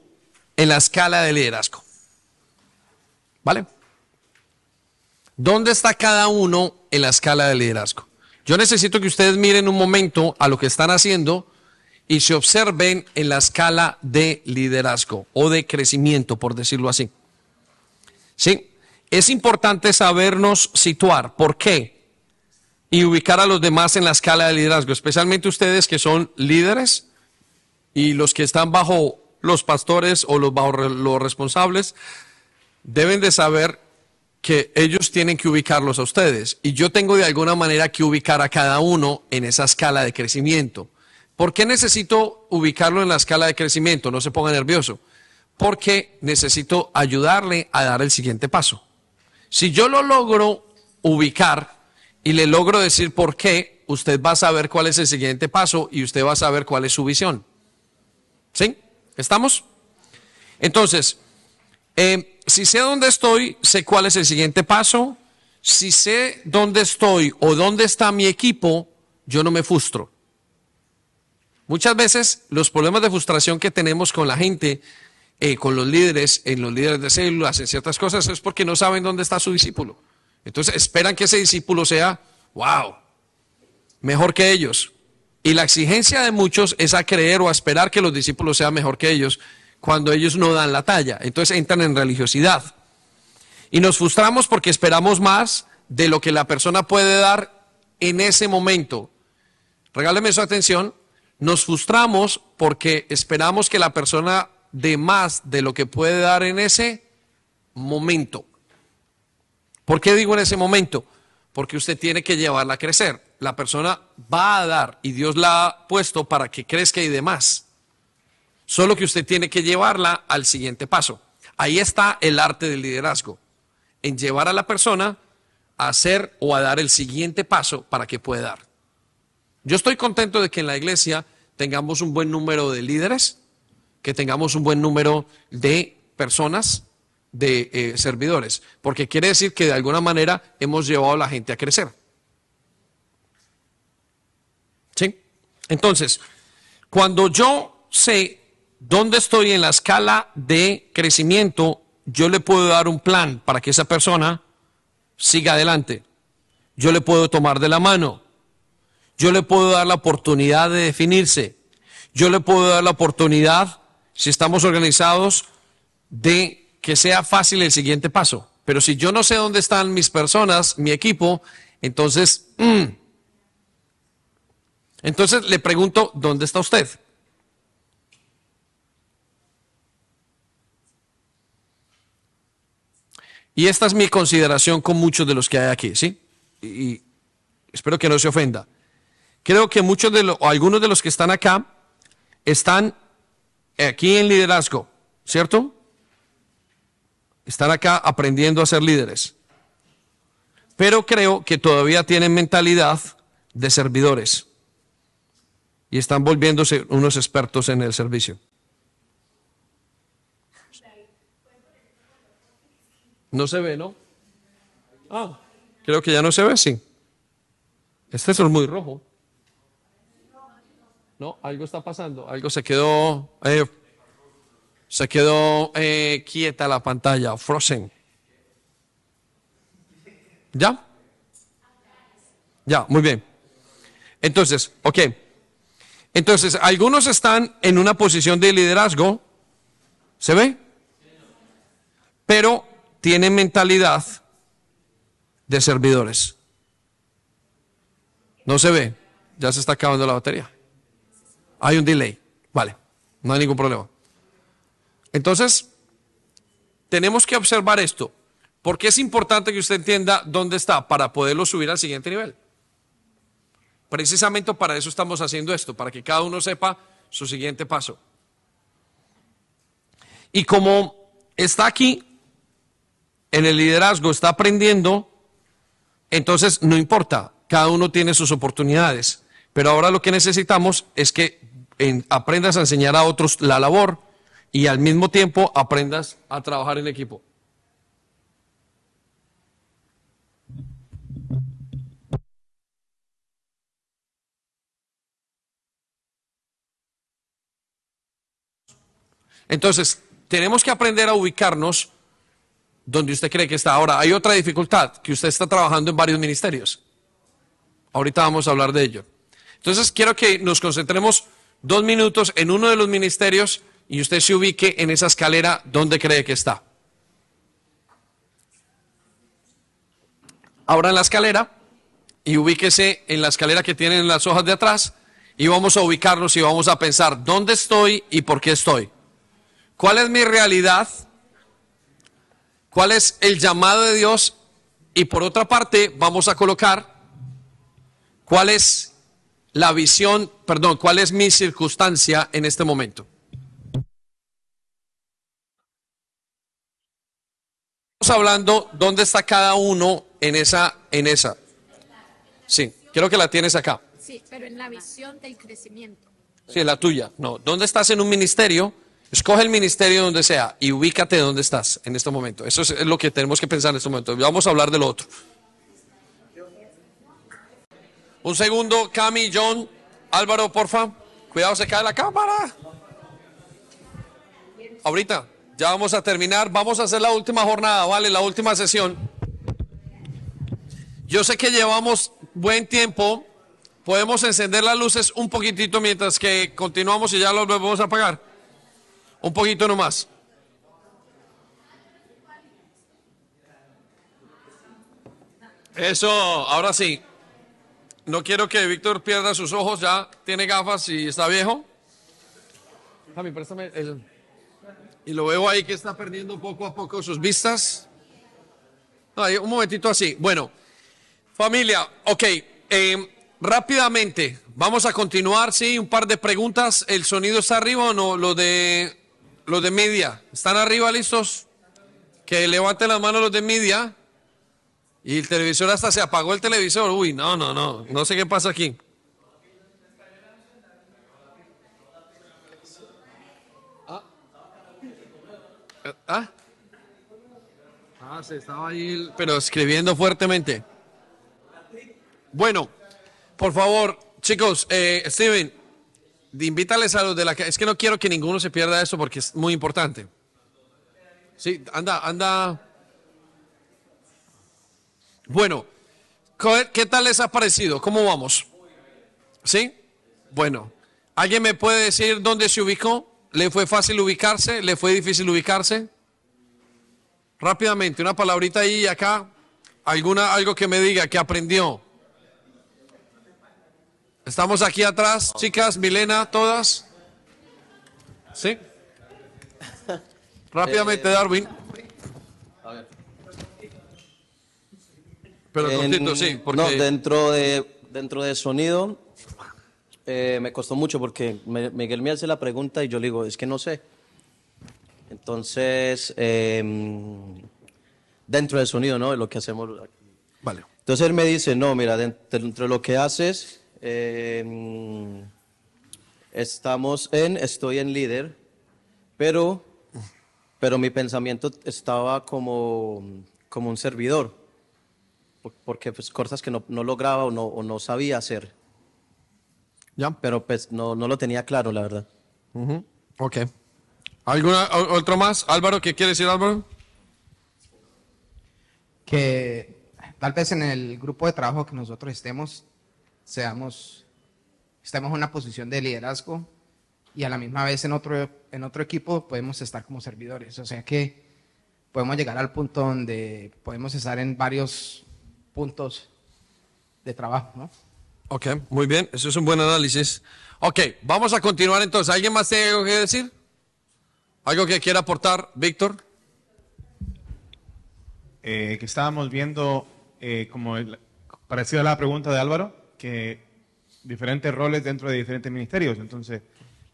en la escala de liderazgo? ¿Vale? ¿Dónde está cada uno en la escala de liderazgo? Yo necesito que ustedes miren un momento a lo que están haciendo y se observen en la escala de liderazgo o de crecimiento, por decirlo así. Sí, es importante sabernos situar. ¿Por qué? Y ubicar a los demás en la escala de liderazgo, especialmente ustedes que son líderes y los que están bajo los pastores o los bajo los responsables, deben de saber que ellos tienen que ubicarlos a ustedes. Y yo tengo de alguna manera que ubicar a cada uno en esa escala de crecimiento. ¿Por qué necesito ubicarlo en la escala de crecimiento? No se ponga nervioso. Porque necesito ayudarle a dar el siguiente paso. Si yo lo logro ubicar y le logro decir por qué, usted va a saber cuál es el siguiente paso y usted va a saber cuál es su visión. ¿Sí? ¿Estamos? Entonces, eh, si sé dónde estoy, sé cuál es el siguiente paso. Si sé dónde estoy o dónde está mi equipo, yo no me frustro. Muchas veces los problemas de frustración que tenemos con la gente, eh, con los líderes, en los líderes de células, en ciertas cosas, es porque no saben dónde está su discípulo. Entonces esperan que ese discípulo sea, wow, mejor que ellos. Y la exigencia de muchos es a creer o a esperar que los discípulos sean mejor que ellos cuando ellos no dan la talla. Entonces entran en religiosidad. Y nos frustramos porque esperamos más de lo que la persona puede dar en ese momento. Regáleme su atención. Nos frustramos porque esperamos que la persona dé más de lo que puede dar en ese momento. ¿Por qué digo en ese momento? Porque usted tiene que llevarla a crecer. La persona va a dar y Dios la ha puesto para que crezca y demás. Solo que usted tiene que llevarla al siguiente paso. Ahí está el arte del liderazgo, en llevar a la persona a hacer o a dar el siguiente paso para que pueda dar. Yo estoy contento de que en la iglesia tengamos un buen número de líderes, que tengamos un buen número de personas, de eh, servidores, porque quiere decir que de alguna manera hemos llevado a la gente a crecer. ¿Sí? Entonces, cuando yo sé dónde estoy en la escala de crecimiento, yo le puedo dar un plan para que esa persona siga adelante. Yo le puedo tomar de la mano. Yo le puedo dar la oportunidad de definirse. Yo le puedo dar la oportunidad, si estamos organizados, de que sea fácil el siguiente paso. Pero si yo no sé dónde están mis personas, mi equipo, entonces, mm. entonces le pregunto, ¿dónde está usted? Y esta es mi consideración con muchos de los que hay aquí, ¿sí? Y, espero que no se ofenda. Creo que muchos de los, algunos de los que están acá, están aquí en liderazgo, ¿cierto? Están acá aprendiendo a ser líderes. Pero creo que todavía tienen mentalidad de servidores y están volviéndose unos expertos en el servicio. No se ve, ¿no? Ah, creo que ya no se ve, sí. Este es muy rojo. No, algo está pasando, algo se quedó, eh, se quedó eh, quieta la pantalla, frozen. ¿Ya? Ya, muy bien. Entonces, ok. Entonces, algunos están en una posición de liderazgo, ¿se ve? Pero tienen mentalidad de servidores. No se ve, ya se está acabando la batería. Hay un delay, vale, no hay ningún problema. Entonces, tenemos que observar esto, porque es importante que usted entienda dónde está para poderlo subir al siguiente nivel. Precisamente para eso estamos haciendo esto, para que cada uno sepa su siguiente paso. Y como está aquí, en el liderazgo, está aprendiendo, entonces no importa, cada uno tiene sus oportunidades. Pero ahora lo que necesitamos es que en- aprendas a enseñar a otros la labor y al mismo tiempo aprendas a trabajar en equipo. Entonces, tenemos que aprender a ubicarnos donde usted cree que está. Ahora, hay otra dificultad, que usted está trabajando en varios ministerios. Ahorita vamos a hablar de ello. Entonces, quiero que nos concentremos dos minutos en uno de los ministerios y usted se ubique en esa escalera donde cree que está. Ahora en la escalera y ubíquese en la escalera que tienen en las hojas de atrás y vamos a ubicarnos y vamos a pensar dónde estoy y por qué estoy. ¿Cuál es mi realidad? ¿Cuál es el llamado de Dios? Y por otra parte, vamos a colocar cuál es la visión, perdón, cuál es mi circunstancia en este momento. Estamos hablando dónde está cada uno en esa, en esa. Sí, creo que la tienes acá. Sí, pero en la visión del crecimiento. Sí, la tuya. No, ¿dónde estás en un ministerio? Escoge el ministerio donde sea y ubícate donde estás en este momento. Eso es, lo que tenemos que pensar en este momento. Vamos a hablar del otro. Un segundo, Cami, John, Álvaro, porfa. Cuidado, se cae la cámara. Ahorita, ya vamos a terminar. Vamos a hacer la última jornada, ¿vale? La última sesión. Yo sé que llevamos buen tiempo. Podemos encender las luces un poquitito mientras que continuamos y ya los volvemos a apagar. Un poquito nomás. Eso, ahora sí. No quiero que Víctor pierda sus ojos, ya tiene gafas y está viejo. Préstame. Y lo veo ahí que está perdiendo poco a poco sus vistas. Un momentito así. Bueno, familia, ok. eh, rápidamente, vamos a continuar, sí, un par de preguntas. ¿El sonido está arriba o no? Lo de, los de media, ¿están arriba listos? Que levanten las manos los de media. Y el televisor hasta se apagó el televisor. Uy, no, no, no. No sé qué pasa aquí. Ah. ¿Ah? Ah, se estaba ahí, pero escribiendo fuertemente. Bueno, por favor, chicos, eh, Steven, invítales a los de la... ca- Es que no quiero que ninguno se pierda eso porque es muy importante. Sí, anda, anda. Bueno, ¿qué qué tal les ha parecido? ¿Cómo vamos? ¿Sí? Bueno, ¿alguien me puede decir dónde se ubicó? ¿Le fue fácil ubicarse? ¿Le fue difícil ubicarse? Rápidamente, una palabrita ahí y acá. ¿Alguna, algo que me diga que aprendió? Estamos aquí atrás, chicas, Milena, todas. ¿Sí? Rápidamente, Darwin. Pero En- cortito, sí, porque... No, dentro de, dentro de sonido eh, me costó mucho porque me- Miguel me hace la pregunta y yo le digo, es que no sé. Entonces, em, dentro del sonido, ¿no? De lo que hacemos. Vale. Entonces él me dice, no, mira, dentro, dentro de lo que haces, em, estamos en, estoy en líder, pero, pero mi pensamiento estaba como, como un servidor, por- porque pues cosas que no, no lograba o no, o no sabía hacer. Ya. Pero pues no, no lo tenía claro, la verdad. Ujú, Ok. ¿Alguna, otro más? Álvaro, ¿qué quiere decir Álvaro? que tal vez en el grupo de trabajo que nosotros estemos, seamos, estemos en una posición de liderazgo y a la misma vez en otro, en otro equipo podemos estar como servidores. O sea que podemos llegar al punto donde podemos estar en varios puntos de trabajo, ¿no? Ok, muy bien, eso es un buen análisis. Ok, vamos a continuar entonces. ¿Alguien más tiene algo que decir? ¿Algo que quiera aportar, Víctor? eh, que estábamos viendo, eh, como el- parecido a la pregunta de Álvaro, que diferentes roles dentro de diferentes ministerios. Entonces,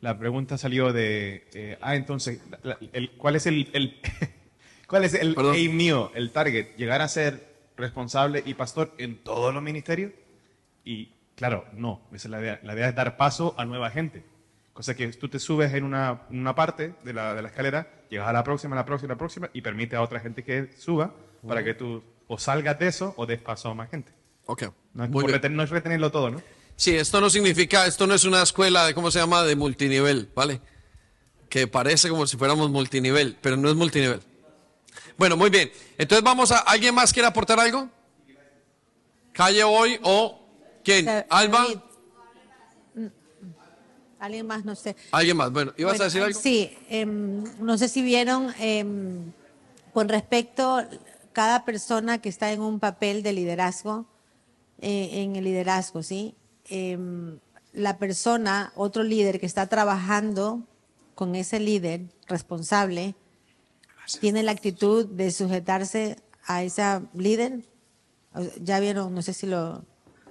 la pregunta salió de, eh, ah, entonces, la- el- ¿cuál es el, el- cuál es el aim mío, el target? ¿Llegar a ser responsable y pastor en todos los ministerios? Y claro, no, esa es la idea. La idea es dar paso a nueva gente. Cosa que tú te subes en una, una parte de la, de la escalera, llegas a la próxima, a la próxima, a la próxima, y permite a otra gente que suba para que tú o salgas de eso o des paso a más gente. Ok. No es, Muy por bien. reten- no es retenerlo todo, ¿no? Sí, esto no significa, esto no es una escuela de, ¿cómo se llama?, de multinivel, ¿vale? Que parece como si fuéramos multinivel, pero no es multinivel. Bueno, muy bien. Entonces vamos a, ¿alguien más quiere aportar algo? Calle hoy o quién? Alba, Alguien más, no sé. alguien más. Bueno, ¿ibas Bueno, a decir algo? Sí, em, no sé si vieron em, con respecto cada persona que está en un papel de liderazgo, en el liderazgo, ¿sí? Em, la persona, otro líder que está trabajando con ese líder responsable, tiene la actitud de sujetarse a esa líder. Ya vieron, no sé si lo,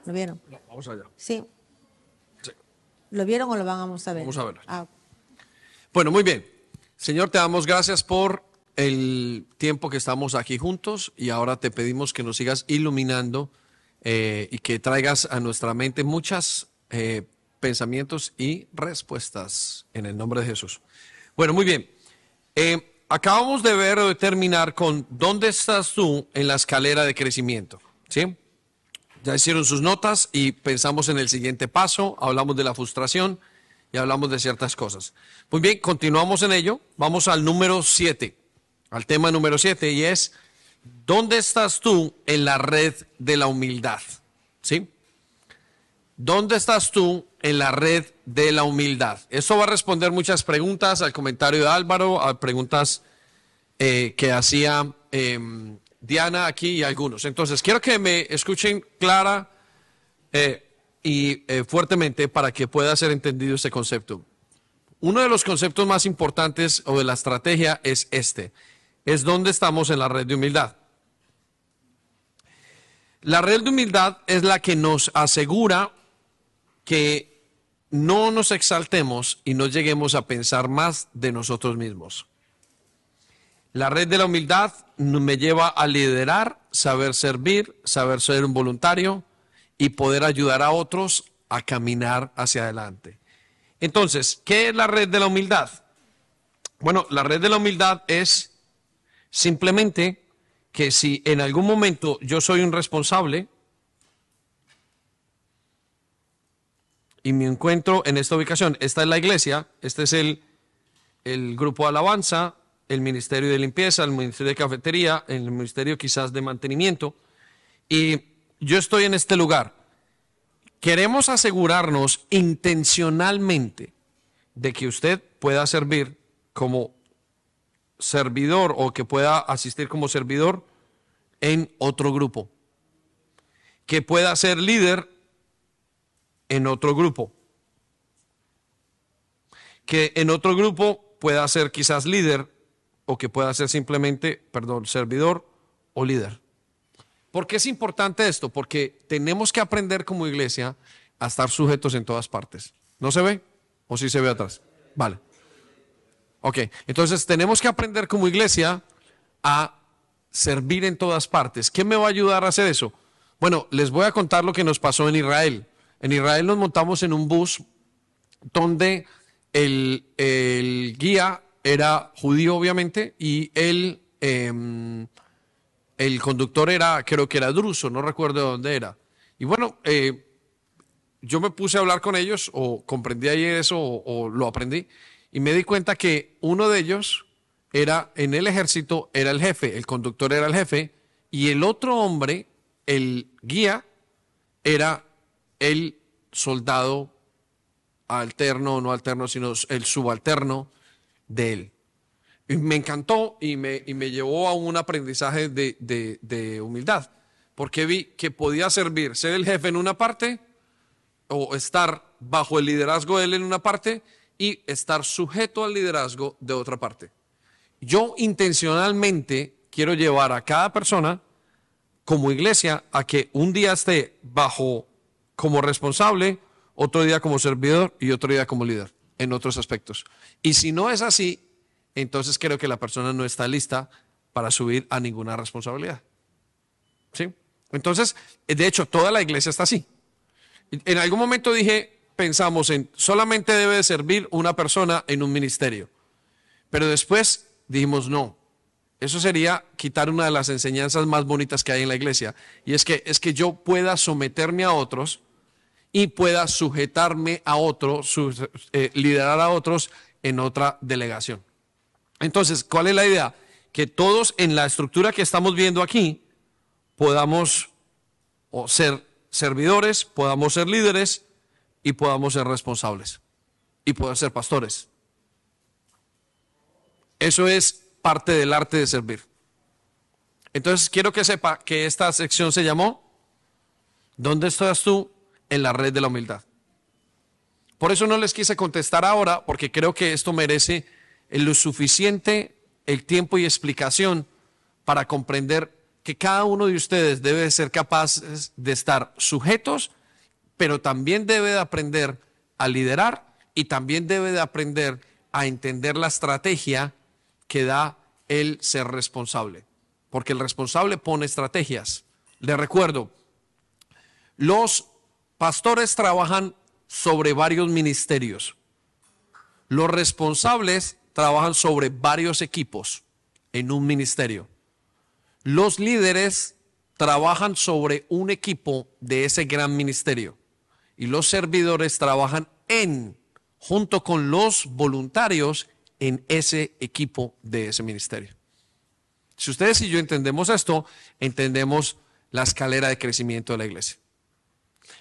lo vieron. Vamos allá. Sí. ¿Lo vieron o lo vamos a ver? Vamos a verlo. Ah, Bueno, muy bien. Señor, te damos gracias por el tiempo que estamos aquí juntos y ahora te pedimos que nos sigas iluminando eh, y que traigas a nuestra mente muchos pensamientos y respuestas en el nombre de Jesús. Bueno, muy bien. Eh, acabamos de ver o de terminar con dónde estás tú en la escalera de crecimiento. ¿Sí? Ya hicieron sus notas y pensamos en el siguiente paso, hablamos de la frustración y hablamos de ciertas cosas. Muy bien, continuamos en ello. Vamos al número 7, al tema número 7 y es, ¿dónde estás tú en la red de la humildad? ¿Sí? ¿Dónde estás tú en la red de la humildad? Eso va a responder muchas preguntas al comentario de Álvaro, a preguntas eh, que hacía eh, Diana aquí y algunos. Entonces, quiero que me escuchen clara eh, y eh, fuertemente para que pueda ser entendido este concepto. Uno de los conceptos más importantes o de la estrategia es este, es dónde estamos en la red de humildad. La red de humildad es la que nos asegura que no nos exaltemos y no lleguemos a pensar más de nosotros mismos. La red de la humildad me lleva a liderar, saber servir, saber ser un voluntario y poder ayudar a otros a caminar hacia adelante. Entonces, ¿qué es la red de la humildad? Bueno, la red de la humildad es simplemente que si en algún momento yo soy un responsable y me encuentro en esta ubicación, esta es la iglesia, este es el, el grupo de alabanza, el ministerio de limpieza, el ministerio de cafetería, el ministerio quizás de mantenimiento, y yo estoy en este lugar. Queremos asegurarnos intencionalmente de que usted pueda servir como servidor o que pueda asistir como servidor en otro grupo, que pueda ser líder en otro grupo, que en otro grupo pueda ser quizás líder o que pueda ser simplemente, perdón, servidor o líder. ¿Por qué es importante esto? Porque tenemos que aprender como iglesia a estar sujetos en todas partes. ¿No se ve? ¿O sí se ve atrás? Vale. Ok, entonces tenemos que aprender como iglesia a servir en todas partes. ¿Qué me va a ayudar a hacer eso? Bueno, les voy a contar lo que nos pasó en Israel. En Israel nos montamos en un bus donde el, el guía era judío, obviamente, y el, em, el conductor era, creo que era druso, no recuerdo de dónde era. Y bueno, eh, yo me puse a hablar con ellos, o comprendí ayer eso, o lo aprendí, y me di cuenta que uno de ellos era en el ejército, era el jefe, el conductor era el jefe, y el otro hombre, el guía, era el soldado alterno, no alterno, sino el subalterno de él. Y me encantó y me, y me llevó a un aprendizaje de, de- de humildad, porque vi que podía servir, ser el jefe en una parte o estar bajo el liderazgo de él en una parte y estar sujeto al liderazgo de otra parte. Yo intencionalmente quiero llevar a cada persona como iglesia a que un día esté bajo como responsable, otro día como servidor y otro día como líder en otros aspectos. Y si no es así, entonces creo que la persona no está lista para subir a ninguna responsabilidad. ¿Sí? Entonces, de hecho, toda la iglesia está así. En algún momento dije, pensamos en solamente debe de servir una persona en un ministerio. Pero después dijimos, no, eso sería quitar una de las enseñanzas más bonitas que hay en la iglesia. Y es que, es que yo pueda someterme a otros y pueda sujetarme a otros, eh, liderar a otros en otra delegación. Entonces, ¿cuál es la idea? Que todos en la estructura que estamos viendo aquí podamos o ser servidores, podamos ser líderes y podamos ser responsables y poder ser pastores. Eso es parte del arte de servir. Entonces, quiero que sepa que esta sección se llamó ¿Dónde estás tú en la red de la humildad? Por eso no les quise contestar ahora, porque creo que esto merece lo suficiente el tiempo y explicación para comprender que cada uno de ustedes debe ser capaces de estar sujetos, pero también debe de aprender a liderar y también debe de aprender a entender la estrategia que da el ser responsable. Porque el responsable pone estrategias. Le recuerdo, los pastores trabajan sobre varios ministerios. Los responsables trabajan sobre varios equipos en un ministerio. Los líderes trabajan sobre un equipo de ese gran ministerio. Y los servidores trabajan en, junto con los voluntarios, en ese equipo de ese ministerio. Si ustedes y yo entendemos esto, entendemos la escalera de crecimiento de la iglesia.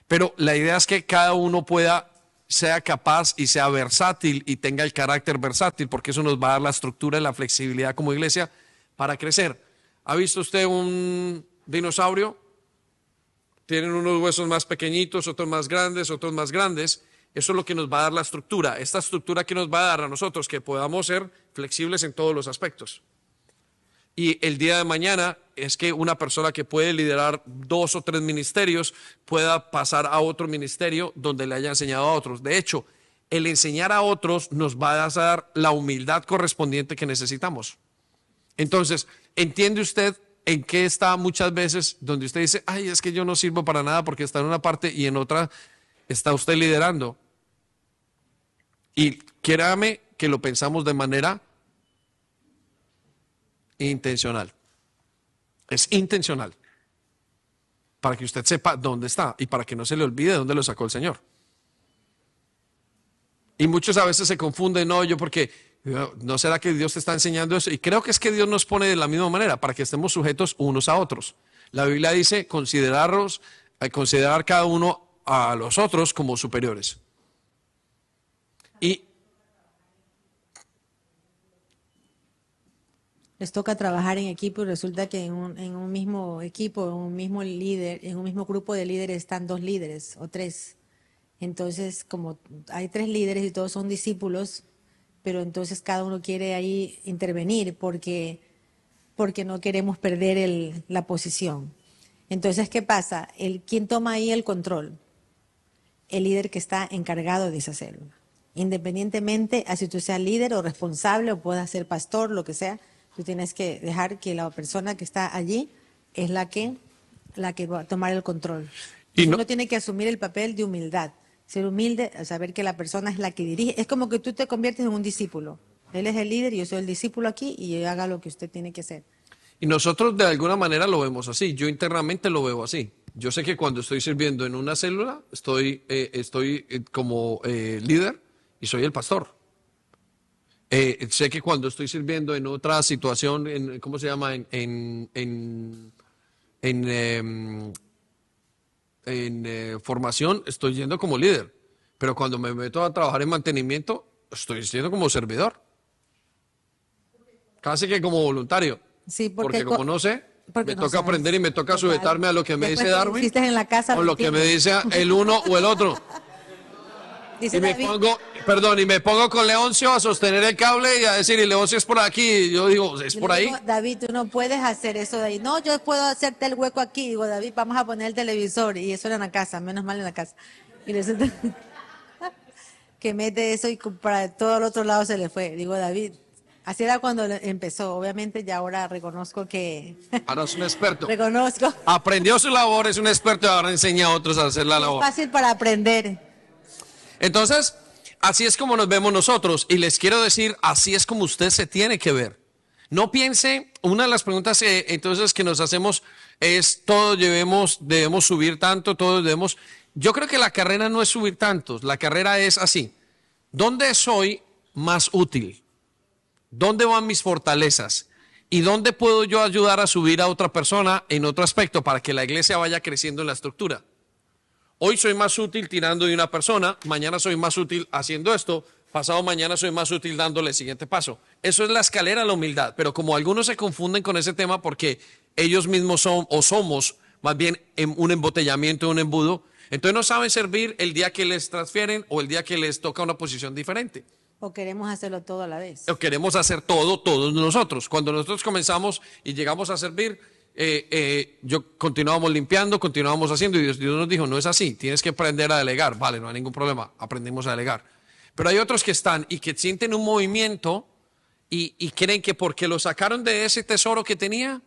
Pero la idea es que cada uno pueda, sea capaz y sea versátil y tenga el carácter versátil, porque eso nos va a dar la estructura y la flexibilidad como iglesia para crecer. ¿Ha visto usted un dinosaurio? Tienen unos huesos más pequeñitos, otros más grandes, otros más grandes. Eso es lo que nos va a dar la estructura. Esta estructura que nos va a dar a nosotros, que podamos ser flexibles en todos los aspectos. Y el día de mañana es que una persona que puede liderar dos o tres ministerios pueda pasar a otro ministerio donde le haya enseñado a otros. De hecho, el enseñar a otros nos va a dar la humildad correspondiente que necesitamos. Entonces, ¿entiende usted en qué está muchas veces donde usted dice, ay, es que yo no sirvo para nada porque está en una parte y en otra está usted liderando? Y créame que lo pensamos de manera intencional. Es intencional. Para que usted sepa dónde está y para que no se le olvide dónde lo sacó el Señor. Y muchos a veces se confunden, no, yo porque, ¿no será que Dios te está enseñando eso? Y creo que es que Dios nos pone de la misma manera, para que estemos sujetos unos a otros. La Biblia dice considerarlos, eh, considerar cada uno a los otros como superiores. Y les toca trabajar en equipo y resulta que en un, en un mismo equipo, en un mismo líder, en un mismo grupo de líderes están dos líderes o tres. Entonces, como hay tres líderes y todos son discípulos, pero entonces cada uno quiere ahí intervenir porque, porque no queremos perder el- la posición. Entonces, ¿qué pasa? El, ¿Quién toma ahí el control? El líder que está encargado de esa célula. Independientemente a si tú seas líder o responsable o puedas ser pastor, lo que sea, tú tienes que dejar que la persona que está allí es la que, la que va a tomar el control. Y no- Uno tiene que asumir el papel de humildad, ser humilde, saber que la persona es la que dirige. Es como que tú te conviertes en un discípulo. Él es el líder y yo soy el discípulo aquí y haga lo que usted tiene que hacer. Y nosotros de alguna manera lo vemos así. Yo internamente lo veo así. Yo sé que cuando estoy sirviendo en una célula, estoy, eh, estoy eh, como eh, líder y soy el pastor. Eh, sé que cuando estoy sirviendo en otra situación, en, ¿cómo se llama? En, en, en, en, eh, formación, estoy yendo como líder. Pero cuando me meto a trabajar en mantenimiento, estoy siendo como servidor. Casi que como voluntario. Sí, Porque, porque, co- como no sé, porque me no toca sabes. aprender y me toca sujetarme a lo que me Después dice Darwin hiciste en la casa, o lo que me dice el uno o el otro. Dice y me David, pongo, perdón, y me pongo con Leoncio a sostener el cable y a decir, y Leoncio es por aquí. Y yo digo, ¿es yo por ahí? digo, David, tú no puedes hacer eso de ahí. No, yo puedo hacerte el hueco aquí. Digo, David, vamos a poner el televisor. Y eso era en la casa, menos mal en la casa. Y resulta que mete eso y para todo el otro lado se le fue. Digo, David, así era cuando empezó. Obviamente ya ahora reconozco que... Ahora es un experto. reconozco. Aprendió su labor, es un experto y ahora enseña a otros a hacer la Es labor. fácil para aprender. Entonces, así es como nos vemos nosotros. Y les quiero decir, así es como usted se tiene que ver. No piense, una de las preguntas entonces que nos hacemos es, todos debemos, debemos subir tanto, todos debemos... Yo creo que la carrera no es subir tantos, la carrera es así. ¿Dónde soy más útil? ¿Dónde van mis fortalezas? ¿Y dónde puedo yo ayudar a subir a otra persona en otro aspecto para que la iglesia vaya creciendo en la estructura? Hoy soy más útil tirando de una persona, mañana soy más útil haciendo esto, pasado mañana soy más útil dándole el siguiente paso. Eso es la escalera de la humildad, pero como algunos se confunden con ese tema porque ellos mismos son o somos más bien en un embotellamiento, un embudo, entonces no saben servir el día que les transfieren o el día que les toca una posición diferente. O queremos hacerlo todo a la vez. O queremos hacer todo, todos nosotros. Cuando nosotros comenzamos y llegamos a servir, eh, eh, yo continuábamos limpiando, continuábamos haciendo y Dios, nos dijo, no es así, tienes que aprender a delegar. Vale, no hay ningún problema, aprendimos a delegar. Pero hay otros que están y que sienten un movimiento y, y creen que porque lo sacaron de ese tesoro que tenía,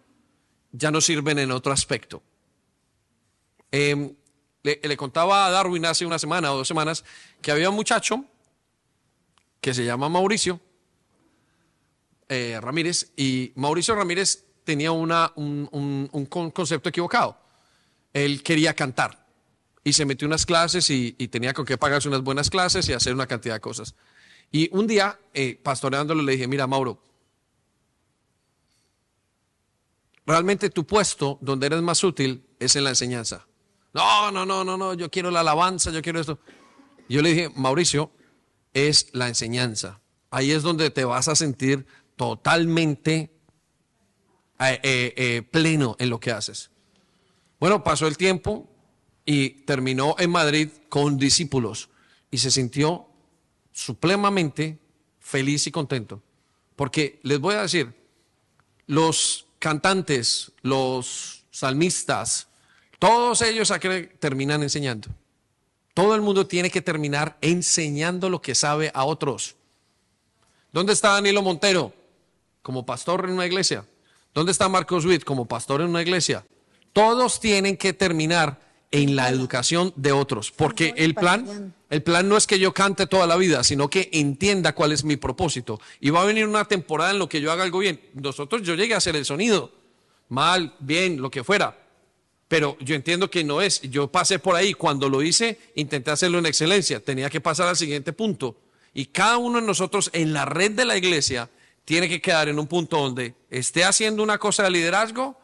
ya no sirven en otro aspecto. Le, le contaba a Darwin hace una semana o dos semanas que había un muchacho que se llama Mauricio eh, Ramírez y Mauricio Ramírez tenía un, un- un con- concepto equivocado. Él quería cantar y se metió unas clases y, y tenía con qué pagarse unas buenas clases y hacer una cantidad de cosas. Y un día, eh, pastoreándolo, le dije, mira, Mauro, realmente tu puesto donde eres más útil es en la enseñanza. No, no, no, no, no, yo quiero la alabanza, yo quiero esto. Yo le dije, Mauricio, es la enseñanza. Ahí es donde te vas a sentir totalmente eh, eh, pleno en lo que haces. Bueno, pasó el tiempo y terminó en Madrid con discípulos y se sintió supremamente feliz y contento. Porque les voy a decir, los cantantes, los salmistas, todos ellos terminan enseñando. Todo el mundo tiene que terminar enseñando lo que sabe a otros. ¿Dónde está Danilo Montero? Como pastor en una iglesia. ¿Dónde está Marcos Witt? Como pastor en una iglesia. Todos tienen que terminar en la educación de otros, porque el plan, el plan no es que yo cante toda la vida, sino que entienda cuál es mi propósito. Y va a venir una temporada en lo que yo haga algo bien. Nosotros, yo llegué a hacer el sonido, mal, bien, lo que fuera, pero yo entiendo que no es. Yo pasé por ahí, cuando lo hice, intenté hacerlo en excelencia, tenía que pasar al siguiente punto. Y cada uno de nosotros en la red de la iglesia tiene que quedar en un punto donde esté haciendo una cosa de liderazgo,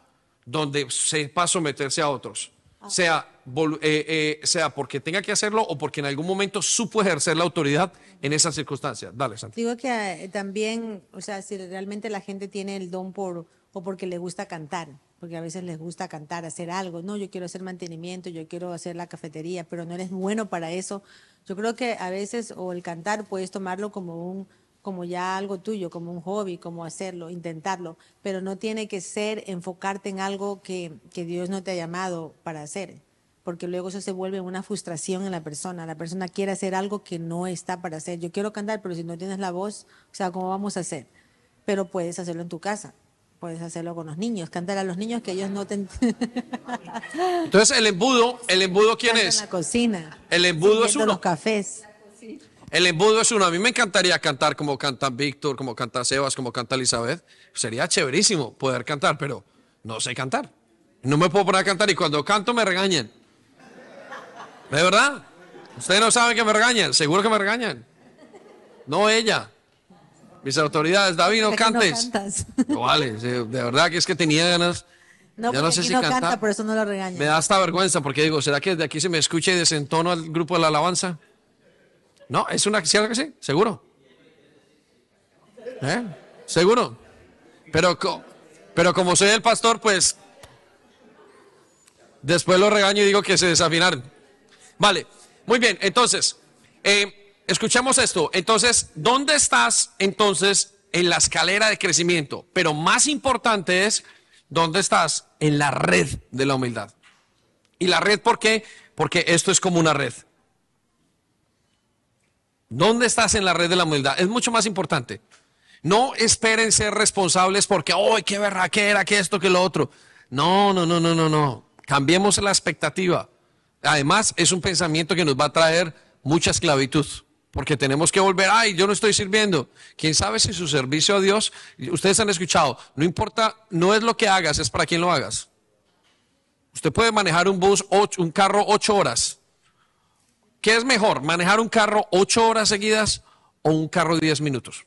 donde sepa someterse a otros. Sea, vol- eh, eh, sea porque tenga que hacerlo o porque en algún momento supo ejercer la autoridad en esas circunstancias. Dale, Santi. Digo que eh, también, o sea, si realmente la gente tiene el don por o porque le gusta cantar, porque a veces les gusta cantar, hacer algo, no, yo quiero hacer mantenimiento, yo quiero hacer la cafetería, pero no eres bueno para eso. Yo creo que a veces o el cantar puedes tomarlo como un como ya algo tuyo, como un hobby, como hacerlo, intentarlo, pero no tiene que ser enfocarte en algo que, que Dios no te ha llamado para hacer, porque luego eso se vuelve una frustración en la persona. La persona quiere hacer algo que no está para hacer. Yo quiero cantar, pero si no tienes la voz, o sea, ¿cómo vamos a hacer? Pero puedes hacerlo en tu casa, puedes hacerlo con los niños, cantar a los niños que ellos no te Entonces, el embudo, el embudo, ¿quién en es? la cocina. El embudo es uno. los cafés. El embudo es uno. A mí me encantaría cantar como canta Víctor, como canta Sebas, como canta Elizabeth. Sería chéverísimo poder cantar, pero no sé cantar. No me puedo poner a cantar y cuando canto me regañan. ¿De verdad? Ustedes no saben que me regañan. Seguro que me regañan. No ella. Mis autoridades. David, no Es que no cantes. cantas. No vale. De verdad que es que tenía ganas. No, ya no sé si no canta, por eso no lo regañan. Me da hasta vergüenza porque digo, ¿será que de aquí se me escucha y desentono al grupo de la alabanza? No, es una, ¿cierto que sí? ¿Seguro? ¿Eh? ¿Seguro? Pero, pero como soy el pastor, pues después lo regaño y digo que se desafinaron. Vale, muy bien, entonces, eh, escuchemos esto. Entonces, ¿dónde estás entonces en la escalera de crecimiento? Pero más importante es, ¿dónde estás en la red de la humildad? ¿Y la red por qué? Porque esto es como una red. ¿Dónde estás en la red de la humildad? Es mucho más importante. No esperen ser responsables porque, ¡ay, qué berraquera, que esto, que lo otro! No, no, no, no, no, no. Cambiemos la expectativa. Además, es un pensamiento que nos va a traer mucha esclavitud. Porque tenemos que volver, ay, yo no estoy sirviendo. Quién sabe si su servicio a Dios, ustedes han escuchado, no importa, no es lo que hagas, es para quién lo hagas. Usted puede manejar un bus, ocho- un carro ocho horas. ¿Qué es mejor, manejar un carro ocho horas seguidas o un carro diez minutos?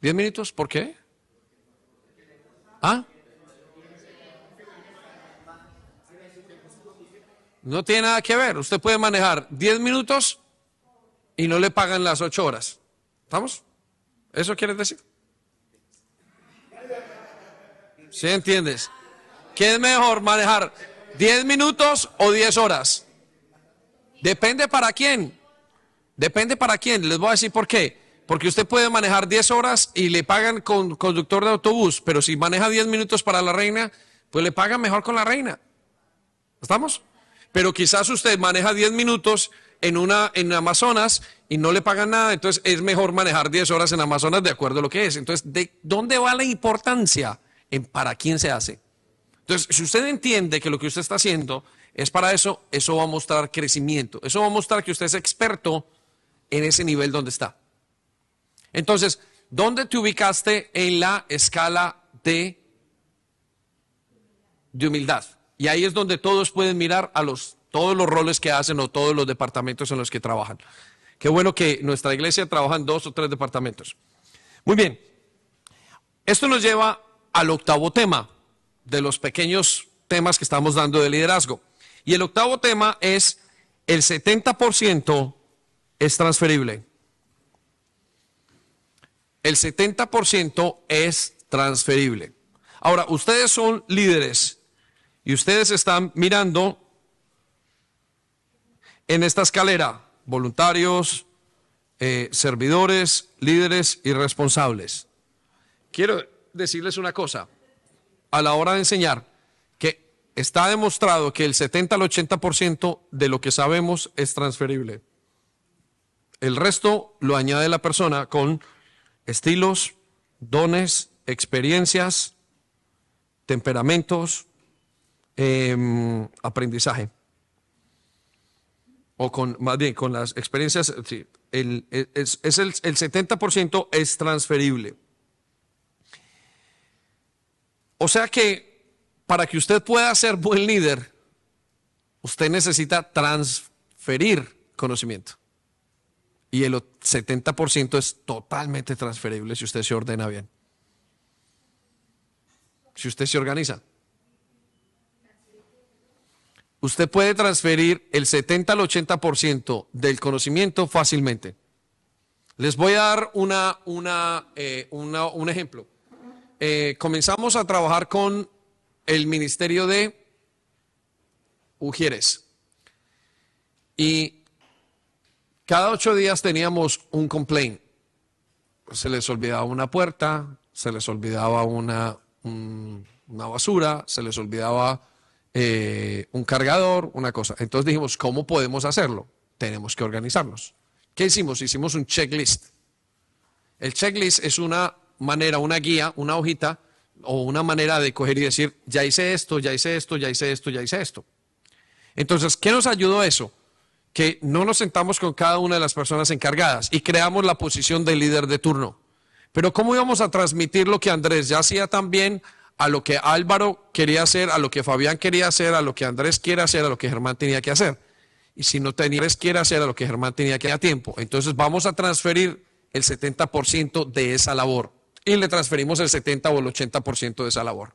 ¿Diez minutos? ¿Por qué? ¿Ah? No tiene nada que ver. Usted puede manejar 10 minutos y no le pagan las 8 horas. ¿Estamos? ¿Eso quiere decir? ¿Sí entiendes? ¿Qué es mejor manejar 10 minutos o 10 horas? Depende para quién. Depende para quién. Les voy a decir por qué. Porque usted puede manejar 10 horas y le pagan con conductor de autobús, pero si maneja 10 minutos para la reina, pues le pagan mejor con la reina. ¿Estamos? Pero quizás usted maneja 10 minutos en una en Amazonas y no le pagan nada, entonces es mejor manejar 10 horas en Amazonas de acuerdo a lo que es. Entonces, ¿de dónde va la importancia en para quién se hace? Entonces, si usted entiende que lo que usted está haciendo es para eso, eso va a mostrar crecimiento. Eso va a mostrar que usted es experto en ese nivel donde está. Entonces, ¿dónde te ubicaste en la escala de, de humildad? Y ahí es donde todos pueden mirar a los, todos los roles que hacen o todos los departamentos en los que trabajan. Qué bueno que nuestra iglesia trabaja en dos o tres departamentos. Muy bien. Esto nos lleva al octavo tema de los pequeños temas que estamos dando de liderazgo. Y el octavo tema es el 70% es transferible. El 70% es transferible. Ahora, ustedes son líderes y ustedes están mirando en esta escalera voluntarios, eh, servidores, líderes y responsables. Quiero decirles una cosa. A la hora de enseñar, está demostrado que el 70 al 80% de lo que sabemos es transferible. El resto lo añade la persona con estilos, dones, experiencias, temperamentos, em, aprendizaje. O con, más bien, con las experiencias, sí, el, es, el, el 70% es transferible. O sea que para que usted pueda ser buen líder, usted necesita transferir conocimiento. Y el 70% es totalmente transferible si usted se ordena bien. Si usted se organiza. Usted puede transferir el 70 al 80% del conocimiento fácilmente. Les voy a dar una, una, eh, una- un ejemplo. Eh, comenzamos a trabajar con el Ministerio de Ujieres. Y cada ocho días teníamos un complaint. Se les olvidaba una puerta, se les olvidaba una, un- una basura, se les olvidaba eh, un cargador, una cosa. Entonces dijimos, ¿cómo podemos hacerlo? Tenemos que organizarnos. ¿Qué hicimos? Hicimos un checklist. El checklist es una manera, una guía, una hojita o una manera de coger y decir, ya hice esto, ya hice esto, ya hice esto, ya hice esto. Entonces, ¿qué nos ayudó eso? Que no nos sentamos con cada una de las personas encargadas y creamos la posición de líder de turno. Pero ¿cómo íbamos a transmitir lo que Andrés ya hacía también a lo que Álvaro quería hacer, a lo que Fabián quería hacer, a lo que Andrés quiere hacer, a lo que Germán tenía que hacer? Y si no tenía Andrés quiere hacer a lo que Germán tenía que hacer a tiempo, entonces vamos a transferir el 70% de esa labor y le transferimos el 70 o el 80% de esa labor.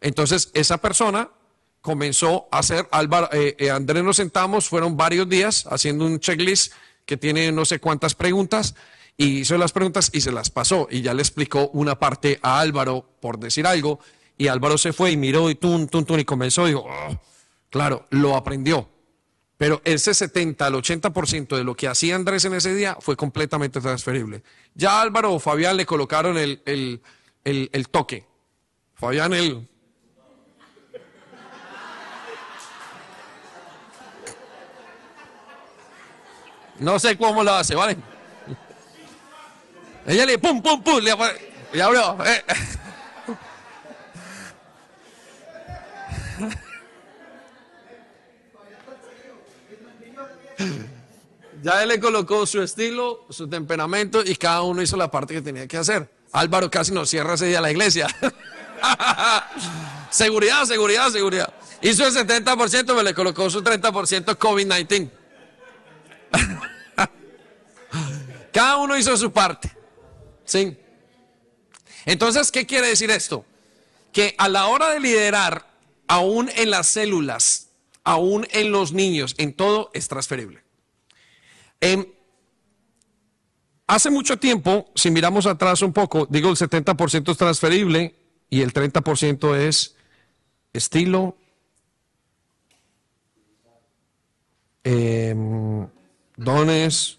Entonces, esa persona comenzó a hacer, Álvaro, eh, eh, Andrés nos sentamos, fueron varios días haciendo un checklist que tiene no sé cuántas preguntas y hizo las preguntas y se las pasó y ya le explicó una parte a Álvaro por decir algo y Álvaro se fue y miró y tun, tun, tun y comenzó y dijo, "Oh". claro, lo aprendió. Pero ese 70 al 80% de lo que hacía Andrés en ese día fue completamente transferible. Ya Álvaro o Fabián le colocaron el, el, el, toque. Fabián el... No sé cómo lo hace, ¿vale? Ella le pum, pum, pum, le, le abrió. eh. Ya él le colocó su estilo, su temperamento y cada uno hizo la parte que tenía que hacer. Álvaro casi nos cierra ese día la iglesia. seguridad, seguridad, seguridad. Hizo el 70%, pero le colocó su 30% COVID-19. cada uno hizo su parte. ¿Sí? Entonces, ¿qué quiere decir esto? Que a la hora de liderar, aún en las células, aún en los niños, en todo es transferible. Em, hace mucho tiempo, si miramos atrás un poco, digo el 70% es transferible y el 30% es estilo, em, dones,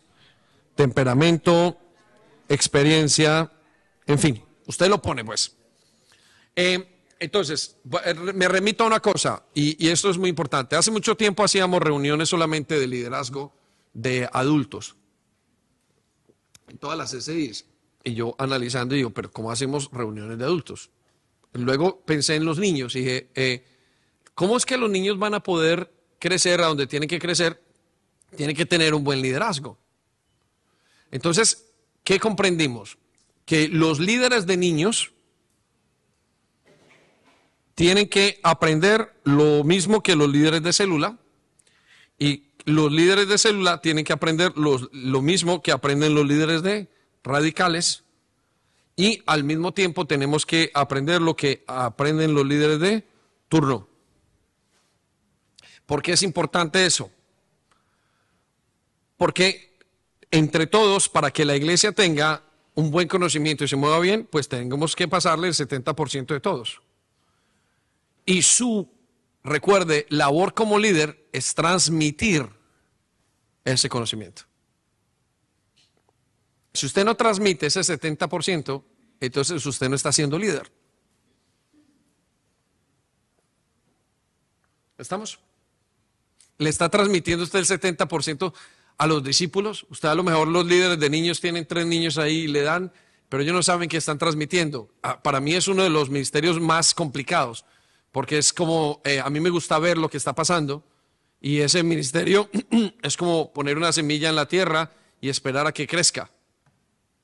temperamento, experiencia, en fin, usted lo pone pues. Em, entonces, eh, me remito a una cosa, y, y esto es muy importante. Hace mucho tiempo hacíamos reuniones solamente de liderazgo de adultos en todas las SIs. Y yo analizando, digo, pero ¿cómo hacemos reuniones de adultos? Luego pensé en los niños y dije, eh, ¿cómo es que los niños van a poder crecer a donde tienen que crecer? Tienen que tener un buen liderazgo. Entonces, ¿qué comprendimos? Que los líderes de niños tienen que aprender lo mismo que los líderes de célula y los líderes de célula tienen que aprender lo mismo que aprenden los líderes de radicales y al mismo tiempo tenemos que aprender lo que aprenden los líderes de turno. ¿Por qué es importante eso? Porque entre todos, para que la iglesia tenga un buen conocimiento y se mueva bien, pues tenemos que pasarle el 70% de todos. Y su, recuerde, labor como líder es transmitir ese conocimiento. Si usted no transmite ese 70%, entonces usted no está siendo líder. ¿Estamos? ¿Le está transmitiendo usted el 70% a los discípulos? Usted a lo mejor los líderes de niños tienen tres niños ahí y le dan, pero ellos no saben qué están transmitiendo. Ah, Para mí es uno de los ministerios más complicados, porque es como, eh, a mí me gusta ver lo que está pasando y ese ministerio es como poner una semilla en la tierra y esperar a que crezca.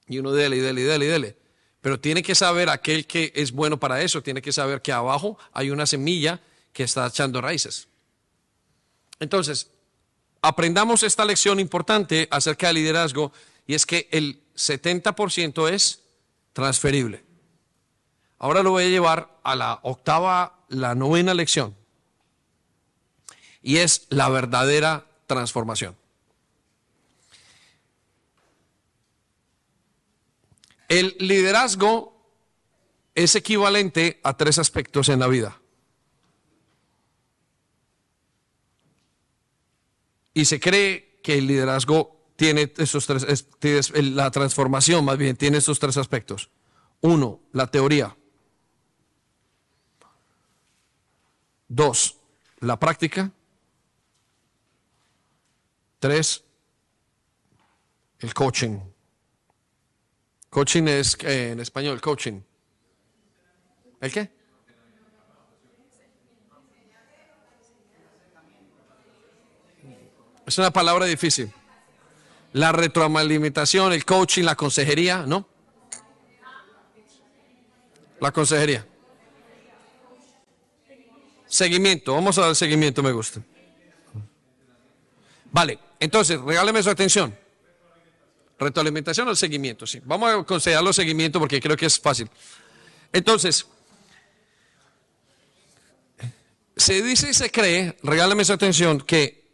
Y uno dele dele dele dele. Pero tiene que saber aquel que es bueno para eso, tiene que saber que abajo hay una semilla que está echando raíces. Entonces, aprendamos esta lección importante acerca del liderazgo y es que el 70% es transferible. Ahora lo voy a llevar a la octava, la novena lección y es la verdadera transformación. El liderazgo es equivalente a tres aspectos en la vida. Y se cree que el liderazgo tiene esos tres, la transformación más bien tiene estos tres aspectos. Uno, la teoría. Dos, la práctica. Tres, el coaching. Coaching es eh, en español, coaching. ¿El qué? Es una palabra difícil. La retroalimentación, el coaching, la consejería, ¿no? La consejería. Seguimiento, vamos a dar seguimiento, me gusta. Vale, entonces, regáleme su atención. Retroalimentación o seguimiento, sí. Vamos a considerarlo seguimiento porque creo que es fácil. Entonces, se dice y se cree, regálame su atención, que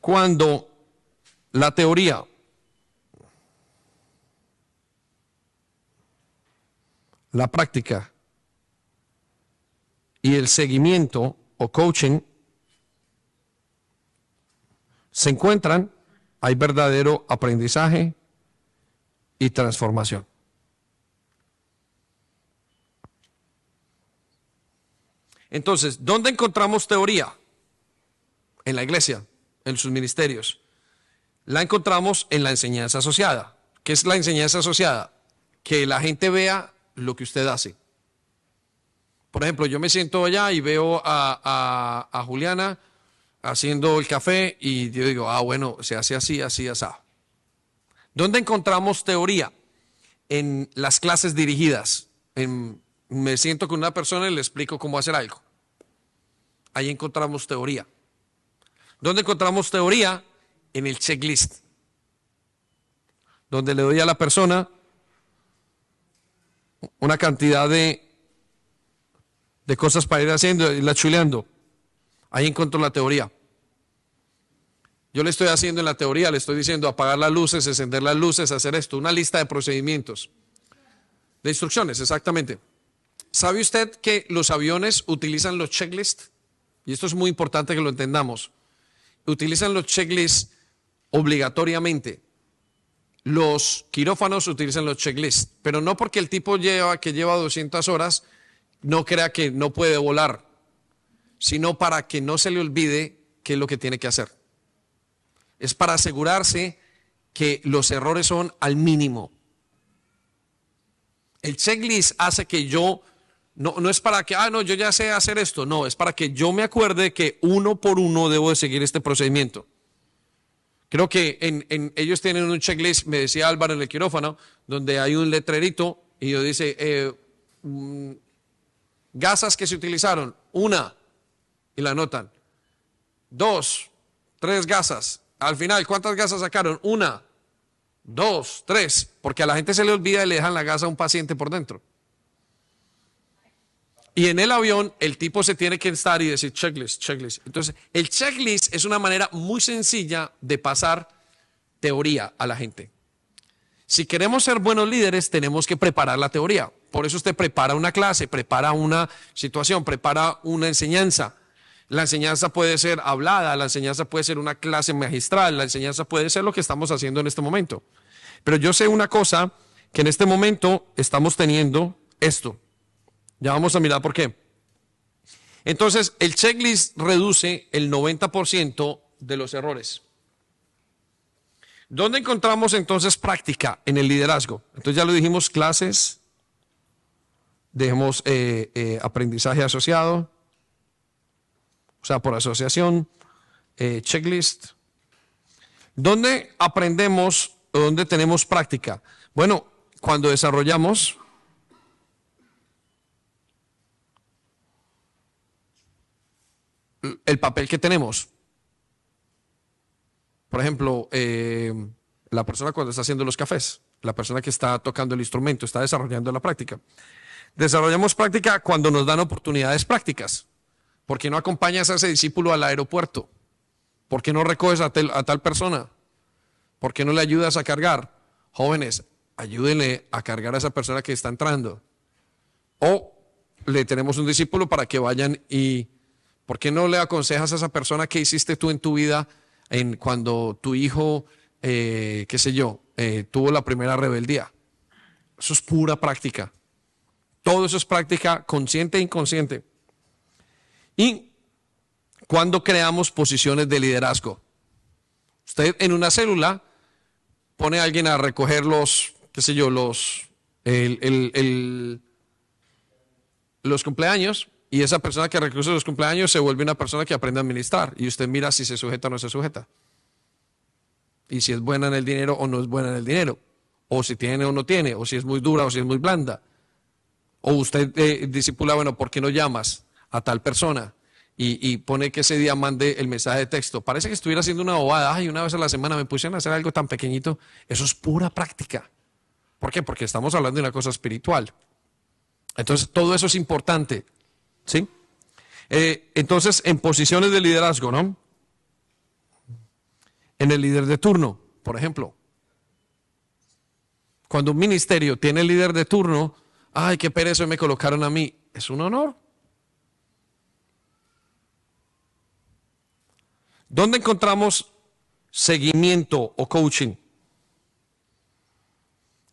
cuando la teoría la práctica y el seguimiento o coaching se encuentran, hay verdadero aprendizaje y transformación. Entonces, ¿dónde encontramos teoría? En la iglesia, en sus ministerios. La encontramos en la enseñanza asociada. ¿Qué es la enseñanza asociada? Que la gente vea lo que usted hace. Por ejemplo, yo me siento allá y veo a, a- Juliana haciendo el café y yo digo, ah, bueno, se hace así, así, así. ¿Dónde encontramos teoría? En las clases dirigidas. En- me siento con una persona y le explico cómo hacer algo. Ahí encontramos teoría. ¿Dónde encontramos teoría? En el checklist. Donde le doy a la persona una cantidad de, de cosas para ir haciendo y la chuleando. Ahí encuentro la teoría. Yo le estoy haciendo en la teoría, le estoy diciendo apagar las luces, encender las luces, hacer esto, una lista de procedimientos, de instrucciones, exactamente. ¿Sabe usted que los aviones utilizan los checklists? Y esto es muy importante que lo entendamos. Utilizan los checklists obligatoriamente. Los quirófanos utilizan los checklists, pero no porque el tipo lleva, que lleva 200 horas no crea que no puede volar, sino para que no se le olvide qué es lo que tiene que hacer. Es para asegurarse que los errores son al mínimo. El checklist hace que yo, no, no es para que, ah, no, yo ya sé hacer esto, no, es para que yo me acuerde que uno por uno debo de seguir este procedimiento. Creo que en, en- ellos tienen un checklist, me decía Álvaro en el quirófano, donde hay un letrerito y yo dice, eh, mm, gasas que se utilizaron, una, y la anotan. Dos, tres gasas. Al final, ¿cuántas gasas sacaron? Una, dos, tres, porque a la gente se le olvida y le dejan la gasa a un paciente por dentro. Y en el avión, el tipo se tiene que estar y decir checklist, checklist. Entonces, el checklist es una manera muy sencilla de pasar teoría a la gente. Si queremos ser buenos líderes, tenemos que preparar la teoría. Por eso usted prepara una clase, prepara una situación, prepara una enseñanza. La enseñanza puede ser hablada, la enseñanza puede ser una clase magistral, la enseñanza puede ser lo que estamos haciendo en este momento. Pero yo sé una cosa, que en este momento estamos teniendo esto. Ya vamos a mirar por qué. Entonces, el checklist reduce el 90% de los errores. ¿Dónde encontramos entonces práctica en el liderazgo? Entonces ya lo dijimos, clases, dejemos eh, eh, aprendizaje asociado, o sea, por asociación, eh, checklist. ¿Dónde aprendemos o dónde tenemos práctica? Bueno, cuando desarrollamos el papel que tenemos. Por ejemplo, la persona cuando está haciendo los cafés, la persona que está tocando el instrumento, está desarrollando la práctica. Desarrollamos práctica cuando nos dan oportunidades prácticas. ¿Por qué no acompañas a ese discípulo al aeropuerto? ¿Por qué no recoges a, tal persona? ¿Por qué no le ayudas a cargar? Jóvenes, ayúdenle a cargar a esa persona que está entrando. O le tenemos un discípulo para que vayan y, ¿por qué no le aconsejas a esa persona que hiciste tú en tu vida en cuando tu hijo, eh, qué sé yo, eh, tuvo la primera rebeldía? Eso es pura práctica. Todo eso es práctica consciente e inconsciente. Y cuando creamos posiciones de liderazgo, usted en una célula pone a alguien a recoger los, qué sé yo, los, los cumpleaños y esa persona que recoge los cumpleaños se vuelve una persona que aprende a administrar y usted mira si se sujeta o no se sujeta. Y si es buena en el dinero o no es buena en el dinero. O si tiene o no tiene, o si es muy dura o si es muy blanda. O usted eh, disipula, bueno, ¿por qué no llamas a tal persona? Y, pone que ese día mande el mensaje de texto. Parece que estuviera haciendo una bobada. Ay, una vez a la semana me pusieron a hacer algo tan pequeñito. Eso es pura práctica. ¿Por qué? Porque estamos hablando de una cosa espiritual. Entonces, todo eso es importante. ¿Sí? Eh, entonces, en posiciones de liderazgo, ¿no? En el líder de turno, por ejemplo. Cuando un ministerio tiene líder de turno, ay, qué pereza, me colocaron a mí. Es un honor. ¿Dónde encontramos seguimiento o coaching?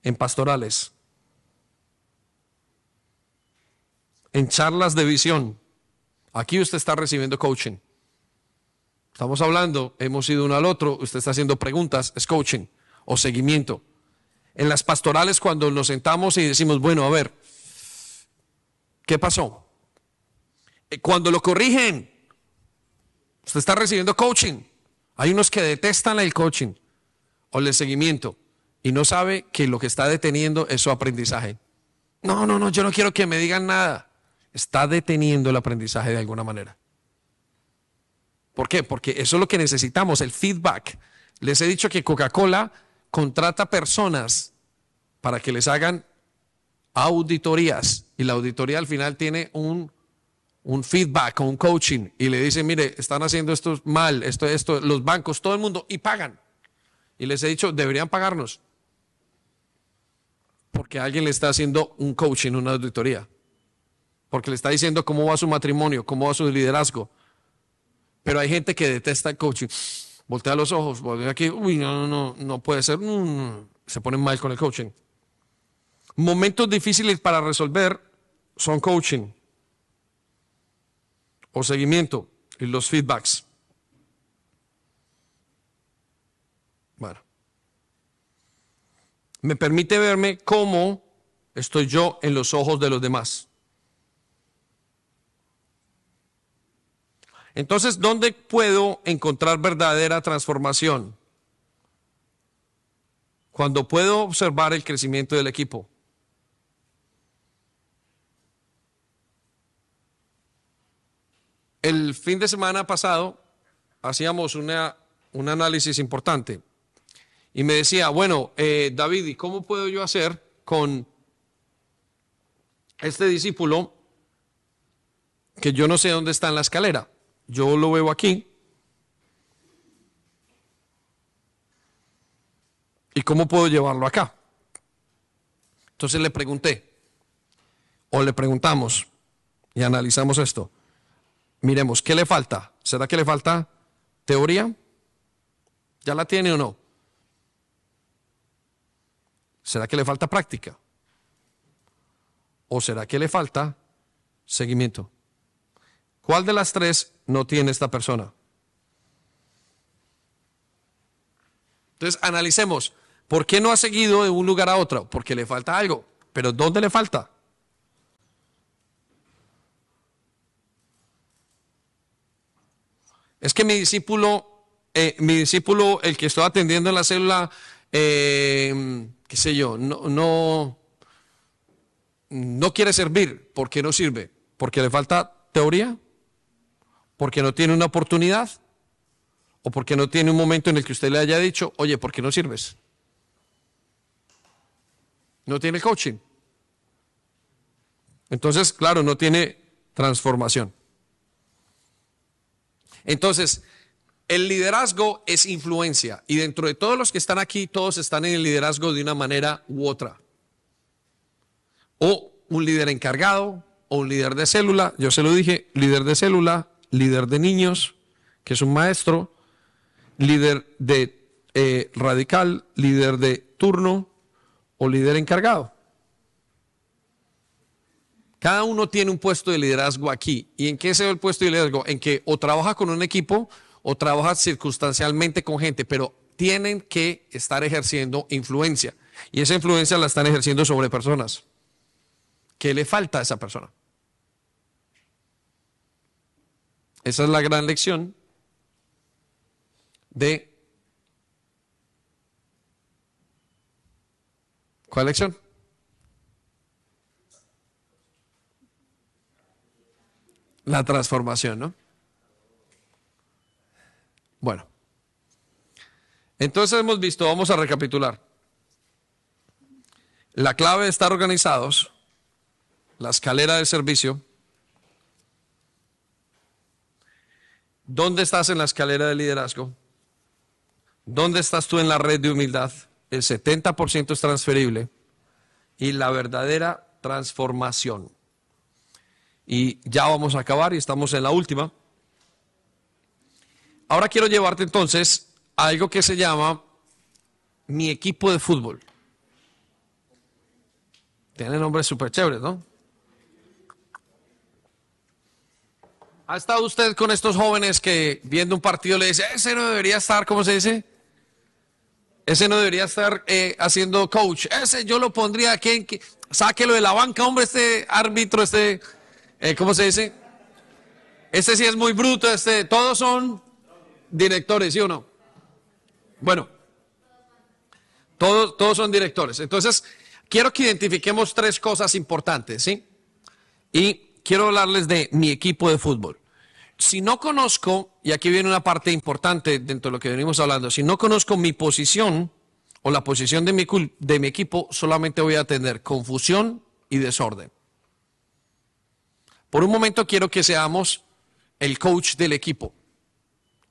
En pastorales. En charlas de visión. Aquí usted está recibiendo coaching. Estamos hablando, hemos ido uno al otro, usted está haciendo preguntas, es coaching o seguimiento. En las pastorales cuando nos sentamos y decimos, bueno, a ver, ¿qué pasó? Eh, Cuando lo corrigen, usted está recibiendo coaching. Hay unos que detestan el coaching o el seguimiento y no sabe que lo que está deteniendo es su aprendizaje. No, no, no, yo no quiero que me digan nada. Está deteniendo el aprendizaje de alguna manera. ¿Por qué? Porque eso es lo que necesitamos, el feedback. Les he dicho que Coca-Cola contrata personas para que les hagan auditorías y la auditoría al final tiene un, un feedback o un coaching y le dicen, mire, están haciendo esto mal, esto, esto, los bancos, todo el mundo, y pagan. Y les he dicho, deberían pagarnos. Porque alguien le está haciendo un coaching, una auditoría. Porque le está diciendo cómo va su matrimonio, cómo va su liderazgo. Pero hay gente que detesta el coaching. Voltea los ojos, voltea aquí, uy, no, no, no, no puede ser. mm, se ponen mal con el coaching. Momentos difíciles para resolver son coaching o seguimiento y los feedbacks. Bueno. Me permite verme cómo estoy yo en los ojos de los demás. Entonces, ¿dónde puedo encontrar verdadera transformación? Cuando puedo observar el crecimiento del equipo. El fin de semana pasado hacíamos un análisis importante y me decía, bueno, eh, David, ¿y cómo puedo yo hacer con este discípulo que yo no sé dónde está en la escalera? Yo lo veo aquí. ¿Y cómo puedo llevarlo acá? Entonces le pregunté, o le preguntamos, y analizamos esto. Miremos, ¿qué le falta? ¿Será que le falta teoría? ¿Ya la tiene o no? ¿Será que le falta práctica? ¿O será que le falta seguimiento? ¿Cuál de las tres no tiene esta persona? Entonces, analicemos, ¿por qué no ha seguido de un lugar a otro? Porque le falta algo, pero ¿dónde le falta? Es que mi discípulo, eh, mi discípulo, el que estoy atendiendo en la célula, eh, qué sé yo, no, no, no quiere servir. ¿Por qué no sirve? ¿Porque le falta teoría? ¿Porque no tiene una oportunidad? ¿O porque no tiene un momento en el que usted le haya dicho, oye, ¿por qué no sirves? No tiene coaching. Entonces, claro, no tiene transformación. Entonces, el liderazgo es influencia y dentro de todos los que están aquí, todos están en el liderazgo de una manera u otra. O un líder encargado, o un líder de célula, yo se lo dije, líder de célula, líder de niños, que es un maestro, líder de eh, radical, líder de turno o líder encargado. Cada uno tiene un puesto de liderazgo aquí. ¿Y en qué se ve el puesto de liderazgo? En que o trabaja con un equipo o trabaja circunstancialmente con gente, pero tienen que estar ejerciendo influencia. Y esa influencia la están ejerciendo sobre personas. ¿Qué le falta a esa persona? Esa es la gran lección de... ¿Cuál lección? La transformación, ¿no? Bueno. Entonces hemos visto, vamos a recapitular. La clave de estar organizados, la escalera del servicio. ¿Dónde estás en la escalera de liderazgo? ¿Dónde estás tú en la red de humildad? El 70% es transferible y la verdadera transformación. Y ya vamos a acabar y estamos en la última. Ahora quiero llevarte entonces a algo que se llama mi equipo de fútbol. Tiene nombres súper chéveres, ¿no? ¿Ha estado usted con estos jóvenes que viendo un partido le dice, ese no debería estar, ¿cómo se dice? Ese no debería estar eh, haciendo coach. Ese yo lo pondría aquí, que, sáquelo de la banca, hombre, este árbitro, este, eh, ¿cómo se dice? Este sí es muy bruto, este, todos son directores, ¿sí o no? Bueno, todos, todos son directores. Entonces, quiero que identifiquemos tres cosas importantes, ¿sí? Y quiero hablarles de mi equipo de fútbol. Si no conozco, y aquí viene una parte importante dentro de lo que venimos hablando, si no conozco mi posición o la posición de mi, equipo, solamente voy a tener confusión y desorden. Por un momento quiero que seamos el coach del equipo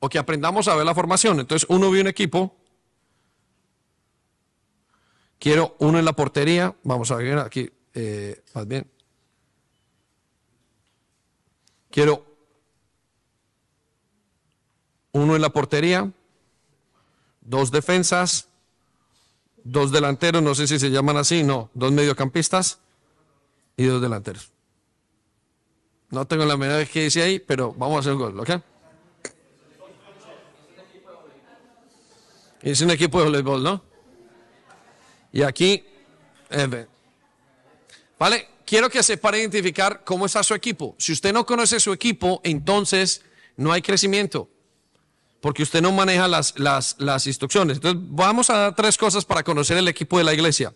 o que aprendamos a ver la formación. Entonces, uno ve un equipo, quiero uno en la portería, vamos a ver aquí, eh, más bien. Quiero uno en la portería, dos defensas, dos delanteros, no sé si se llaman así, no, dos mediocampistas y dos delanteros. No tengo la menor de qué dice ahí, pero vamos a hacer un gol, ¿ok? Es un equipo de voleibol, ¿no? Y aquí, eh. ¿vale? Quiero que se para identificar cómo está su equipo. Si usted no conoce su equipo, entonces no hay crecimiento, porque usted no maneja las, las, las instrucciones. Entonces, vamos a dar tres cosas para conocer el equipo de la iglesia.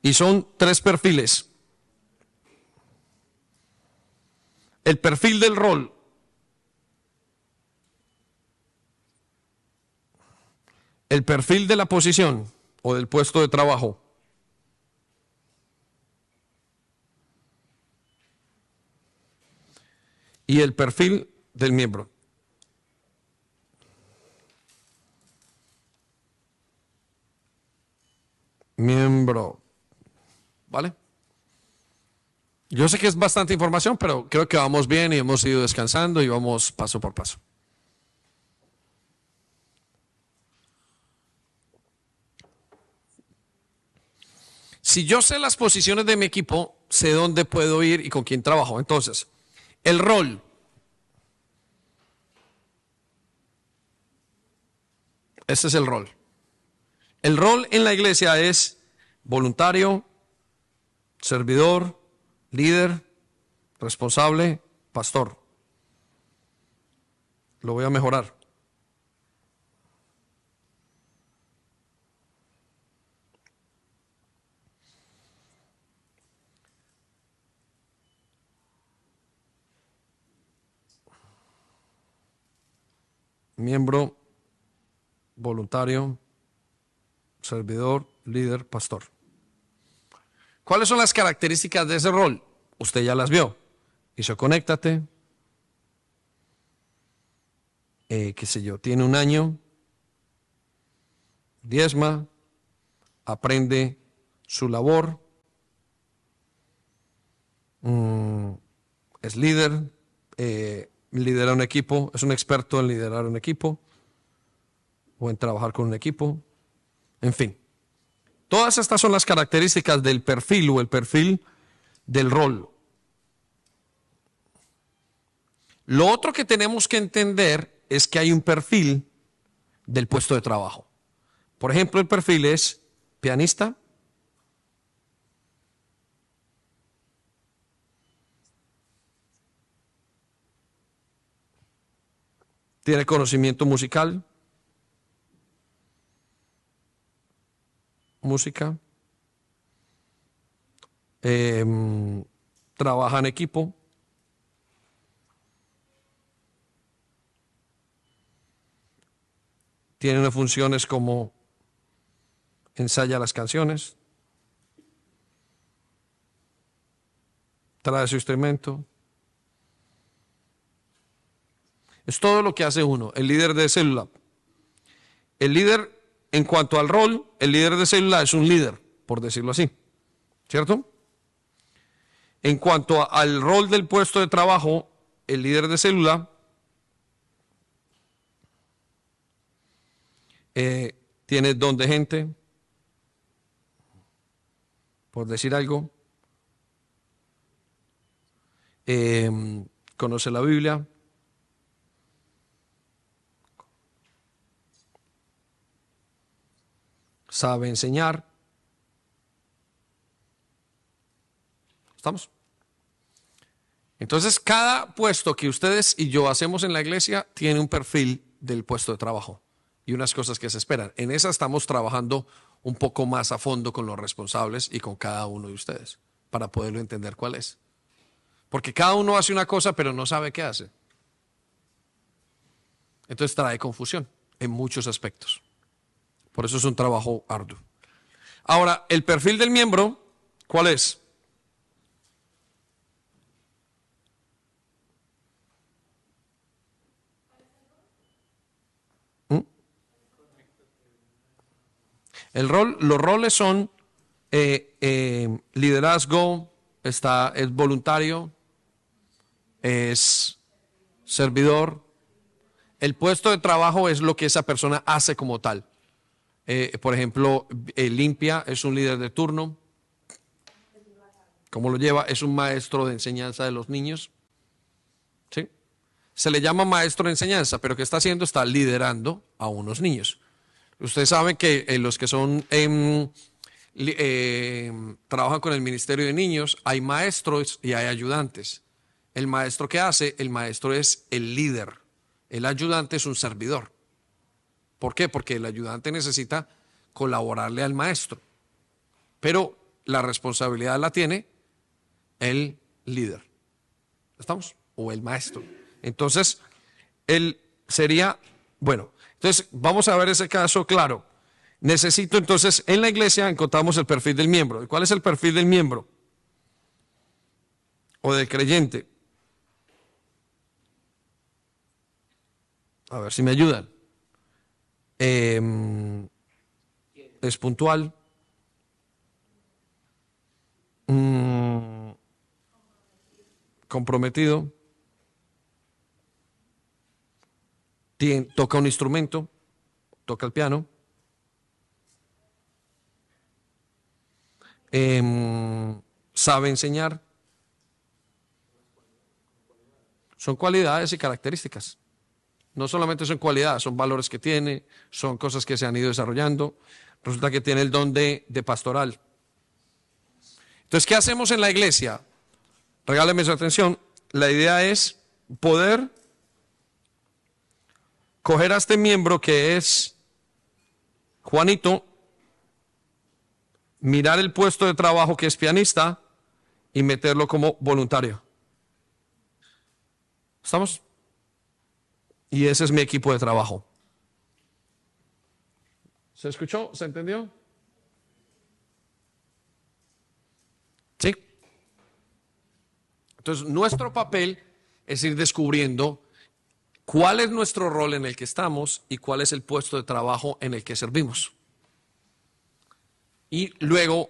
Y son tres perfiles. El perfil del rol. El perfil de la posición o del puesto de trabajo. Y el perfil del miembro. Miembro. ¿Vale? Yo sé que es bastante información, pero creo que vamos bien y hemos ido descansando y vamos paso por paso. Si yo sé las posiciones de mi equipo, sé dónde puedo ir y con quién trabajo. Entonces, el rol. Ese es el rol. El rol en la iglesia es voluntario, servidor, líder, responsable, pastor. Lo voy a mejorar. Miembro, voluntario, servidor, líder, pastor. ¿Cuáles son las características de ese rol? Usted ya las vio. Hizo conéctate. Eh, qué sé yo, tiene un año. Diezma. Aprende su labor. Mm, es líder. eh, lidera un equipo. Es un experto en liderar un equipo. O en trabajar con un equipo. En fin. Todas estas son las características del perfil o el perfil del rol. Lo otro que tenemos que entender es que hay un perfil del puesto de trabajo. Por ejemplo, el perfil es pianista, tiene conocimiento musical, música, em, trabaja en equipo, tiene unas funciones como ensaya las canciones, trae su instrumento. Es todo lo que hace uno, el líder de célula. El líder, en cuanto al rol, el líder de célula es un líder, por decirlo así. ¿Cierto? En cuanto al rol del puesto de trabajo, el líder de célula eh, tiene don de gente, por decir algo, eh, conoce la Biblia, sabe enseñar. ¿Estamos? Entonces, cada puesto que ustedes y yo hacemos en la iglesia tiene un perfil del puesto de trabajo y unas cosas que se esperan. En esa estamos trabajando un poco más a fondo con los responsables y con cada uno de ustedes para poderlo entender cuál es. Porque cada uno hace una cosa pero no sabe qué hace. Entonces trae confusión en muchos aspectos. Por eso es un trabajo arduo. Ahora, el perfil del miembro, ¿cuál es? ¿Mm? El rol, los roles son eh, eh, liderazgo, está, es voluntario, es servidor. El puesto de trabajo es lo que esa persona hace como tal. Eh, por ejemplo, eh, limpia es un líder de turno. ¿Cómo lo lleva? Es un maestro de enseñanza de los niños. ¿Sí? Se le llama maestro de enseñanza, pero ¿qué está haciendo? Está liderando a unos niños. Ustedes saben que eh, los que son em, trabajan con el Ministerio de Niños, hay maestros y hay ayudantes. El maestro que hace, el maestro es el líder. El ayudante es un servidor. ¿Por qué? Porque el ayudante necesita colaborarle al maestro. Pero la responsabilidad la tiene el líder. ¿Estamos? O el maestro. Entonces, él sería, bueno, entonces vamos a ver ese caso claro. Necesito entonces, en la iglesia encontramos el perfil del miembro. ¿Y ¿Cuál es el perfil del miembro? O del creyente. A ver si me ayudan. Em, es puntual. Mm, comprometido. Toca un instrumento. Toca el piano. Em, sabe enseñar. Son cualidades y características. No solamente son cualidades, son valores que tiene, son cosas que se han ido desarrollando. Resulta que tiene el don de, de pastoral. Entonces, ¿qué hacemos en la iglesia? Regáleme su atención. La idea es poder coger a este miembro que es Juanito, mirar el puesto de trabajo que es pianista y meterlo como voluntario. ¿Estamos? Y ese es mi equipo de trabajo. ¿Se escuchó? ¿Se entendió? Sí. Entonces, nuestro papel es ir descubriendo cuál es nuestro rol en el que estamos y cuál es el puesto de trabajo en el que servimos. Y luego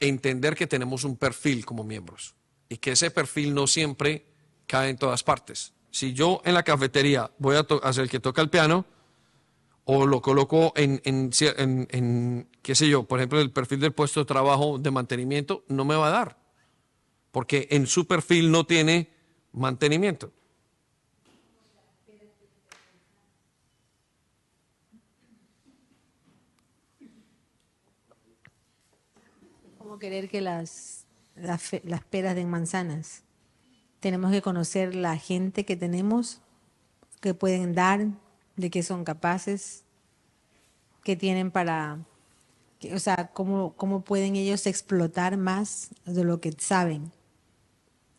entender que tenemos un perfil como miembros y que ese perfil no siempre cae en todas partes. Si yo en la cafetería voy a hacer el que toca el piano o lo coloco en, qué sé yo, por ejemplo, el perfil del puesto de trabajo de mantenimiento, no me va a dar, porque en su perfil no tiene mantenimiento. Como querer que las peras den manzanas. Tenemos que conocer la gente que tenemos, que pueden dar, de qué son capaces, qué tienen para, que- o sea, cómo, cómo pueden ellos explotar más de lo que saben.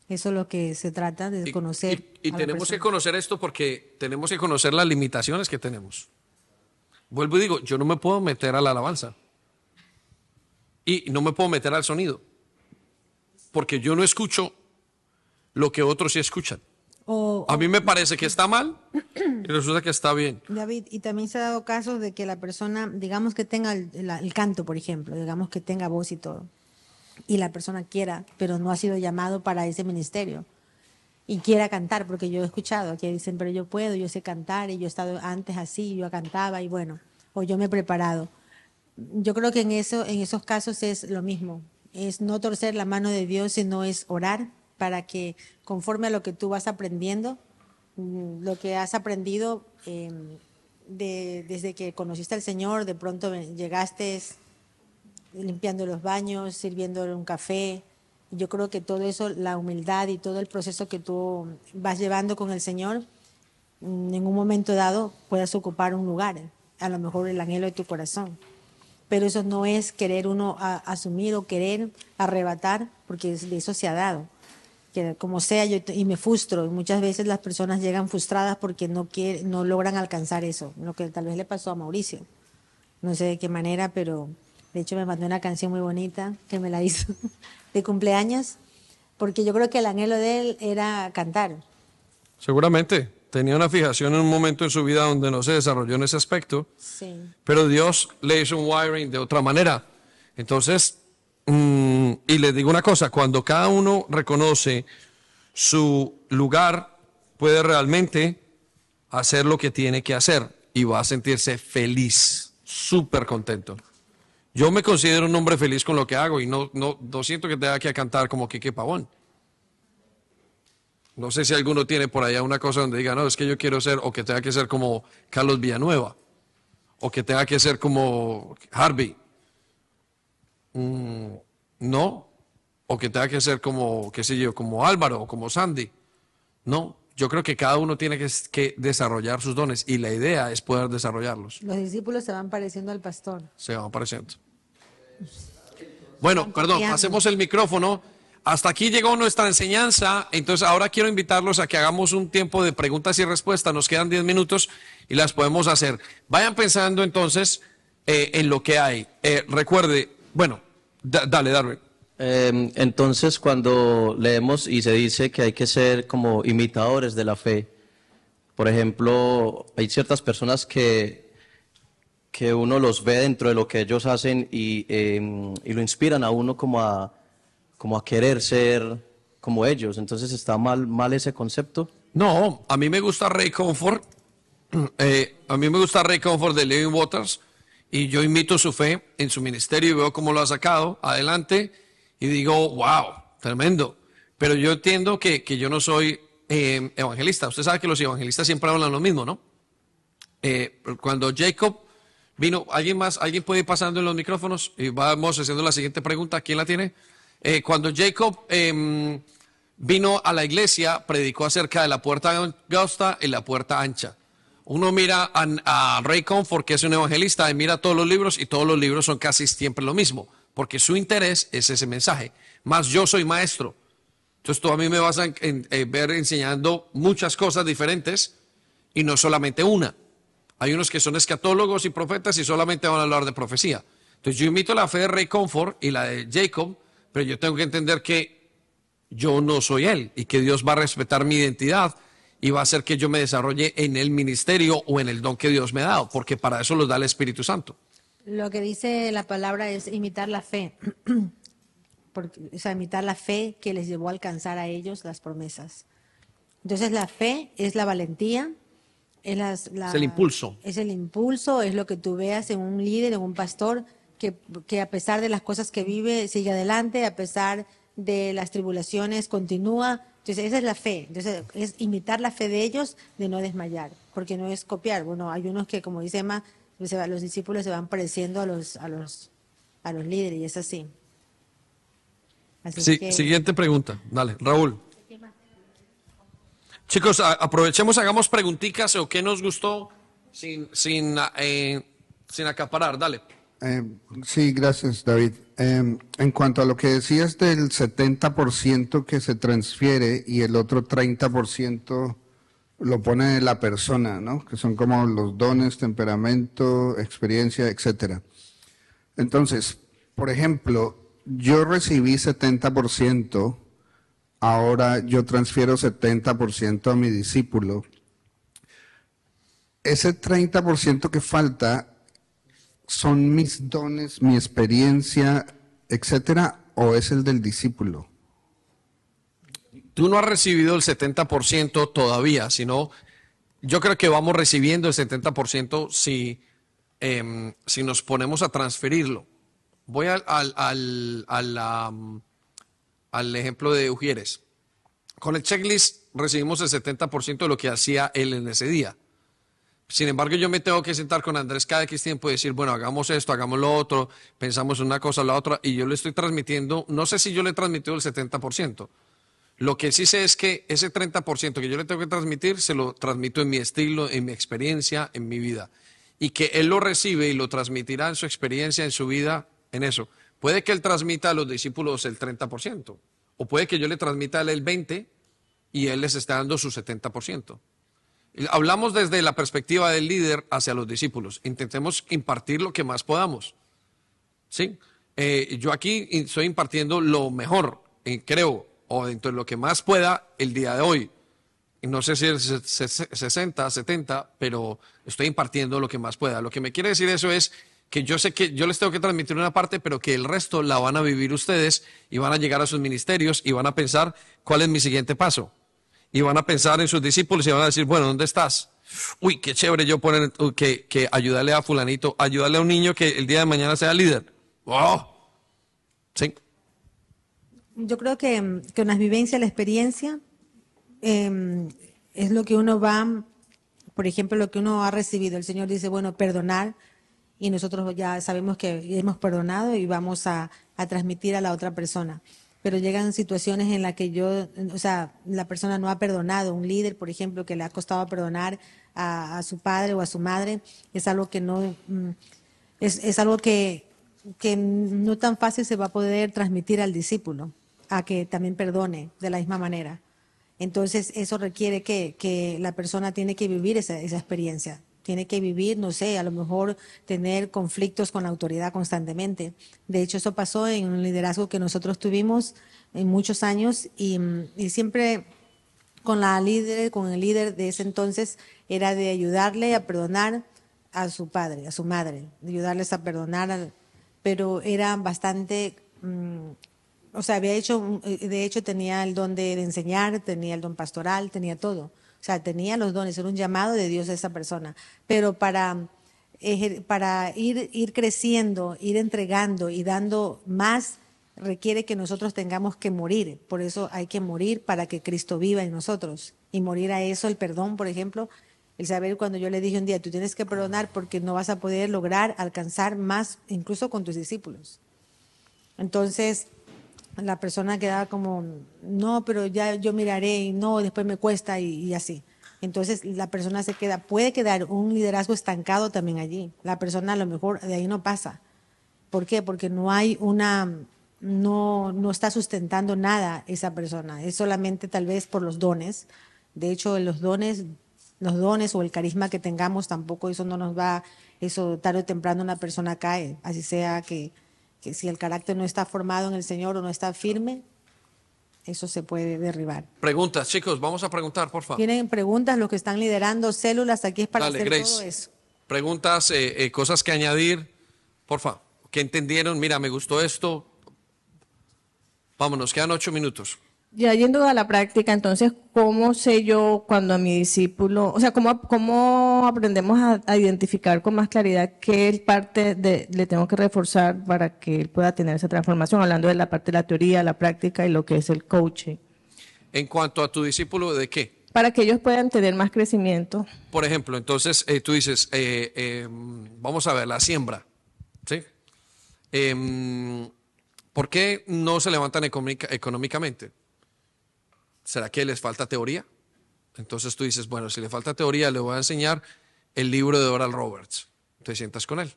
Eso es lo que se trata de conocer. Y a la tenemos que conocer esto porque tenemos que conocer las limitaciones que tenemos. Vuelvo y digo, yo no me puedo meter a la alabanza. Y no me puedo meter al sonido. Porque yo no escucho lo que otros sí escuchan. O- A mí me parece que está mal y resulta que está bien. David, y también se ha dado casos de que la persona, digamos que tenga el, la- el canto, por ejemplo, digamos que tenga voz y todo, y la persona quiera, pero no ha sido llamado para ese ministerio y quiera cantar, porque yo he escuchado que dicen, pero yo puedo, yo sé cantar y yo he estado antes así, yo cantaba y bueno, o yo me he preparado. Yo creo que en, eso, en esos casos es lo mismo, es no torcer la mano de Dios, sino es orar para que conforme a lo que tú vas aprendiendo, mm, lo que has aprendido de- desde que conociste al Señor, de pronto llegaste limpiando los baños, sirviéndole un café. Yo creo que todo eso, la humildad y todo el proceso que tú vas llevando con el Señor, en un momento dado puedas ocupar un lugar, a lo mejor el anhelo de tu corazón. Pero eso no es querer uno asumir o querer arrebatar, porque de eso se ha dado. Que como sea, yo y me frustro. y Muchas veces las personas llegan frustradas porque no, quiere- no logran alcanzar eso, lo que tal vez le pasó a Mauricio. No sé de qué manera, pero de hecho me mandó una canción muy bonita que me la hizo de cumpleaños, porque yo creo que el anhelo de él era cantar. Seguramente tenía una fijación en un momento en su vida donde no se desarrolló en ese aspecto, Sí. pero Dios le hizo un wiring de otra manera. Entonces, mm, y les digo una cosa, cuando cada uno reconoce su lugar, puede realmente hacer lo que tiene que hacer y va a sentirse feliz, súper contento. Yo me considero un hombre feliz con lo que hago y no, no, no siento que tenga que cantar como Quique Pavón. No sé si alguno tiene por allá una cosa donde diga, no, es que yo quiero ser, o que tenga que ser como Carlos Villanueva, o que tenga que ser como Harvey. Mm, no, o que tenga que ser como, qué sé yo, como Álvaro, o como Sandy. No, yo creo que cada uno tiene que, que desarrollar sus dones y la idea es poder desarrollarlos. Los discípulos se van pareciendo al pastor. Se van apareciendo. Bueno, perdón, hacemos el micrófono. Hasta aquí llegó nuestra enseñanza. Entonces, ahora quiero invitarlos a que hagamos un tiempo de preguntas y respuestas. Nos quedan 10 minutos y las podemos hacer. Vayan pensando entonces eh, en lo que hay. Eh, recuerde, bueno, da- dale, Darwin. Eh, entonces, cuando leemos y se dice que hay que ser como imitadores de la fe, por ejemplo, hay ciertas personas que, que uno los ve dentro de lo que ellos hacen y, eh, y lo inspiran a uno como a, como a querer ser como ellos. Entonces, ¿está mal, mal ese concepto? No, a mí me gusta Ray Comfort. Eh, a mí me gusta Ray Comfort de Living Waters y yo imito su fe en su ministerio y veo cómo lo ha sacado adelante y digo, wow, tremendo. Pero yo entiendo que, que yo no soy eh, evangelista. Usted sabe que los evangelistas siempre hablan lo mismo, ¿no? Eh, cuando Jacob vino, ¿alguien más? ¿Alguien puede ir pasando en los micrófonos? Y vamos haciendo la siguiente pregunta. ¿Quién la tiene? Eh, cuando Jacob em, vino a la iglesia, predicó acerca de la puerta angosta y la puerta ancha. Uno mira a, Ray Comfort, que es un evangelista, y mira todos los libros, y todos los libros son casi siempre lo mismo, porque su interés es ese mensaje. Más yo soy maestro. Entonces tú a mí me vas a en- eh, ver enseñando muchas cosas diferentes y no solamente una. Hay unos que son escatólogos y profetas y solamente van a hablar de profecía. Entonces yo imito la fe de Ray Comfort y la de Jacob, pero yo tengo que entender que yo no soy él y que Dios va a respetar mi identidad y va a hacer que yo me desarrolle en el ministerio o en el don que Dios me ha dado, porque para eso los da el Espíritu Santo. Lo que dice la palabra es imitar la fe. Porque, o sea, imitar la fe que les llevó a alcanzar a ellos las promesas. Entonces la fe es la valentía, es, las- la- Es el impulso. Es el impulso, es lo que tú veas en un líder, en un pastor, que, que a pesar de las cosas que vive, sigue adelante, a pesar de las tribulaciones, continúa. Entonces esa es la fe. Entonces es imitar la fe de ellos, de no desmayar, porque no es copiar. Bueno, hay unos que, como dice Emma, se va- los discípulos se van pareciendo a los, a los, a los líderes y es así. Así Sí, que- Siguiente pregunta. Dale, Raúl. Chicos, aprovechemos, hagamos preguntitas o qué nos gustó sin, sin, eh, sin acaparar. Dale. Eh, sí, gracias, David. Eh, en cuanto a lo que decías del 70% que se transfiere y el otro 30% lo pone la persona, ¿no? Que son como los dones, temperamento, experiencia, etcétera. Entonces, por ejemplo, yo recibí 70%, ahora yo transfiero 70% a mi discípulo. Ese 30% que falta son mis dones, mi experiencia, etcétera, o es el del discípulo? Tú no has recibido el 70% todavía, sino yo creo que vamos recibiendo el 70% si, em, si nos ponemos a transferirlo. Voy al, al, al, al, al ejemplo de Ujieres. Con el checklist recibimos el 70% de lo que hacía él en ese día. Sin embargo, yo me tengo que sentar con Andrés cada X tiempo y decir, bueno, hagamos esto, hagamos lo otro, pensamos una cosa, la otra, y yo le estoy transmitiendo, no sé si yo le he transmitido el 70%. Lo que sí sé es que ese 30% que yo le tengo que transmitir, se lo transmito en mi estilo, en mi experiencia, en mi vida. Y que él lo recibe y lo transmitirá en su experiencia, en su vida, en eso. Puede que él transmita a los discípulos el 30%, o puede que yo le transmita a él el 20% y él les está dando su 70%. Hablamos desde la perspectiva del líder hacia los discípulos. Intentemos impartir lo que más podamos. ¿Sí? Eh, yo aquí estoy impartiendo lo mejor, eh, creo, o dentro de lo que más pueda el día de hoy. No sé si es se- se- 60, 70, pero estoy impartiendo lo que más pueda. Lo que me quiere decir eso es que yo sé que yo les tengo que transmitir una parte, pero que el resto la van a vivir ustedes y van a llegar a sus ministerios y van a pensar cuál es mi siguiente paso. Y van a pensar en sus discípulos y van a decir, bueno, ¿dónde estás? Uy, qué chévere yo poner uh, que, que ayudarle a fulanito, ayudarle a un niño que el día de mañana sea líder. ¡Wow! Sí. Yo creo que mm, con las vivencias, la experiencia, eh, es lo que uno va, por ejemplo, lo que uno ha recibido. El Señor dice, bueno, perdonar, y nosotros ya sabemos que hemos perdonado y vamos a, a transmitir a la otra persona. Pero llegan situaciones en las que yo, o sea, la persona no ha perdonado, un líder, por ejemplo, que le ha costado perdonar a, su padre o a su madre, es algo que no, mm, es, es algo que, que no tan fácil se va a poder transmitir al discípulo, a que también perdone de la misma manera. Entonces, eso requiere que, que la persona tiene que vivir esa, esa experiencia. Tiene que vivir, no sé, a lo mejor tener conflictos con la autoridad constantemente. De hecho, eso pasó en un liderazgo que nosotros tuvimos en muchos años y, siempre con la líder, con el líder de ese entonces, era de ayudarle a perdonar a su padre, a su madre, de ayudarles a perdonar, al- pero era bastante, mm, o sea, había hecho, de hecho tenía el don de, enseñar, tenía el don pastoral, tenía todo, sea, tenía los dones, era un llamado de Dios a esa persona, pero para, para ir, ir creciendo, ir entregando y dando más, requiere que nosotros tengamos que morir. Por eso hay que morir para que Cristo viva en nosotros. Y morir a eso, el perdón, por ejemplo, el saber cuando yo le dije un día, tú tienes que perdonar porque no vas a poder lograr alcanzar más, incluso con tus discípulos. Entonces, la persona quedaba como, no, pero ya yo miraré y no, después me cuesta y, y así. Entonces la persona se queda, puede quedar un liderazgo estancado también allí. La persona a lo mejor de ahí no pasa. ¿Por qué? Porque no hay una, no, no está sustentando nada esa persona. Es solamente tal vez por los dones. De hecho, los dones, los dones o el carisma que tengamos tampoco eso no nos va, eso tarde o temprano una persona cae. Así sea que, que si el carácter no está formado en el Señor o no está firme, eso se puede derribar. Preguntas, chicos, vamos a preguntar, por favor. Tienen preguntas los que están liderando células, aquí es para Dale, hacer Grace. todo eso. Preguntas, eh, eh, cosas que añadir, por favor. ¿Qué entendieron? Mira, me gustó esto. Vámonos, quedan ocho minutos. Ya yendo a la práctica, entonces, ¿cómo sé yo cuando a mi discípulo, o sea, cómo, cómo aprendemos a, a identificar con más claridad qué parte de, le tengo que reforzar para que él pueda tener esa transformación? Hablando de la parte de la teoría, la práctica y lo que es el coaching. En cuanto a tu discípulo, ¿de qué? Para que ellos puedan tener más crecimiento. Por ejemplo, entonces eh, tú dices, eh, eh, vamos a ver, la siembra. ¿Sí? Em, ¿Por qué no se levantan económica- económicamente? ¿Será que les falta teoría? Entonces tú dices, bueno, si le falta teoría, le voy a enseñar el libro de Oral Roberts. Te sientas con él.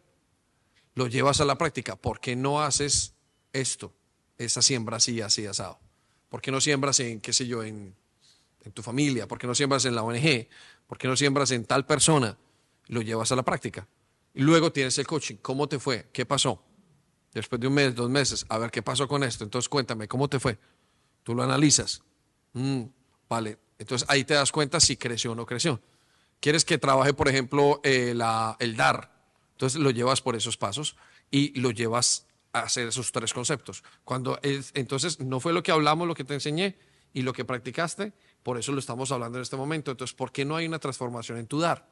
Lo llevas a la práctica. ¿Por qué no haces esto? Esa siembra así, así, asado. ¿Por qué no siembras en, qué sé yo, en, tu familia? ¿Por qué no siembras en la ONG? ¿Por qué no siembras en tal persona? Lo llevas a la práctica. Y luego tienes el coaching. ¿Cómo te fue? ¿Qué pasó? Después de un mes, dos meses, a ver qué pasó con esto. Entonces cuéntame, ¿cómo te fue? Tú lo analizas. Mm, vale. Entonces ahí te das cuenta si creció o no creció. ¿Quieres que trabaje, por ejemplo, eh, el dar? Entonces lo llevas por esos pasos y lo llevas hacer esos tres conceptos. Cuando es- entonces no fue lo que hablamos, lo que te enseñé y lo que practicaste, por eso lo estamos hablando en este momento. Entonces, ¿por qué no hay una transformación en tu dar?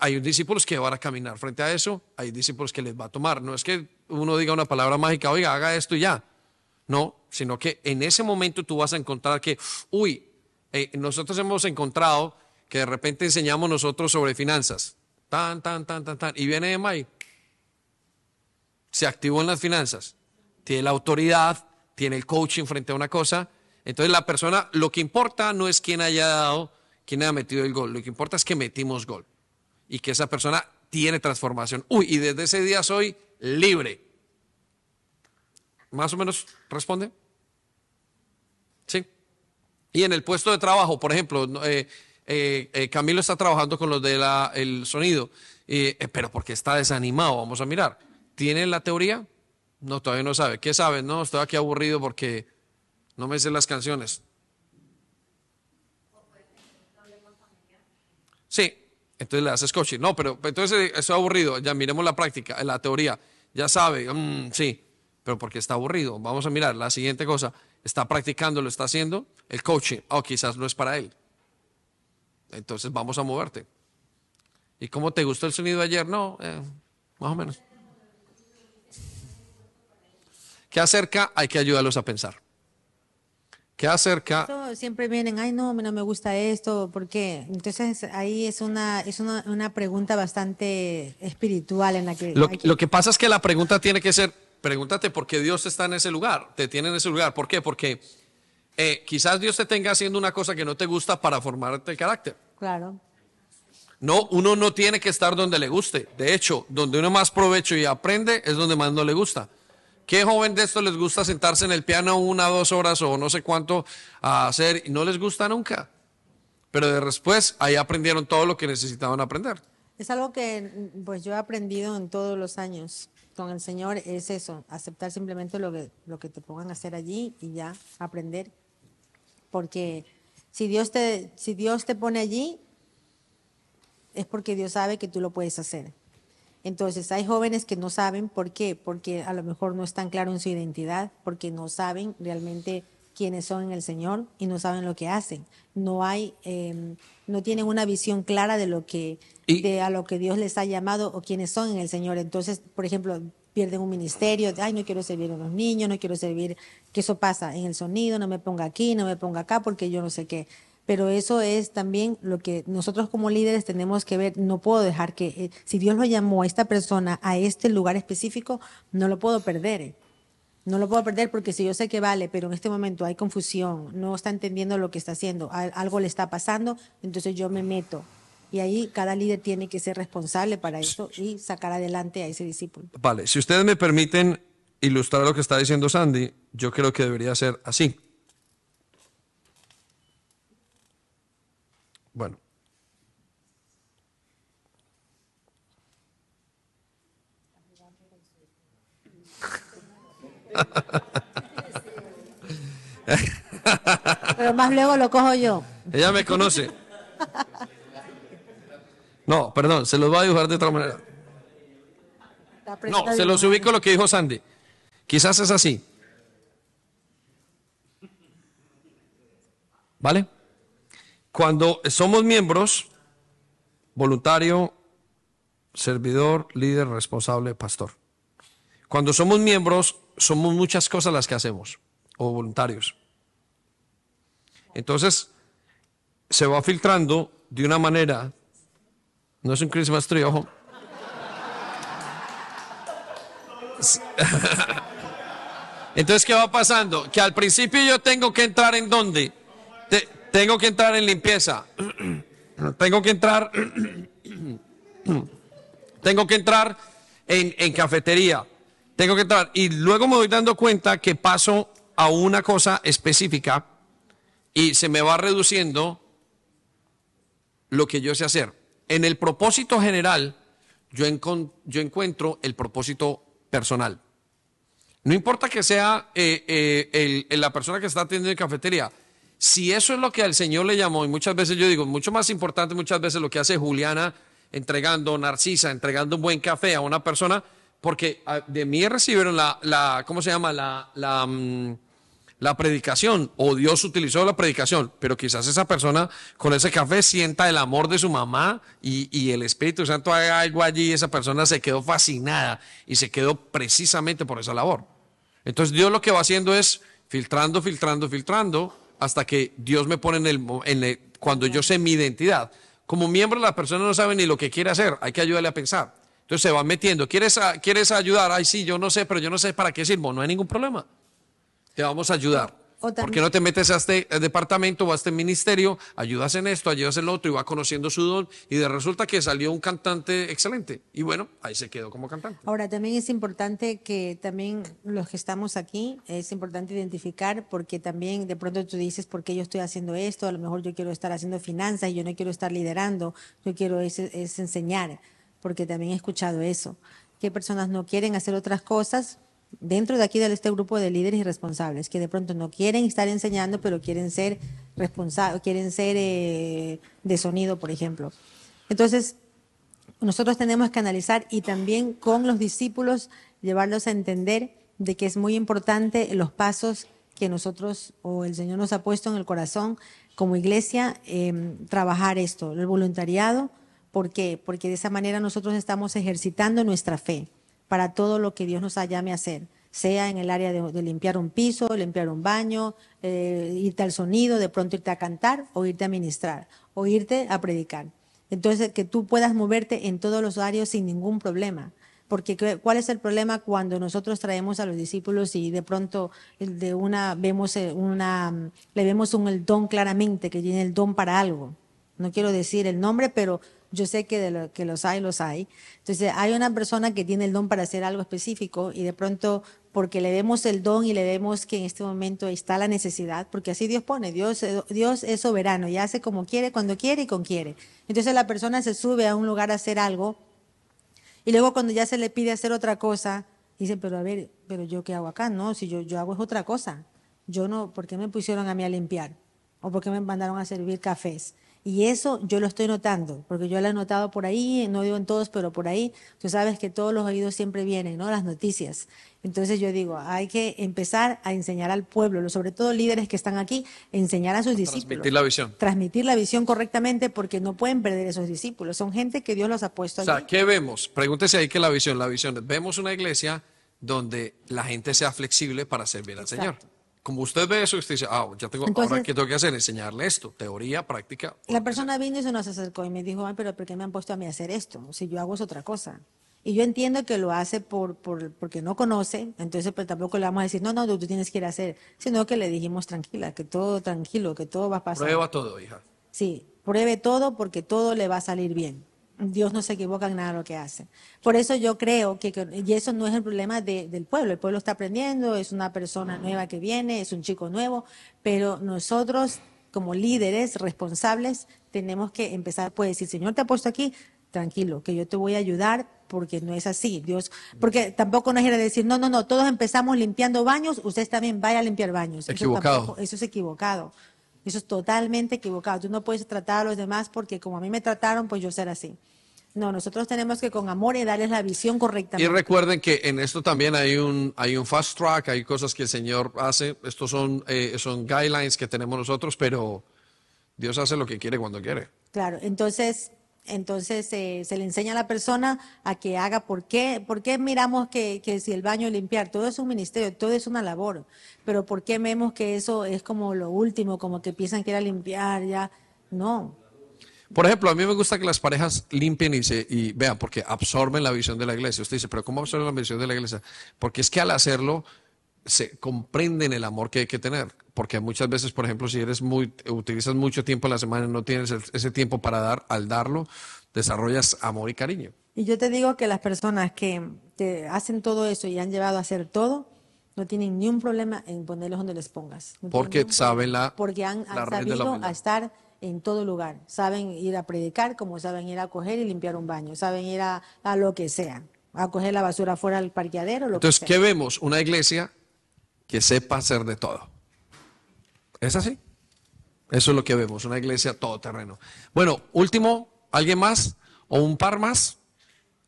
Hay discípulos que van a caminar frente a eso, hay discípulos que les va a tomar. No es que uno diga una palabra mágica, oiga, haga esto y ya. No, sino que en ese momento tú vas a encontrar que, uy, eh, nosotros hemos encontrado que de repente enseñamos nosotros sobre finanzas. Tan, tan, tan, tan, tan. Y viene Emma y se activó en las finanzas. Tiene la autoridad, tiene el coaching frente a una cosa. Entonces la persona, lo que importa no es quién haya dado, quién haya metido el gol. Lo que importa es que metimos gol. Y que esa persona tiene transformación. Uy, y desde ese día soy libre. ¿Más o menos responde? Y en el puesto de trabajo, por ejemplo, eh, eh, eh, Camilo está trabajando con los del sonido, eh, pero porque está desanimado, vamos a mirar. ¿Tiene la teoría? No, todavía no sabe. ¿Qué sabe? No, estoy aquí aburrido porque no me sé las canciones. Sí, entonces le haces coaching. No, pero entonces eh, estoy aburrido. Ya miremos la práctica, la teoría. Ya sabe, mm, sí, pero porque está aburrido. Vamos a mirar la siguiente cosa. Está practicando, lo está haciendo. El coaching, oh, quizás no es para él. Entonces vamos a moverte. ¿Y cómo te gustó el sonido ayer? No, eh, más o menos. ¿Qué acerca? Hay que ayudarlos a pensar. ¿Qué acerca? Esto siempre vienen, ay no, no me gusta esto, ¿por qué? Entonces ahí es una, es una, una pregunta bastante espiritual en la que, Lo, hay que- lo que pasa es que la pregunta tiene que ser, pregúntate por qué Dios está en ese lugar, te tiene en ese lugar. ¿Por qué? Porque eh, quizás Dios te tenga haciendo una cosa que no te gusta para formarte el carácter. claro. No, uno no tiene que estar donde le guste. De hecho, donde uno más provecho y aprende es donde más no le gusta. ¿Qué joven de estos les gusta sentarse en el piano una, dos horas o no sé cuánto a hacer y no les gusta nunca? Pero de después ahí aprendieron todo lo que necesitaban aprender. Es algo que pues yo he aprendido en todos los años con el Señor, es eso, aceptar simplemente lo que, lo que te pongan a hacer allí y ya aprender. Porque si Dios te, si Dios te pone allí, es porque Dios sabe que tú lo puedes hacer. Entonces, hay jóvenes que no saben por qué, porque a lo mejor no están claros en su identidad, porque no saben realmente quiénes son en el Señor y no saben lo que hacen. No hay, eh, no tienen una visión clara de lo que, de a lo que Dios les ha llamado o quiénes son en el Señor. Entonces, por ejemplo, pierden un ministerio, ay, no quiero servir a los niños, no quiero servir, que eso pasa en el sonido, no me ponga aquí, no me ponga acá, porque yo no sé qué pero eso es también lo que nosotros como líderes tenemos que ver. No puedo dejar que, eh, si Dios lo llamó a esta persona a este lugar específico, no lo puedo perder. eh. No lo puedo perder porque si yo sé que vale, pero en este momento hay confusión, no está entendiendo lo que está haciendo, al- algo le está pasando, entonces yo me meto. Y ahí cada líder tiene que ser responsable para eso y sacar adelante a ese discípulo. Vale, si ustedes me permiten ilustrar lo que está diciendo Sandy, yo creo que debería ser así. Bueno. Pero más luego lo cojo yo. Ella me conoce. No, perdón, se los voy a dibujar de otra manera. No, se los ubico lo que dijo Sandy. Quizás es así. ¿Vale? Cuando somos miembros, voluntario, servidor, líder, responsable, pastor. Cuando somos miembros, somos muchas cosas las que hacemos, o voluntarios. Entonces, se va filtrando de una manera, no es un Christmas tree, ojo. Entonces, ¿qué va pasando? Que al principio yo tengo que entrar en dónde? Te- tengo que entrar en limpieza. tengo que entrar. tengo que entrar en, en cafetería. Tengo que entrar. Y luego me voy dando cuenta que paso a una cosa específica y se me va reduciendo lo que yo sé hacer. En el propósito general, yo, encuentro el propósito personal. No importa que sea eh, eh, la persona que está atendiendo en cafetería. Si eso es lo que al Señor le llamó, y muchas veces yo digo, mucho más importante muchas veces lo que hace Juliana entregando, Narcisa, entregando un buen café a una persona, Porque ah, de mí recibieron la, la ¿cómo se llama? La, la, mm, la predicación, o Dios utilizó la predicación, pero quizás esa persona con ese café sienta el amor de su mamá y, el Espíritu Santo haga algo allí y esa persona se quedó fascinada y se quedó precisamente por esa labor. Entonces Dios lo que va haciendo es filtrando, filtrando, filtrando, hasta que Dios me pone en el, cuando yo sé mi identidad. Como miembro la persona no sabe ni lo que quiere hacer, hay que ayudarle a pensar. Entonces se va metiendo. ¿Quieres, ¿Quieres ayudar? Ay, sí, yo no sé, pero yo no sé para qué sirvo. No hay ningún problema. Te vamos a ayudar. O también- ¿Por qué no te metes a este eh, departamento o a este ministerio? Ayudas en esto, ayudas en lo otro y va conociendo su don. Y de resulta que salió un cantante excelente. Y bueno, ahí se quedó como cantante. Ahora, también es importante que también los que estamos aquí, es importante identificar porque también de pronto tú dices, ¿por qué yo estoy haciendo esto? A lo mejor yo quiero estar haciendo finanzas y yo no quiero estar liderando, yo quiero es, es enseñar, porque también he escuchado eso, que personas no quieren hacer otras cosas dentro de aquí de este grupo de líderes y responsables, que de pronto no quieren estar enseñando, pero quieren ser responsables, quieren ser eh, de sonido, por ejemplo. Entonces, nosotros tenemos que analizar y también con los discípulos llevarlos a entender de que es muy importante los pasos que nosotros o el Señor nos ha puesto en el corazón como iglesia, eh, trabajar esto, el voluntariado. ¿Por qué? Porque de esa manera nosotros estamos ejercitando nuestra fe para todo lo que Dios nos llame a hacer, sea en el área de, limpiar un piso, limpiar un baño, eh, irte al sonido, de pronto irte a cantar o irte a ministrar o irte a predicar. Entonces, que tú puedas moverte en todos los horarios sin ningún problema. Porque ¿qué- ¿cuál es el problema cuando nosotros traemos a los discípulos y de pronto de una vemos eh, una le vemos un el don claramente que tiene el don para algo? No quiero decir el nombre, pero yo sé que de lo que los hay, los hay. Entonces, hay una persona que tiene el don para hacer algo específico y de pronto porque le vemos el don y le vemos que en este momento está la necesidad, porque así Dios pone, Dios, eh, Dios es soberano y hace como quiere, cuando quiere y con quiere. Entonces la persona se sube a un lugar a hacer algo y luego cuando ya se le pide hacer otra cosa, dice, pero a ver, pero yo qué hago acá, no, si yo, yo hago es otra cosa. Yo no, ¿por qué me pusieron a mí a limpiar? ¿O por qué me mandaron a servir cafés? Y eso yo lo estoy notando, porque yo lo he notado por ahí, no digo en todos, pero por ahí, tú sabes que todos los oídos siempre vienen, ¿no? Las noticias. Entonces yo digo, hay que empezar a enseñar al pueblo, sobre todo líderes que están aquí, enseñar a sus discípulos Transmitir la visión. transmitir la visión correctamente porque no pueden perder esos discípulos. Son gente que Dios los ha puesto O sea, allí. ¿qué vemos? Pregúntese ahí que la visión, la visión. Vemos una iglesia donde la gente sea flexible para servir al Señor. Como usted ve eso, usted dice, ah, ya tengo, ahora Entonces- qué tengo que hacer, enseñarle esto, teoría, práctica. La persona vino y se nos acercó y me dijo, ay, pero ¿por qué me han puesto a mí a hacer esto? Si yo hago es otra cosa. Y yo entiendo que lo hace por, por, porque no conoce, entonces pues tampoco le vamos a decir, no, no, tú tienes que ir a hacer, sino que le dijimos tranquila, que todo tranquilo, que todo va a pasar. Prueba todo, hija. Sí, pruebe todo porque todo le va a salir bien. Dios no se equivoca en nada de lo que hace. Por eso yo creo que, y eso no es el problema de- del pueblo, el pueblo está aprendiendo, es una persona nueva que viene, es un chico nuevo, pero nosotros como líderes responsables tenemos que empezar, pues decir, Señor te ha puesto aquí, tranquilo, que yo te voy a ayudar porque no es así, Dios, porque tampoco nos quiere decir, no, no, no, todos empezamos limpiando baños, ustedes también vaya a limpiar baños. Eso Equivocado. tampoco- eso es equivocado. Eso es totalmente equivocado. Tú no puedes tratar a los demás porque como a mí me trataron, pues yo ser así. No, nosotros tenemos que con amor y darles la visión Y correctamente. recuerden que en esto también hay un, hay un fast track, hay cosas que el Señor hace. Estos son, eh, son guidelines que tenemos nosotros, pero Dios hace lo que quiere cuando quiere. Claro, entonces, entonces eh, se le enseña a la persona a que haga por qué, por qué miramos que, si el baño limpiar, todo es un ministerio, todo es una labor, pero por qué vemos que eso es como lo último, como que piensan que era limpiar ya, no, Por ejemplo, a mí me gusta que las parejas limpien y, se, y vean, porque absorben la visión de la iglesia. Usted dice, pero ¿cómo absorben la visión de la iglesia? Porque es que al hacerlo se comprenden el amor que hay que tener. Porque muchas veces, por ejemplo, si eres muy, utilizas mucho tiempo a la semana y no tienes ese tiempo para dar, al darlo, desarrollas amor y cariño. Y yo te digo que las personas que te hacen todo eso y han llevado a hacer todo, no tienen ni un problema en ponerlos donde les pongas. No Porque saben la, Porque han, la sabido a estar en todo lugar. Saben ir a predicar como saben ir a coger y limpiar un baño. Saben ir a, a lo que sea. A coger la basura fuera del parqueadero, lo Entonces, que ¿qué sea. vemos? Una iglesia que sepa hacer de todo. ¿Es así? Eso es lo que vemos, una iglesia todoterreno. Bueno, último, ¿alguien más? ¿O un par más?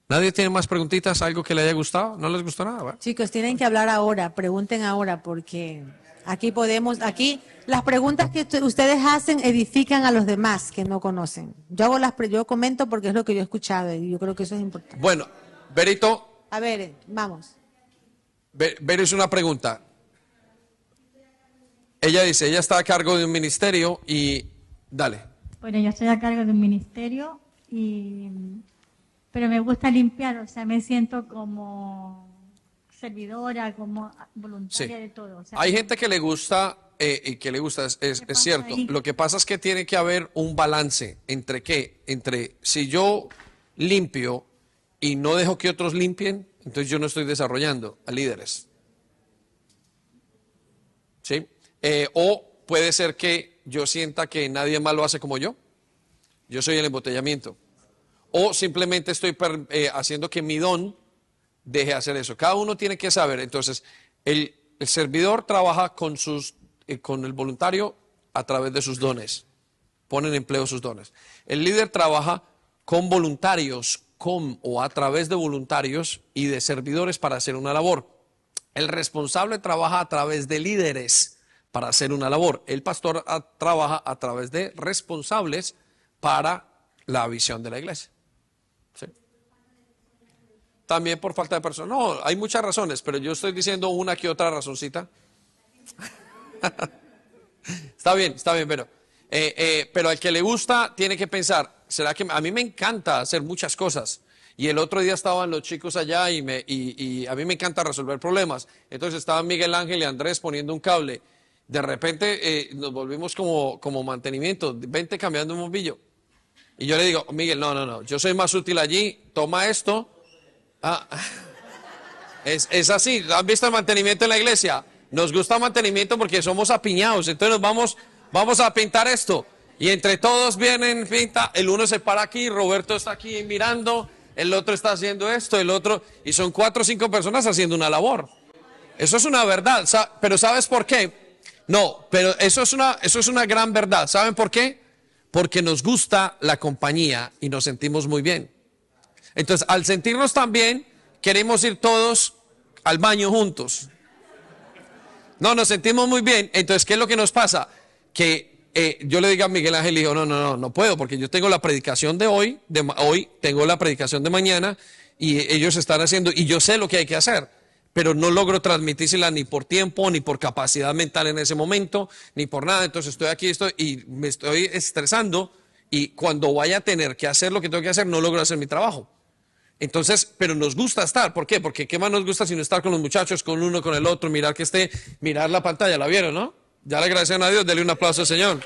¿Nadie tiene más preguntitas? ¿Algo que le haya gustado? ¿No les gustó nada? Bueno. Chicos, tienen que hablar ahora, pregunten ahora, porque aquí podemos, aquí las preguntas que ustedes hacen edifican a los demás que no conocen. Yo hago las, yo comento porque es lo que yo he escuchado y yo creo que eso es importante. Bueno, Berito, A ver, vamos. Ver es una pregunta. Ella dice, ella está a cargo de un ministerio y dale. Bueno, yo estoy a cargo de un ministerio y pero me gusta limpiar, o sea, me siento como servidora, como voluntaria Sí. de todo. o sea, Hay gente que le gusta eh, y que le gusta, es, es- es cierto. ahí? Lo que pasa es que tiene que haber un balance entre qué, entre si yo limpio y no dejo que otros limpien, entonces yo no estoy desarrollando a líderes. ¿Sí? Eh, o puede ser que yo sienta que nadie más lo hace como yo. Yo soy el embotellamiento. O simplemente estoy eh, haciendo que mi don deje de hacer eso. Cada uno tiene que saber. Entonces, el, el servidor trabaja con, sus, eh, con el voluntario a través de sus dones. Pone en empleo sus dones. El líder trabaja con voluntarios, con o a través de voluntarios y de servidores para hacer una labor. El responsable trabaja a través de líderes para hacer una labor. El pastor ah, trabaja a través de responsables para la visión de la iglesia. ¿Sí? También por falta de personas. No, hay muchas razones, pero yo estoy diciendo una que otra razoncita. está bien, está bien, pero, eh, eh, pero al que le gusta tiene que pensar, ¿será que a mí me encanta hacer muchas cosas? Y el otro día estaban los chicos allá y, y a mí me encanta resolver problemas. Entonces estaban Miguel Ángel y Andrés poniendo un cable. De repente eh, nos volvimos como, como mantenimiento, vente cambiando un bombillo. Y yo le digo, Miguel, no, no, no, yo soy más útil allí, toma esto. Ah, es, es así, ¿han visto el mantenimiento en la iglesia? Nos gusta mantenimiento porque somos apiñados, entonces nos vamos, vamos a pintar esto. Y entre todos vienen, pinta, el uno se para aquí, Roberto está aquí mirando, el otro está haciendo esto, el otro, y son cuatro o cinco personas haciendo una labor. Eso es una verdad, pero ¿sabes por qué? No, pero eso es una, eso es una gran verdad. ¿Saben por qué? Porque nos gusta la compañía y nos sentimos muy bien. Entonces, al sentirnos tan bien, queremos ir todos al baño juntos. No, nos sentimos muy bien. Entonces, ¿qué es lo que nos pasa? Que eh, yo le digo a Miguel Ángel, digo, no, no, no, no puedo, porque yo tengo la predicación de hoy, de hoy tengo la predicación de mañana, y ellos están haciendo, y yo sé lo que hay que hacer, pero no logro transmitírsela ni por tiempo, ni por capacidad mental en ese momento, ni por nada. Entonces estoy aquí estoy, y me estoy estresando, y cuando vaya a tener que hacer lo que tengo que hacer, no logro hacer mi trabajo. Entonces, pero nos gusta estar. ¿Por qué? Porque ¿qué más nos gusta sino estar con los muchachos, con uno, con el otro, mirar que esté, mirar la pantalla? ¿La vieron, no? Ya le agradecen a Dios, denle un aplauso al Señor.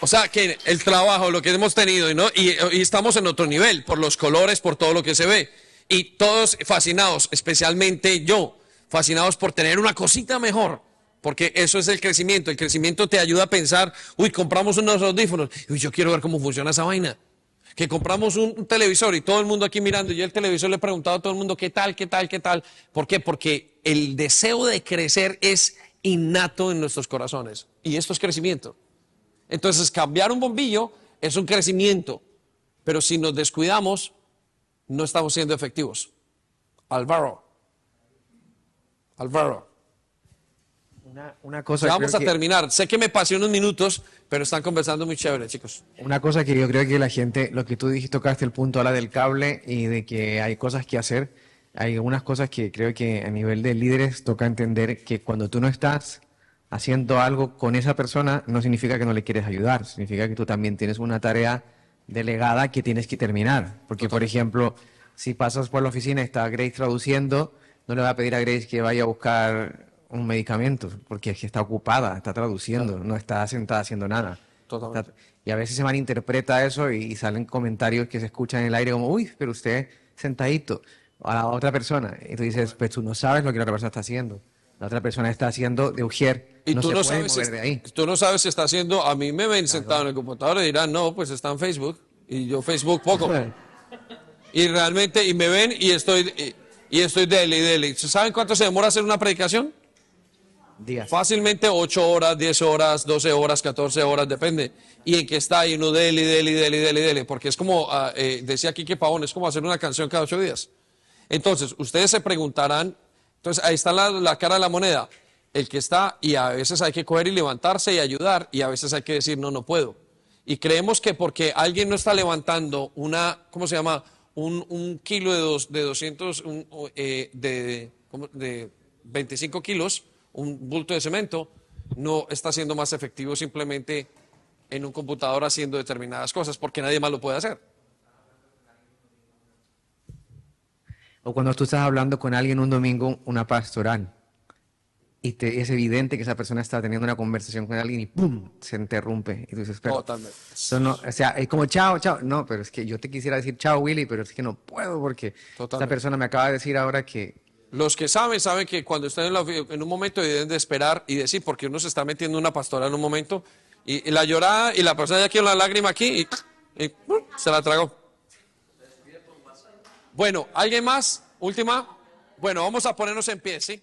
O sea, que el trabajo, lo que hemos tenido, ¿no? y, y estamos en otro nivel, por los colores, por todo lo que se ve. Y todos fascinados, especialmente yo, fascinados por tener una cosita mejor. Porque eso es el crecimiento. El crecimiento te ayuda a pensar, uy, compramos unos audífonos. Uy, yo quiero ver cómo funciona esa vaina. Que compramos un, televisor y todo el mundo aquí mirando. Y yo el televisor le he preguntado a todo el mundo, ¿qué tal, qué tal, qué tal? ¿Por qué? Porque el deseo de crecer es innato en nuestros corazones. Y esto es crecimiento. Entonces, cambiar un bombillo es un crecimiento. Pero si nos descuidamos, no estamos siendo efectivos. Álvaro. Álvaro. Una, una cosa Ya vamos a que- terminar. Sé que me pasé unos minutos, pero están conversando muy chévere, chicos. Una cosa que yo creo que la gente, lo que tú dijiste, tocaste el punto ahora del cable y de que hay cosas que hacer. Hay algunas cosas que creo que a nivel de líderes toca entender que cuando tú no estás haciendo algo con esa persona, no significa que no le quieres ayudar, significa que tú también tienes una tarea delegada que tienes que terminar. Porque, por ejemplo, si pasas por la oficina y está Grace traduciendo, no le va a pedir a Grace que vaya a buscar un medicamento, porque es que está ocupada, está traduciendo, no está sentada haciendo nada. Totalmente. Está- Y a veces se malinterpreta eso y, y salen comentarios que se escuchan en el aire como, uy, pero usted sentadito a la otra persona. Y tú dices, pues tú no sabes lo que la otra persona está haciendo. La otra persona está haciendo de ujier. Y no tú, se no puede sabes si, de ahí. tú no sabes si está haciendo, a mí me ven sentado en el computador y dirán, no, pues está en Facebook. Y yo Facebook poco. y realmente, y me ven y estoy, y, y estoy dele y dele. ¿Saben cuánto se demora hacer una predicación? Días. Fácilmente 8 horas, 10 horas, 12 horas, 14 horas, depende. Y en qué está, y uno dele, dele, dele, dele, dele. Porque es como, ah, eh, decía aquí que Pavón, es como hacer una canción cada 8 días. Entonces, ustedes se preguntarán, entonces ahí está la, cara de la moneda. El que está, y a veces hay que coger y levantarse y ayudar, y a veces hay que decir, no, no puedo. Y creemos que porque alguien no está levantando una, ¿cómo se llama? Un, un kilo de, dos, de 200, un, o, eh, de, de 25 kilos, un bulto de cemento, no está siendo más efectivo simplemente en un computador haciendo determinadas cosas, porque nadie más lo puede hacer. O cuando tú estás hablando con alguien un domingo, una pastoral, y te- es evidente que esa persona está teniendo una conversación con alguien y ¡pum! se interrumpe. Y tú dices, pero, Totalmente. eso no- o sea, es como chao, chao. No, pero es que yo te quisiera decir chao, Willy, pero es que no puedo porque esta Totalmente. persona me acaba de decir ahora que Los que saben, saben que cuando están en, la en un momento deben de esperar y decir, porque uno se está metiendo en una pastora en un momento, y, y la llorada, y la persona ya quiere una lágrima aquí, y, y, ¡pum! se la tragó. Bueno, ¿alguien más? Última. Bueno, vamos a ponernos en pie, ¿sí?